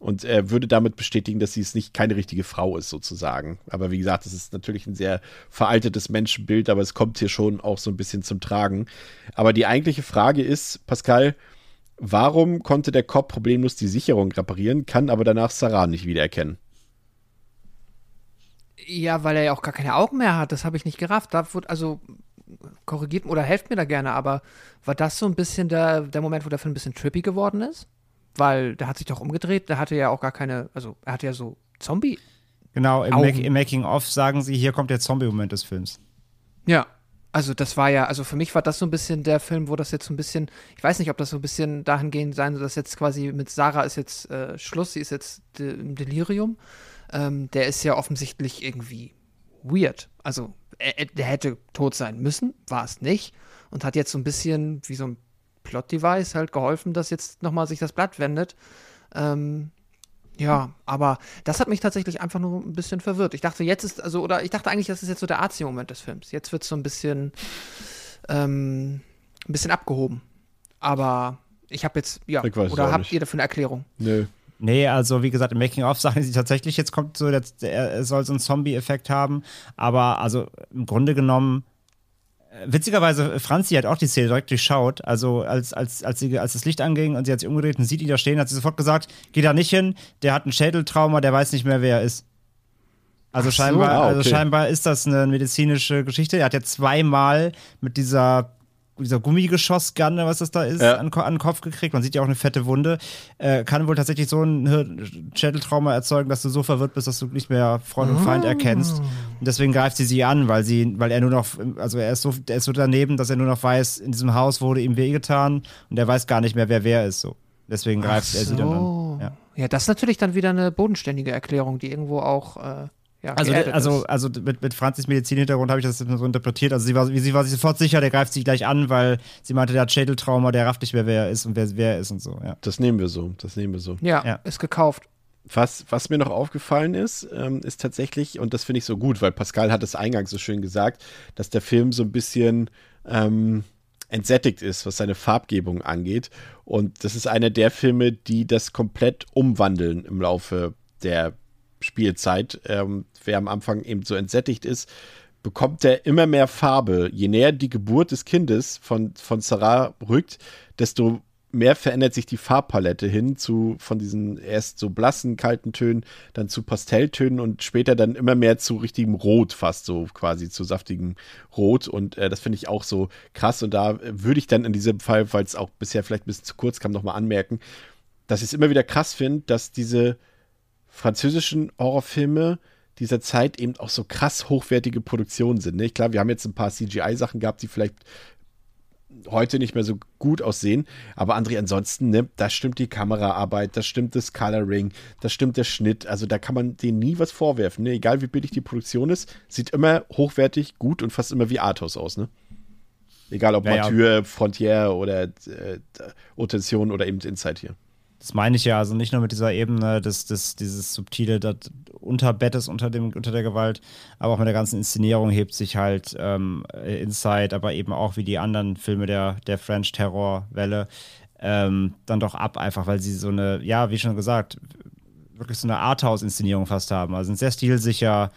Und er würde damit bestätigen, dass sie es nicht keine richtige Frau ist, sozusagen. Aber wie gesagt, das ist natürlich ein sehr veraltetes Menschenbild, aber es kommt hier schon auch so ein bisschen zum Tragen. Aber die eigentliche Frage ist, Pascal, warum konnte der Cop problemlos die Sicherung reparieren, kann aber danach Sarah nicht wiedererkennen? Ja, weil er ja auch gar keine Augen mehr hat. Das habe ich nicht gerafft. Da wird, also korrigiert oder helft mir da gerne, aber war das so ein bisschen der, der Moment, wo der Film ein bisschen trippy geworden ist? Weil der hat sich doch umgedreht, der hatte ja auch gar keine, also er hatte ja so Zombie. Genau, im, Make, im Making-of sagen sie, hier kommt der Zombie-Moment des Films. Ja, also das war ja, also für mich war das so ein bisschen der Film, wo das jetzt so ein bisschen, ich weiß nicht, ob das so ein bisschen dahingehend sein soll, dass jetzt quasi mit Sarah ist jetzt äh, Schluss, sie ist jetzt im Delirium ähm, der ist ja offensichtlich irgendwie weird. Also, er, der hätte tot sein müssen, war es nicht. Und hat jetzt so ein bisschen wie so ein Plot-Device halt geholfen, dass jetzt nochmal sich das Blatt wendet. Ähm, ja, aber das hat mich tatsächlich einfach nur ein bisschen verwirrt. Ich dachte, jetzt ist, also, oder ich dachte eigentlich, das ist jetzt so der Arzi-Moment des Films. Jetzt wird es so ein bisschen, ähm, ein bisschen abgehoben. Aber ich habe jetzt, ja, oder habt nicht. ihr dafür eine Erklärung? Nö, Nee, also wie gesagt, im Making-of sagen sie tatsächlich, jetzt kommt so, der, er soll so einen Zombie-Effekt haben. Aber also im Grunde genommen, äh, witzigerweise, Franzi hat auch die Szene direkt durchschaut. Also als, als, als, sie, als das Licht anging und sie hat sich umgedreht und sieht ihn da stehen, hat sie sofort gesagt, geh da nicht hin, der hat ein Schädeltrauma, der weiß nicht mehr, wer er ist. Also, so, scheinbar, ah, okay. also scheinbar ist das eine medizinische Geschichte. Er hat ja zweimal mit dieser dieser Gummigeschossgun, was das da ist, Ja. an, an den Kopf gekriegt. Man sieht ja auch eine fette Wunde. Äh, kann wohl tatsächlich so ein Schädeltrauma erzeugen, dass du so verwirrt bist, dass du nicht mehr Freund und Feind erkennst. Und deswegen greift sie sie an, weil sie, weil er nur noch, also er ist so, der ist so daneben, dass er nur noch weiß, in diesem Haus wurde ihm wehgetan und er weiß gar nicht mehr, wer wer ist. So. Deswegen greift er sie dann an. Ja. Ja, das ist natürlich dann wieder eine bodenständige Erklärung, die irgendwo auch äh, ja, Also, also, also mit, mit Franzis Medizinhintergrund habe ich das so interpretiert. Also sie war, sie war sich sofort sicher, der greift sich gleich an, weil sie meinte, der hat Schädeltrauma, der rafft nicht mehr, wer er ist und wer, wer er ist und so. Ja. Das nehmen wir so. Das nehmen wir so. ja, ja. ist gekauft. Was, was mir noch aufgefallen ist, ähm, ist tatsächlich, und das finde ich so gut, weil Pascal hat es eingangs so schön gesagt, dass der Film so ein bisschen ähm, entsättigt ist, was seine Farbgebung angeht. Und das ist einer der Filme, die das komplett umwandeln im Laufe der Spielzeit. Ähm, wer am Anfang eben so entsättigt ist, bekommt er immer mehr Farbe. Je näher die Geburt des Kindes von, von Sarah rückt, desto mehr verändert sich die Farbpalette hin zu von diesen erst so blassen, kalten Tönen, dann zu Pastelltönen und später dann immer mehr zu richtigem Rot, fast so quasi zu saftigem Rot. Und äh, das finde ich auch so krass. Und da äh, würde ich dann in diesem Fall, weil es auch bisher vielleicht ein bisschen zu kurz kam, nochmal anmerken, dass ich es immer wieder krass finde, dass diese französischen Horrorfilme dieser Zeit eben auch so krass hochwertige Produktionen sind. Ne? Klar, wir haben jetzt ein paar CGI-Sachen gehabt, die vielleicht heute nicht mehr so gut aussehen. Aber André, ansonsten, ne, da stimmt die Kameraarbeit, da stimmt das Coloring, da stimmt der Schnitt. Also da kann man denen nie was vorwerfen. Ne? Egal wie billig die Produktion ist, sieht immer hochwertig, gut und fast immer wie Arthouse aus, ne? Egal ob Ja, ja. Mathieu, Frontier oder äh, Attention oder eben Inside hier. Das meine ich ja, also nicht nur mit dieser Ebene des, des, dieses subtile das Unterbettes unter, dem, unter der Gewalt, aber auch mit der ganzen Inszenierung hebt sich halt ähm, Inside, aber eben auch wie die anderen Filme der, der French Terror-Welle ähm, dann doch ab, einfach weil sie so eine, ja, wie schon gesagt, wirklich so eine Arthouse-Inszenierung fast haben. Also sind sehr stilsicher,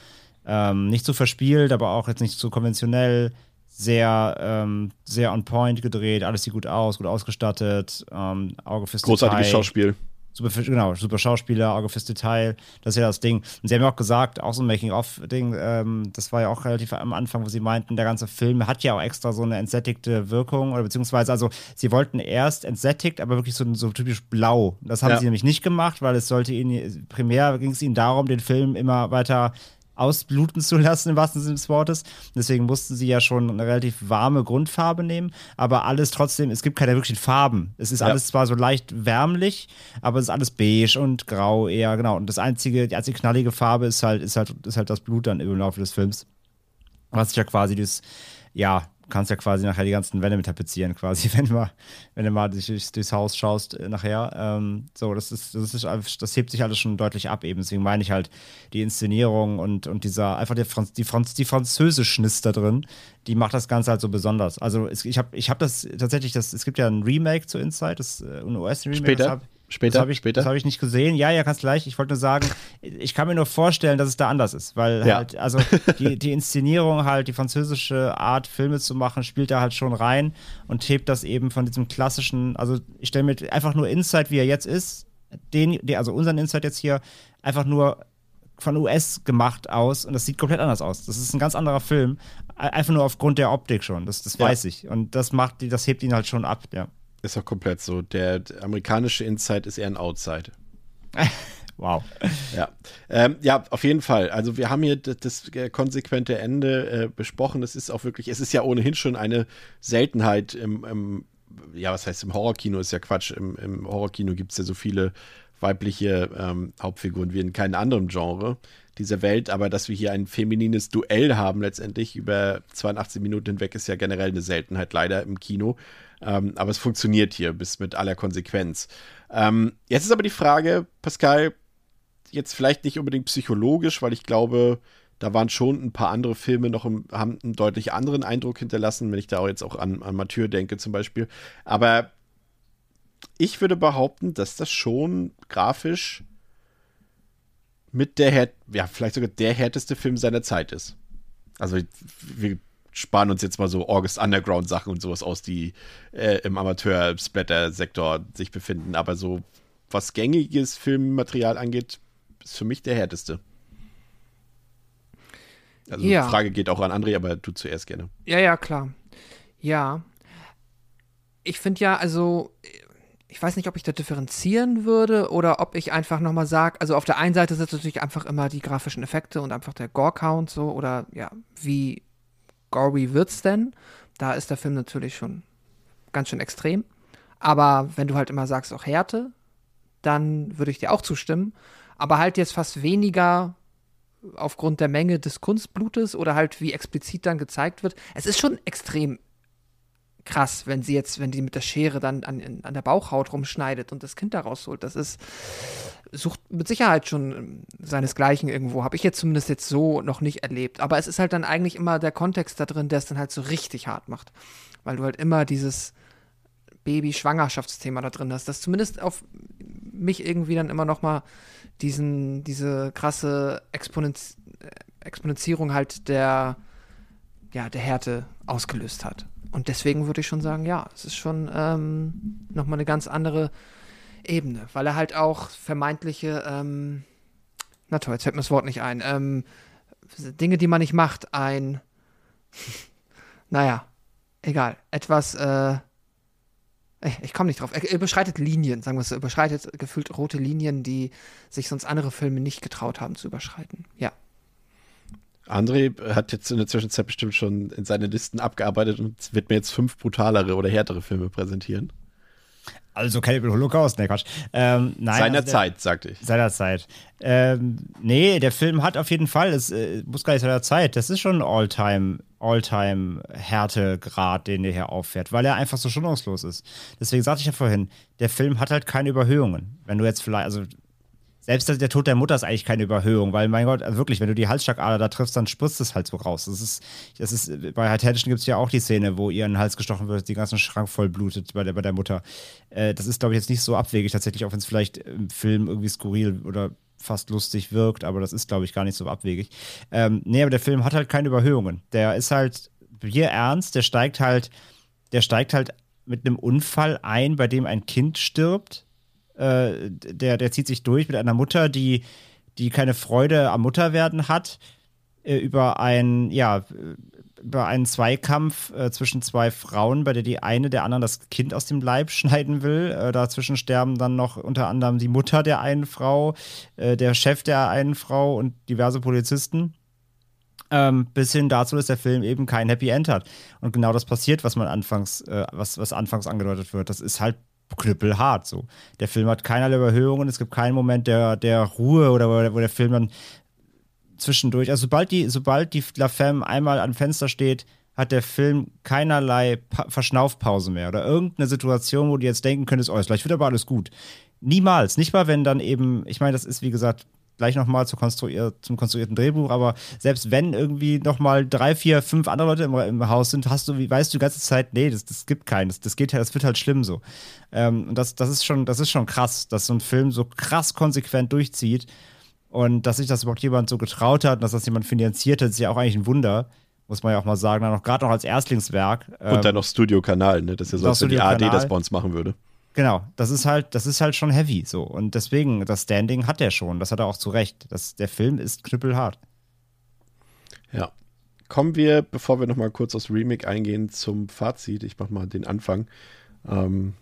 ähm, nicht zu verspielt, aber auch jetzt nicht zu konventionell, sehr, ähm, sehr on point gedreht, alles sieht gut aus, gut ausgestattet, ähm, Auge fürs Großartiges Detail. Schauspiel. Super, genau, super Schauspieler, Auge fürs Detail, das ist ja das Ding. Und sie haben ja auch gesagt, auch so ein Making-of-Ding, ähm, das war ja auch relativ am Anfang, wo sie meinten, der ganze Film hat ja auch extra so eine entsättigte Wirkung, oder beziehungsweise, also sie wollten erst entsättigt, aber wirklich so, so typisch blau. Das haben Ja. sie nämlich nicht gemacht, weil es sollte ihnen, primär ging es ihnen darum, den Film immer weiter ausbluten zu lassen, im wahrsten Sinne des Wortes. Deswegen mussten sie ja schon eine relativ warme Grundfarbe nehmen, aber alles trotzdem, es gibt keine wirklichen Farben. Es ist Ja. alles zwar so leicht wärmlich, aber es ist alles beige und grau eher, genau. Und das einzige, die einzige knallige Farbe ist halt, ist halt, ist halt das Blut dann im Laufe des Films. Was sich ja quasi das, ja, kannst ja quasi nachher die ganzen Wände mit tapezieren, quasi, wenn du mal, wenn du mal durch, durchs, durchs Haus schaust äh, nachher. Ähm, so, das ist, das ist einfach- das hebt sich alles schon deutlich ab eben. Deswegen meine ich halt die Inszenierung und, und dieser, einfach der Franz, die, Franz, die Französischnis da drin, die macht das Ganze halt so besonders. Also es, ich habe ich hab das tatsächlich, das, es gibt ja ein Remake zu Inside, das äh, ein US-Remake. Später. Später, das habe ich, später. das hab ich nicht gesehen. Ja, ja, ganz gleich. Ich wollte nur sagen, ich kann mir nur vorstellen, dass es da anders ist, weil Ja. halt, also die, die Inszenierung halt, die französische Art, Filme zu machen, spielt da halt schon rein und hebt das eben von diesem klassischen, also ich stelle mir einfach nur Inside, wie er jetzt ist, den, also unseren Inside jetzt hier, einfach nur von US gemacht aus und das sieht komplett anders aus. Das ist ein ganz anderer Film, einfach nur aufgrund der Optik schon, das, das Ja. weiß ich. Und das macht, die- das hebt ihn halt schon ab, ja. Ist auch komplett so. Der, der amerikanische Inside ist eher ein Outside. Wow. Ja. Ähm, ja, auf jeden Fall. Also wir haben hier das, das äh, konsequente Ende äh, besprochen. Es ist auch wirklich, es ist ja ohnehin schon eine Seltenheit im, im ja, was heißt im Horrorkino, ist ja Quatsch. Im, im Horrorkino gibt es ja so viele weibliche ähm, Hauptfiguren wie in keinem anderen Genre dieser Welt, aber dass wir hier ein feminines Duell haben letztendlich über 82 Minuten hinweg ist ja generell eine Seltenheit leider im Kino. Ähm, aber es funktioniert hier bis mit aller Konsequenz. Ähm, jetzt ist aber die Frage, Pascal, jetzt vielleicht nicht unbedingt psychologisch, weil ich glaube, da waren schon ein paar andere Filme noch, im, haben einen deutlich anderen Eindruck hinterlassen, wenn ich da auch jetzt auch an, an Mathieu denke zum Beispiel. Aber ich würde behaupten, dass das schon grafisch mit der, ja, vielleicht sogar der härteste Film seiner Zeit ist. Also, wir sparen uns jetzt mal so August Underground Sachen und sowas aus, die äh, im Amateur-Splatter-Sektor sich befinden. Aber so, was gängiges Filmmaterial angeht, ist für mich der härteste. Also, Ja. die Frage geht auch an André, aber du zuerst gerne. Ja, ja, klar. Ja. Ich finde ja, also, ich weiß nicht, ob ich da differenzieren würde oder ob ich einfach nochmal sage, also auf der einen Seite sind es natürlich einfach immer die grafischen Effekte und einfach der Gore-Count so oder ja, wie gory wird's denn? Da ist der Film natürlich schon ganz schön extrem. Aber wenn du halt immer sagst, auch Härte, dann würde ich dir auch zustimmen. Aber halt jetzt fast weniger aufgrund der Menge des Kunstblutes oder halt wie explizit dann gezeigt wird. Es ist schon extrem krass, wenn sie jetzt, wenn die mit der Schere dann an, an der Bauchhaut rumschneidet und das Kind da rausholt. Das ist, sucht mit Sicherheit schon ähm, seinesgleichen irgendwo. Habe ich jetzt zumindest jetzt so noch nicht erlebt. Aber es ist halt dann eigentlich immer der Kontext da drin, der es dann halt so richtig hart macht. Weil du halt immer dieses Baby-Schwangerschaftsthema da drin hast, das zumindest auf mich irgendwie dann immer noch mal diesen, diese krasse Exponenz äh, Exponenzierung halt der, ja, der Härte ausgelöst hat. Und deswegen würde ich schon sagen, ja, es ist schon ähm, nochmal eine ganz andere Ebene, weil er halt auch vermeintliche, ähm, na toll, jetzt fällt mir das Wort nicht ein, ähm, Dinge, die man nicht macht, ein, naja, egal, etwas, äh, ich, komme nicht drauf. Er überschreitet Linien, sagen wir es so, überschreitet gefühlt rote Linien, die sich sonst andere Filme nicht getraut haben zu überschreiten. Ja. André hat jetzt in der Zwischenzeit bestimmt schon in seine Listen abgearbeitet und wird mir jetzt fünf brutalere oder härtere Filme präsentieren. Also Cannibal Holocaust, ne Quatsch. Ähm, nein, Seiner also der- Zeit, sagte ich. Seiner Zeit. Ähm, nee, der Film hat auf jeden Fall, es äh, muss gar nicht seiner Zeit, das ist schon ein All-Time, All-Time-Härtegrad, den der hier auffährt, weil er einfach so schonungslos ist. Deswegen sagte ich ja vorhin, der Film hat halt keine Überhöhungen. Wenn du jetzt vielleicht, also selbst der Tod der Mutter ist eigentlich keine Überhöhung, weil mein Gott, also wirklich, wenn du die Halsschlagader da triffst, dann spritzt es halt so raus. Das ist, das ist, bei Attention gibt es ja auch die Szene, wo ihr in den Hals gestochen wird, die ganzen Schrank voll blutet bei der, bei der Mutter. Äh, das ist, glaube ich, jetzt nicht so abwegig tatsächlich, auch wenn es vielleicht im Film irgendwie skurril oder fast lustig wirkt, aber das ist, glaube ich, gar nicht so abwegig. Ähm, nee, aber der Film hat halt keine Überhöhungen. Der ist halt hier ernst, der steigt halt, der steigt halt mit einem Unfall ein, bei dem ein Kind stirbt äh, der, der zieht sich durch mit einer Mutter, die, die keine Freude am Mutterwerden hat, äh, über ein, ja, über einen Zweikampf äh, zwischen zwei Frauen, bei der die eine der anderen das Kind aus dem Leib schneiden will. Äh, dazwischen sterben dann noch unter anderem die Mutter der einen Frau, äh, der Chef der einen Frau und diverse Polizisten. Ähm, bis hin dazu, dass der Film eben kein Happy End hat. Und genau das passiert, was man anfangs, äh, was, was anfangs angedeutet wird. Das ist halt knüppelhart so. Der Film hat keinerlei Überhöhungen, es gibt keinen Moment der, der Ruhe oder wo, der Film dann zwischendurch, also sobald die, sobald die La Femme einmal am Fenster steht, hat der Film keinerlei pa Verschnaufpause mehr oder irgendeine Situation, wo du jetzt denken könntest, oh, gleich wird aber alles gut. Niemals. Nicht mal, wenn dann eben, ich meine, das ist wie gesagt gleich nochmal zu konstruier zum konstruierten Drehbuch, aber selbst wenn irgendwie nochmal drei, vier, fünf andere Leute im, im Haus sind, hast du, wie weißt du die ganze Zeit, nee, das, das gibt keinen, das, das geht halt, das wird halt schlimm so. Ähm, und das, das ist schon, das ist schon krass, dass so ein Film so krass konsequent durchzieht und dass sich das überhaupt jemand so getraut hat und dass das jemand finanziert hat, ist ja auch eigentlich ein Wunder, muss man ja auch mal sagen, dann auch gerade noch als Erstlingswerk. Und Ähm, dann noch Studio-Kanal, ne? Das ist ja so, noch als wenn die Studiokanal. das bei uns machen würde. Genau, das ist halt, das ist halt schon heavy so. Und deswegen, das Standing hat er schon. Das hat er auch zu Recht. Das, der Film ist knüppelhart. Ja. Kommen wir, bevor wir nochmal kurz aufs Remake eingehen, zum Fazit. Ich mache mal den Anfang, ähm,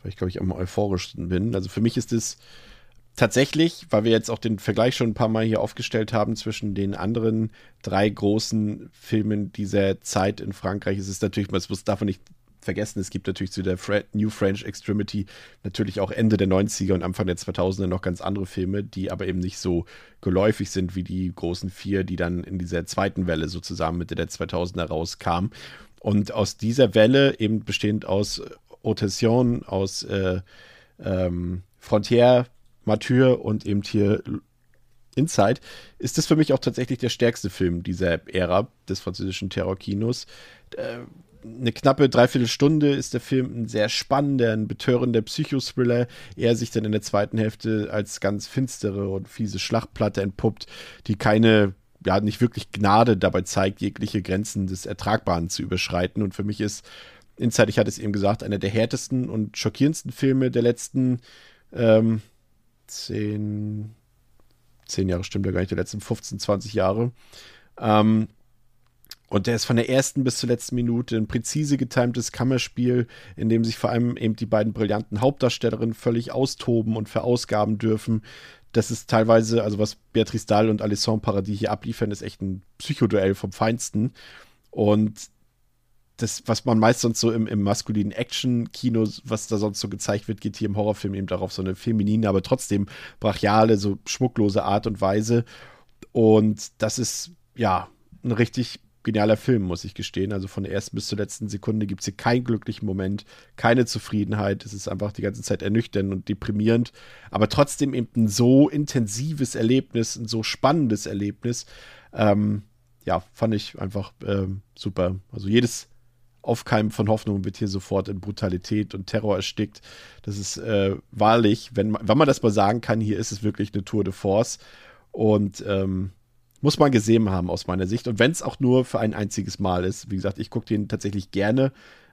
weil ich glaube ich am euphorischsten bin. Also für mich ist es tatsächlich, weil wir jetzt auch den Vergleich schon ein paar Mal hier aufgestellt haben zwischen den anderen drei großen Filmen dieser Zeit in Frankreich, ist es natürlich, man muss davon nicht vergessen, es gibt natürlich zu der Fre New French Extremity natürlich auch Ende der 90er und Anfang der 2000er noch ganz andere Filme, die aber eben nicht so geläufig sind wie die großen vier, die dann in dieser zweiten Welle sozusagen Mitte der 2000er rauskamen. Und aus dieser Welle, eben bestehend aus Tension, aus äh, ähm, Frontière, Mathieu und eben hier Inside, ist das für mich auch tatsächlich der stärkste Film dieser Ära des französischen Terrorkinos. Äh, eine knappe Dreiviertelstunde ist der Film ein sehr spannender, ein betörender Psychothriller. Er sich dann in der zweiten Hälfte als ganz finstere und fiese Schlachtplatte entpuppt, die keine, ja, nicht wirklich Gnade dabei zeigt, jegliche Grenzen des Ertragbaren zu überschreiten. Und für mich ist Inside, ich hatte es eben gesagt, einer der härtesten und schockierendsten Filme der letzten ähm, zehn, zehn Jahre stimmt ja gar nicht, der letzten 15, 20 Jahre. Ähm, und der ist von der ersten bis zur letzten Minute ein präzise getimtes Kammerspiel, in dem sich vor allem eben die beiden brillanten Hauptdarstellerinnen völlig austoben und verausgaben dürfen. Das ist teilweise, also was Beatrice Dahl und Alessandro Paradis hier abliefern, ist echt ein Psychoduell vom Feinsten. Und das, was man meist sonst so im, im maskulinen Action-Kino, was da sonst so gezeigt wird, geht hier im Horrorfilm eben darauf so eine feminine, aber trotzdem brachiale, so schmucklose Art und Weise. Und das ist, ja, ein richtig genialer Film, muss ich gestehen. Also von der ersten bis zur letzten Sekunde gibt es hier keinen glücklichen Moment, keine Zufriedenheit. Es ist einfach die ganze Zeit ernüchternd und deprimierend, aber trotzdem eben ein so intensives Erlebnis, ein so spannendes Erlebnis. Ähm, ja, fand ich einfach ähm, super. Also jedes Aufkeimen von Hoffnung wird hier sofort in Brutalität und Terror erstickt. Das ist äh, wahrlich, wenn man, wenn man das mal sagen kann, hier ist es wirklich eine Tour de Force. Und ähm, muss man gesehen haben aus meiner Sicht. Und wenn es auch nur für ein einziges Mal ist. Wie gesagt, ich gucke den tatsächlich gerne.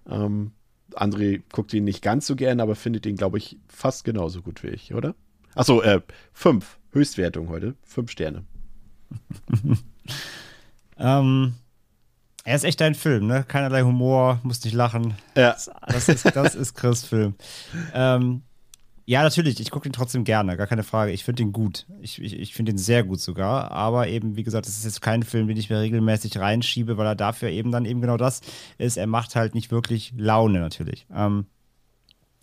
Ähm, André guckt ihn nicht ganz so gerne, aber findet ihn, glaube ich, fast genauso gut wie ich, oder? Achso, äh, fünf. Höchstwertung heute. Fünf Sterne. ähm, er ist echt ein Film, ne? Keinerlei Humor, muss nicht lachen. Ja. Das, das ist, das ist Chris Film. Ähm, ja, natürlich. Ich gucke ihn trotzdem gerne, gar keine Frage. Ich finde ihn gut. Ich, ich, ich finde ihn sehr gut sogar. Aber eben, wie gesagt, es ist jetzt kein Film, den ich mir regelmäßig reinschiebe, weil er dafür eben dann eben genau das ist. Er macht halt nicht wirklich Laune natürlich. Ähm,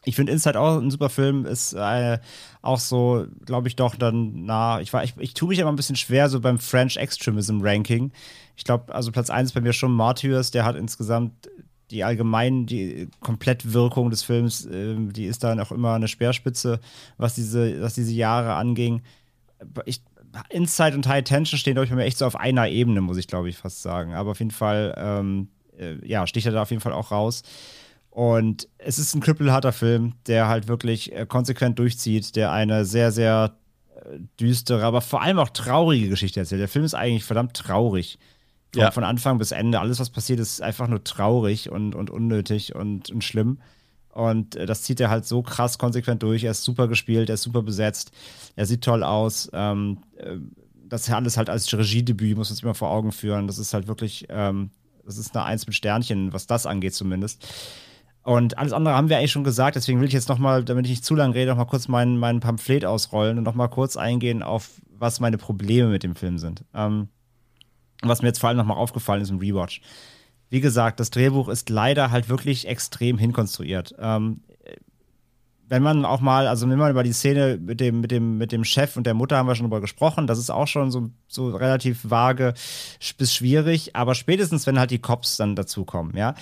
ich finde Inside auch ein super Film, ist äh, auch so, glaube ich, doch dann nah. Ich, war, ich, ich tue mich immer ein bisschen schwer so beim French Extremism Ranking. Ich glaube, also Platz 1 ist bei mir schon Martyrs, der hat insgesamt die allgemein, die Komplettwirkung des Films, äh, die ist dann auch immer eine Speerspitze, was diese, was diese Jahre anging. Ich, Inside und High Tension stehen, glaube ich, bei mir echt so auf einer Ebene, muss ich, glaube ich, fast sagen. Aber auf jeden Fall, ähm, äh, ja, sticht er da auf jeden Fall auch raus. Und es ist ein knüppelharter Film, der halt wirklich äh, konsequent durchzieht, der eine sehr, sehr äh, düstere, aber vor allem auch traurige Geschichte erzählt. Der Film ist eigentlich verdammt traurig. Von, ja. von Anfang bis Ende. Alles, was passiert, ist einfach nur traurig und, und unnötig und, und schlimm. Und äh, das zieht er halt so krass konsequent durch. Er ist super gespielt, er ist super besetzt, er sieht toll aus. Ähm, äh, das alles halt als Regiedebüt, muss man sich immer vor Augen führen. Das ist halt wirklich, ähm, das ist eine Eins mit Sternchen, was das angeht zumindest. Und alles andere haben wir eigentlich schon gesagt, deswegen will ich jetzt nochmal, damit ich nicht zu lange rede, nochmal kurz mein, mein Pamphlet ausrollen und nochmal kurz eingehen auf, was meine Probleme mit dem Film sind. Ähm, was mir jetzt vor allem nochmal aufgefallen ist im Rewatch. Wie gesagt, das Drehbuch ist leider halt wirklich extrem hinkonstruiert. Ähm, wenn man auch mal, also wenn man über die Szene mit dem, mit dem, mit dem Chef und der Mutter haben wir schon drüber gesprochen, das ist auch schon so, so relativ vage bis schwierig, aber spätestens, wenn halt die Cops dann dazukommen, ja,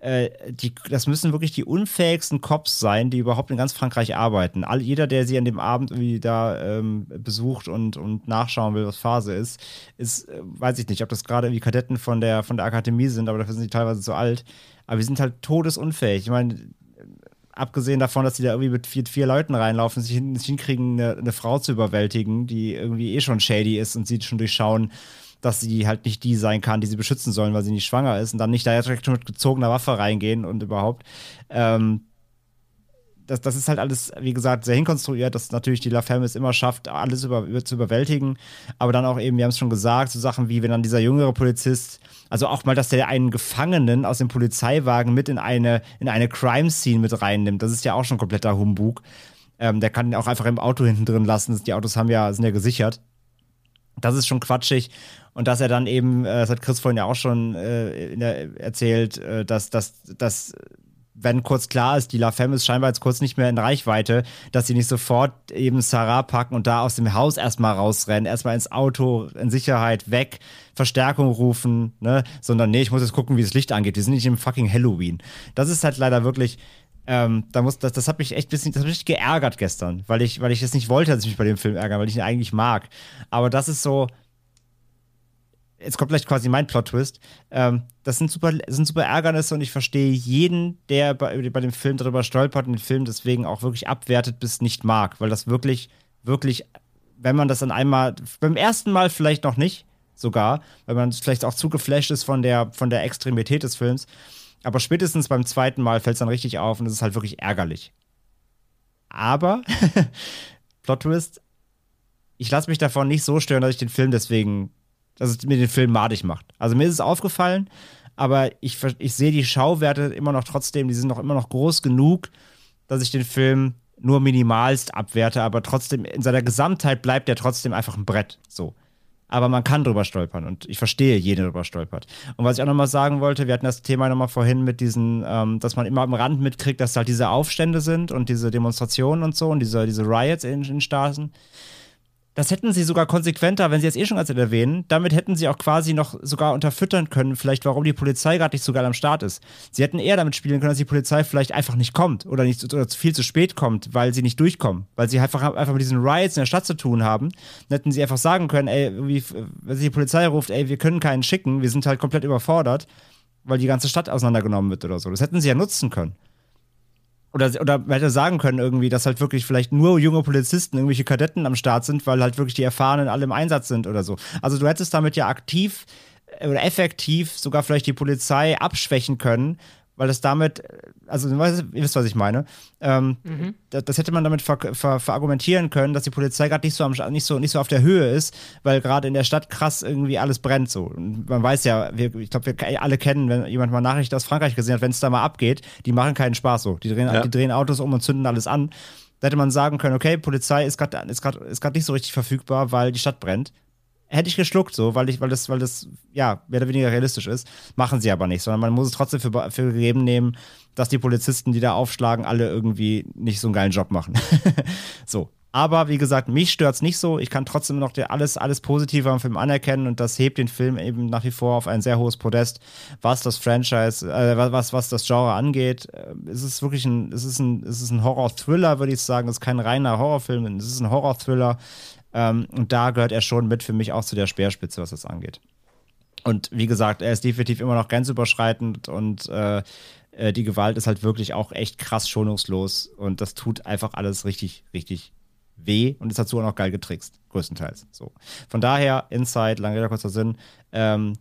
die, das müssen wirklich die unfähigsten Cops sein, die überhaupt in ganz Frankreich arbeiten. All, jeder, der sie an dem Abend irgendwie da ähm, besucht und, und nachschauen will, was Phase ist, ist, äh, weiß ich nicht, ob das gerade irgendwie Kadetten von der, von der Akademie sind, aber dafür sind sie teilweise zu alt. Aber wir sind halt todesunfähig. Ich meine, abgesehen davon, dass sie da irgendwie mit vier, vier Leuten reinlaufen, sich hinkriegen, eine, eine Frau zu überwältigen, die irgendwie eh schon shady ist und sie schon durchschauen dass sie halt nicht die sein kann, die sie beschützen sollen, weil sie nicht schwanger ist und dann nicht da direkt mit gezogener Waffe reingehen und überhaupt. Ähm, das, das ist halt alles, wie gesagt, sehr hinkonstruiert, dass natürlich die La Femme es immer schafft, alles über, über, zu überwältigen. Aber dann auch eben, wir haben es schon gesagt, so Sachen wie, wenn dann dieser jüngere Polizist, also auch mal, dass der einen Gefangenen aus dem Polizeiwagen mit in eine, in eine Crime-Scene mit reinnimmt, das ist ja auch schon kompletter Humbug. Ähm, der kann ihn auch einfach im Auto hinten drin lassen. Die Autos haben ja, sind ja gesichert. Das ist schon quatschig. Und dass er dann eben, äh, das hat Chris vorhin ja auch schon äh, der, erzählt, äh, dass, dass, dass, wenn kurz klar ist, die La Femme ist scheinbar jetzt kurz nicht mehr in Reichweite, dass sie nicht sofort eben Sarah packen und da aus dem Haus erstmal rausrennen, erstmal ins Auto, in Sicherheit, weg, Verstärkung rufen, ne? Sondern nee, ich muss jetzt gucken, wie das Licht angeht. Wir sind nicht im fucking Halloween. Das ist halt leider wirklich. Ähm, da muss, das, das hat mich echt bisschen, das hat mich geärgert gestern, weil ich, weil ich es nicht wollte, dass ich mich bei dem Film ärgere, weil ich ihn eigentlich mag. Aber das ist so, jetzt kommt gleich quasi mein Plot-Twist. Ähm, das sind super, sind super Ärgernisse und ich verstehe jeden, der bei, bei dem Film darüber stolpert und den Film deswegen auch wirklich abwertet bis nicht mag, weil das wirklich, wirklich, wenn man das dann einmal, beim ersten Mal vielleicht noch nicht sogar, weil man vielleicht auch zu geflasht ist von der, von der Extremität des Films, aber spätestens beim zweiten Mal fällt es dann richtig auf und es ist halt wirklich ärgerlich. Aber, Plot Twist, ich lasse mich davon nicht so stören, dass ich den Film deswegen dass es mir den Film madig macht. Also mir ist es aufgefallen, aber ich, ich sehe die Schauwerte immer noch trotzdem, die sind noch immer noch groß genug, dass ich den Film nur minimalst abwerte, aber trotzdem in seiner Gesamtheit bleibt er trotzdem einfach ein Brett. So. Aber man kann drüber stolpern und ich verstehe, jeder drüber stolpert. Und was ich auch nochmal sagen wollte, wir hatten das Thema nochmal vorhin mit diesen, ähm, dass man immer am Rand mitkriegt, dass halt diese Aufstände sind und diese Demonstrationen und so und diese, diese Riots in den Staaten. Das hätten sie sogar konsequenter, wenn sie jetzt eh schon ganz erwähnen, damit hätten sie auch quasi noch sogar unterfüttern können, vielleicht warum die Polizei gerade nicht so geil am Start ist. Sie hätten eher damit spielen können, dass die Polizei vielleicht einfach nicht kommt oder nicht oder viel zu spät kommt, weil sie nicht durchkommen, weil sie einfach, einfach mit diesen Riots in der Stadt zu tun haben. Dann hätten sie einfach sagen können, ey, wenn sie die Polizei ruft, ey, wir können keinen schicken, wir sind halt komplett überfordert, weil die ganze Stadt auseinandergenommen wird oder so. Das hätten sie ja nutzen können oder, oder hätte sagen können irgendwie, dass halt wirklich vielleicht nur junge Polizisten, irgendwelche Kadetten am Start sind, weil halt wirklich die Erfahrenen alle im Einsatz sind oder so. Also du hättest damit ja aktiv äh, oder effektiv sogar vielleicht die Polizei abschwächen können, weil das damit, also ihr wisst, was ich meine. Ähm, mhm. das, das, hätte man damit ver, ver, verargumentieren können, dass die Polizei gerade nicht so, nicht, so, nicht so auf der Höhe ist, weil gerade in der Stadt krass irgendwie alles brennt so. Und man weiß ja, wir, ich glaube, wir alle kennen, wenn jemand mal Nachrichten aus Frankreich gesehen hat, wenn es da mal abgeht, die machen keinen Spaß so. Die drehen, ja. die drehen Autos um und zünden alles an. Da hätte man sagen können, okay, Polizei ist gerade ist ist nicht so richtig verfügbar, weil die Stadt brennt hätte ich geschluckt, so, weil ich, weil das, weil das, ja, mehr oder weniger realistisch ist. Machen sie aber nicht, sondern man muss es trotzdem für, für gegeben nehmen, dass die Polizisten, die da aufschlagen, alle irgendwie nicht so einen geilen Job machen. so. Aber wie gesagt, mich stört es nicht so. Ich kann trotzdem noch alles, alles Positive am Film anerkennen und das hebt den Film eben nach wie vor auf ein sehr hohes Podest, was das Franchise, äh, was, was das Genre angeht. Äh, es ist wirklich ein, es ist ein, ein Horror-Thriller, würde ich sagen. Es ist kein reiner Horrorfilm, es ist ein Horror-Thriller ähm, und da gehört er schon mit für mich auch zu der Speerspitze, was das angeht. Und wie gesagt, er ist definitiv immer noch grenzüberschreitend und äh, äh, die Gewalt ist halt wirklich auch echt krass schonungslos und das tut einfach alles richtig, richtig weh und ist dazu auch noch geil getrickst, größtenteils. So. Von daher, Inside, lange Rede, kurzer Sinn, ähm,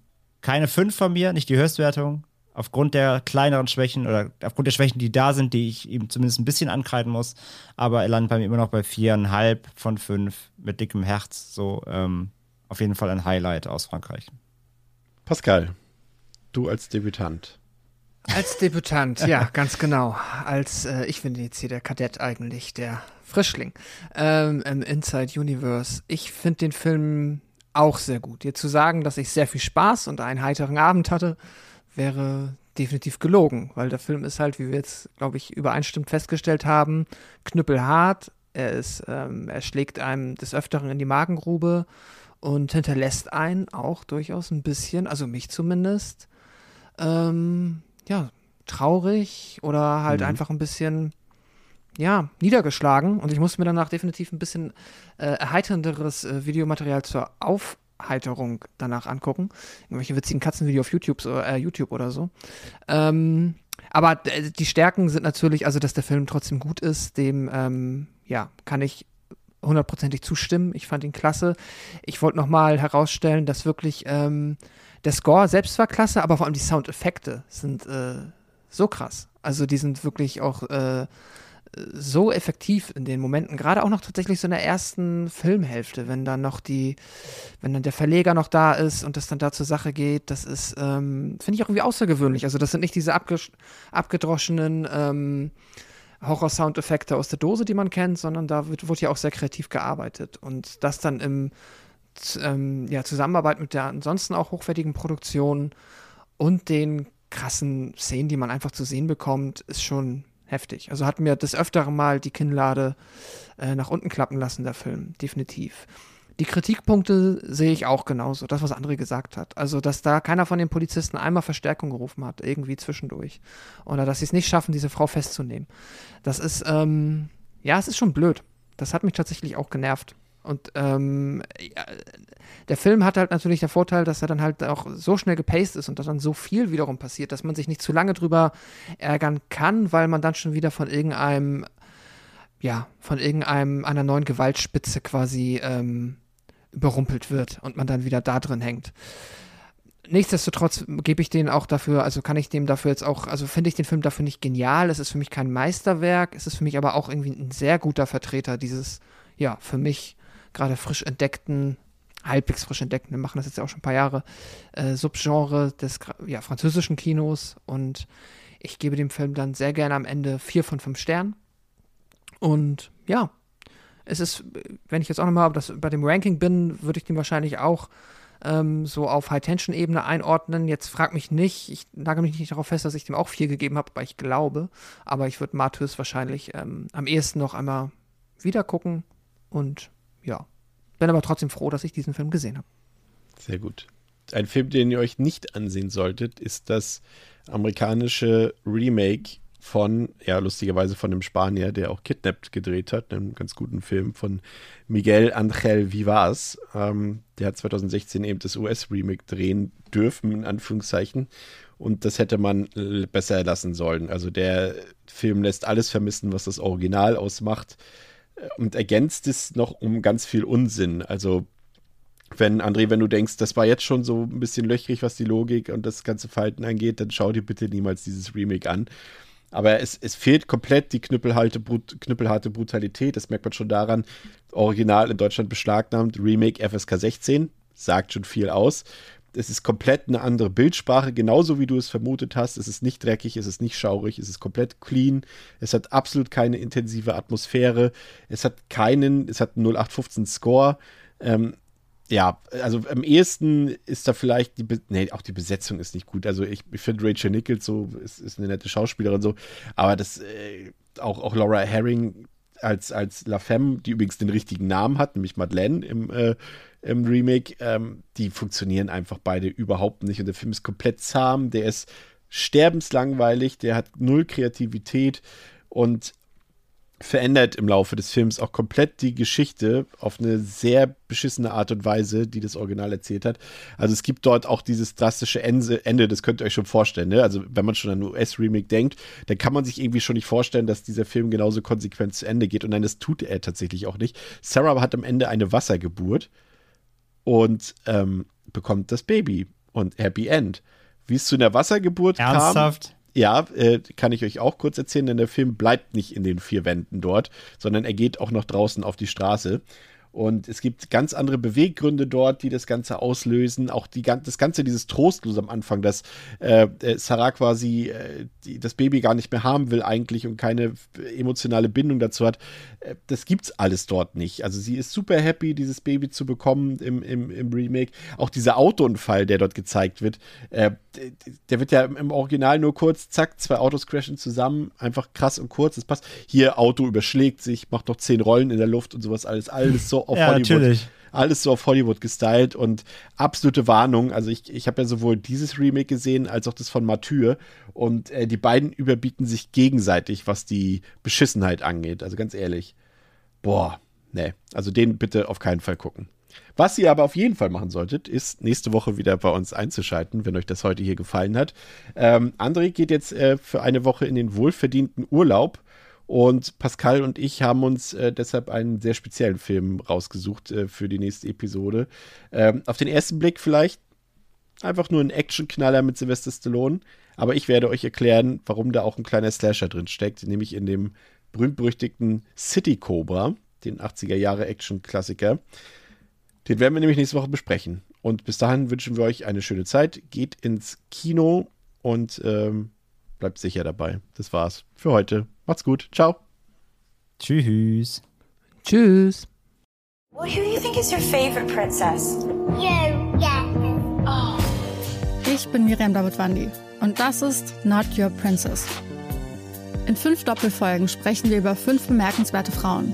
keine 5 von mir, nicht die Höchstwertung, aufgrund der kleineren Schwächen oder aufgrund der Schwächen, die da sind, die ich ihm zumindest ein bisschen ankreiden muss. Aber er landet bei mir immer noch bei viereinhalb von fünf mit dickem Herz. So ähm, auf jeden Fall ein Highlight aus Frankreich. Pascal, du als Debütant. Als Debütant, ja, ganz genau. Als, äh, ich bin jetzt hier der Kadett eigentlich, der Frischling ähm, im Inside Universe. Ich finde den Film auch sehr gut. Dir zu sagen, dass ich sehr viel Spaß und einen heiteren Abend hatte, wäre definitiv gelogen, weil der Film ist halt, wie wir jetzt, glaube ich, übereinstimmend festgestellt haben, knüppelhart. Er ist, ähm, er schlägt einem des Öfteren in die Magengrube und hinterlässt einen auch durchaus ein bisschen, also mich zumindest, ähm, ja, traurig oder halt mhm. einfach ein bisschen, ja, niedergeschlagen. Und ich musste mir danach definitiv ein bisschen äh, erheiternderes äh, Videomaterial zur Auf Heiterung danach angucken. Irgendwelche witzigen Katzenvideo auf YouTube, äh, YouTube oder so. Ähm, aber äh, die Stärken sind natürlich, also dass der Film trotzdem gut ist, dem ähm, ja, kann ich hundertprozentig zustimmen. Ich fand ihn klasse. Ich wollte nochmal herausstellen, dass wirklich ähm, der Score selbst war klasse, aber vor allem die Soundeffekte sind äh, so krass. Also die sind wirklich auch äh, so effektiv in den Momenten, gerade auch noch tatsächlich so in der ersten Filmhälfte, wenn dann noch die, wenn dann der Verleger noch da ist und das dann da zur Sache geht, das ist, ähm, finde ich auch irgendwie außergewöhnlich. Also das sind nicht diese abgedroschenen ähm, Horror-Soundeffekte aus der Dose, die man kennt, sondern da wird, wird ja auch sehr kreativ gearbeitet. Und das dann im ähm, ja, Zusammenarbeit mit der ansonsten auch hochwertigen Produktion und den krassen Szenen, die man einfach zu sehen bekommt, ist schon heftig. Also hat mir des Öfteren mal die Kinnlade äh, nach unten klappen lassen, der Film, definitiv. Die Kritikpunkte sehe ich auch genauso, das, was André gesagt hat. Also, dass da keiner von den Polizisten einmal Verstärkung gerufen hat, irgendwie zwischendurch. Oder dass sie es nicht schaffen, diese Frau festzunehmen. Das ist, ähm, ja, es ist schon blöd. Das hat mich tatsächlich auch genervt. Und ähm, ja, der Film hat halt natürlich der Vorteil, dass er dann halt auch so schnell gepaced ist und dass dann so viel wiederum passiert, dass man sich nicht zu lange drüber ärgern kann, weil man dann schon wieder von irgendeinem, ja, von irgendeinem einer neuen Gewaltspitze quasi ähm, überrumpelt wird und man dann wieder da drin hängt nichtsdestotrotz gebe ich den auch dafür, also kann ich dem dafür jetzt auch, also finde ich den Film dafür nicht genial. Es ist für mich kein Meisterwerk, es ist für mich aber auch irgendwie ein sehr guter Vertreter dieses, ja, für mich gerade frisch entdeckten, halbwegs frisch entdeckten, wir machen das jetzt ja auch schon ein paar Jahre, äh, Subgenre des ja, französischen Kinos und ich gebe dem Film dann sehr gerne am Ende vier von fünf Sternen. Und ja, es ist, wenn ich jetzt auch nochmal bei dem Ranking bin, würde ich dem wahrscheinlich auch ähm, so auf High-Tension-Ebene einordnen. Jetzt frag mich nicht, ich nagel mich nicht darauf fest, dass ich dem auch vier gegeben habe, aber ich glaube. Aber ich würde Martyrs wahrscheinlich ähm, am ehesten noch einmal wieder gucken und ja. Bin aber trotzdem froh, dass ich diesen Film gesehen habe. Sehr gut. Ein Film, den ihr euch nicht ansehen solltet, ist das amerikanische Remake von, ja, lustigerweise von einem Spanier, der auch Kidnapped gedreht hat, einem ganz guten Film von Miguel Angel Vivas. Ähm, der hat 2016 eben das US-Remake drehen dürfen, in Anführungszeichen. Und das hätte man besser lassen sollen. Also der Film lässt alles vermissen, was das Original ausmacht und ergänzt es noch um ganz viel Unsinn. Also wenn, André, wenn du denkst, das war jetzt schon so ein bisschen löchrig, was die Logik und das ganze Verhalten angeht, dann schau dir bitte niemals dieses Remake an. Aber es, es fehlt komplett die knüppelharte, Brut, knüppelharte Brutalität. Das merkt man schon daran. Original in Deutschland beschlagnahmt, Remake FSK 16, sagt schon viel aus. Es ist komplett eine andere Bildsprache, genauso wie du es vermutet hast. Es ist nicht dreckig, es ist nicht schaurig, es ist komplett clean. Es hat absolut keine intensive Atmosphäre. Es hat keinen, es hat einen 0815 Score. Ähm, ja, also am ehesten ist da vielleicht die, Be nee, auch die Besetzung ist nicht gut. Also ich, ich finde Rachel Nichols so, ist, ist eine nette Schauspielerin so, aber das, äh, auch, auch Laura Herring als, als La Femme, die übrigens den richtigen Namen hat, nämlich Madeleine im, äh, im Remake, ähm, die funktionieren einfach beide überhaupt nicht und der Film ist komplett zahm, der ist sterbenslangweilig, der hat null Kreativität und verändert im Laufe des Films auch komplett die Geschichte auf eine sehr beschissene Art und Weise, die das Original erzählt hat. Also es gibt dort auch dieses drastische Ende, das könnt ihr euch schon vorstellen. Ne? Also wenn man schon an US-Remake denkt, dann kann man sich irgendwie schon nicht vorstellen, dass dieser Film genauso konsequent zu Ende geht. Und nein, das tut er tatsächlich auch nicht. Sarah hat am Ende eine Wassergeburt und ähm, bekommt das Baby und Happy End. Wie es zu einer Wassergeburt Ernsthaft? kam. Ja, äh, kann ich euch auch kurz erzählen, denn der Film bleibt nicht in den vier Wänden dort, sondern er geht auch noch draußen auf die Straße. Und es gibt ganz andere Beweggründe dort, die das Ganze auslösen. Auch die, das Ganze, dieses Trostlos am Anfang, dass äh, Sarah quasi äh, die, das Baby gar nicht mehr haben will eigentlich und keine emotionale Bindung dazu hat. Äh, das gibt's alles dort nicht. Also sie ist super happy, dieses Baby zu bekommen im, im, im Remake. Auch dieser Autounfall, der dort gezeigt wird, äh, der wird ja im Original nur kurz, zack, zwei Autos crashen zusammen, einfach krass und kurz, das passt. Hier, Auto überschlägt sich, macht noch zehn Rollen in der Luft und sowas, alles, alles so auf ja, Hollywood. Natürlich. Alles so auf Hollywood gestylt und absolute Warnung. Also ich, ich habe ja sowohl dieses Remake gesehen als auch das von Mathieu und äh, die beiden überbieten sich gegenseitig, was die Beschissenheit angeht. Also ganz ehrlich. Boah, ne. Also den bitte auf keinen Fall gucken. Was ihr aber auf jeden Fall machen solltet, ist nächste Woche wieder bei uns einzuschalten, wenn euch das heute hier gefallen hat. Ähm, André geht jetzt äh, für eine Woche in den wohlverdienten Urlaub und Pascal und ich haben uns äh, deshalb einen sehr speziellen Film rausgesucht äh, für die nächste Episode. Ähm, auf den ersten Blick vielleicht einfach nur ein Actionknaller mit Sylvester Stallone, aber ich werde euch erklären, warum da auch ein kleiner Slasher drin steckt, nämlich in dem berühmt-berüchtigten City Cobra, den 80er Jahre Action-Klassiker. Den werden wir nämlich nächste Woche besprechen. Und bis dahin wünschen wir euch eine schöne Zeit. Geht ins Kino und ähm, bleibt sicher dabei. Das war's für heute. Macht's gut. Ciao. Tschüss. Tschüss. Well, who do you think is your favorite princess? You, yeah. Oh. Ich bin Miriam Davidwandi und das ist Not Your Princess. In fünf Doppelfolgen sprechen wir über fünf bemerkenswerte Frauen.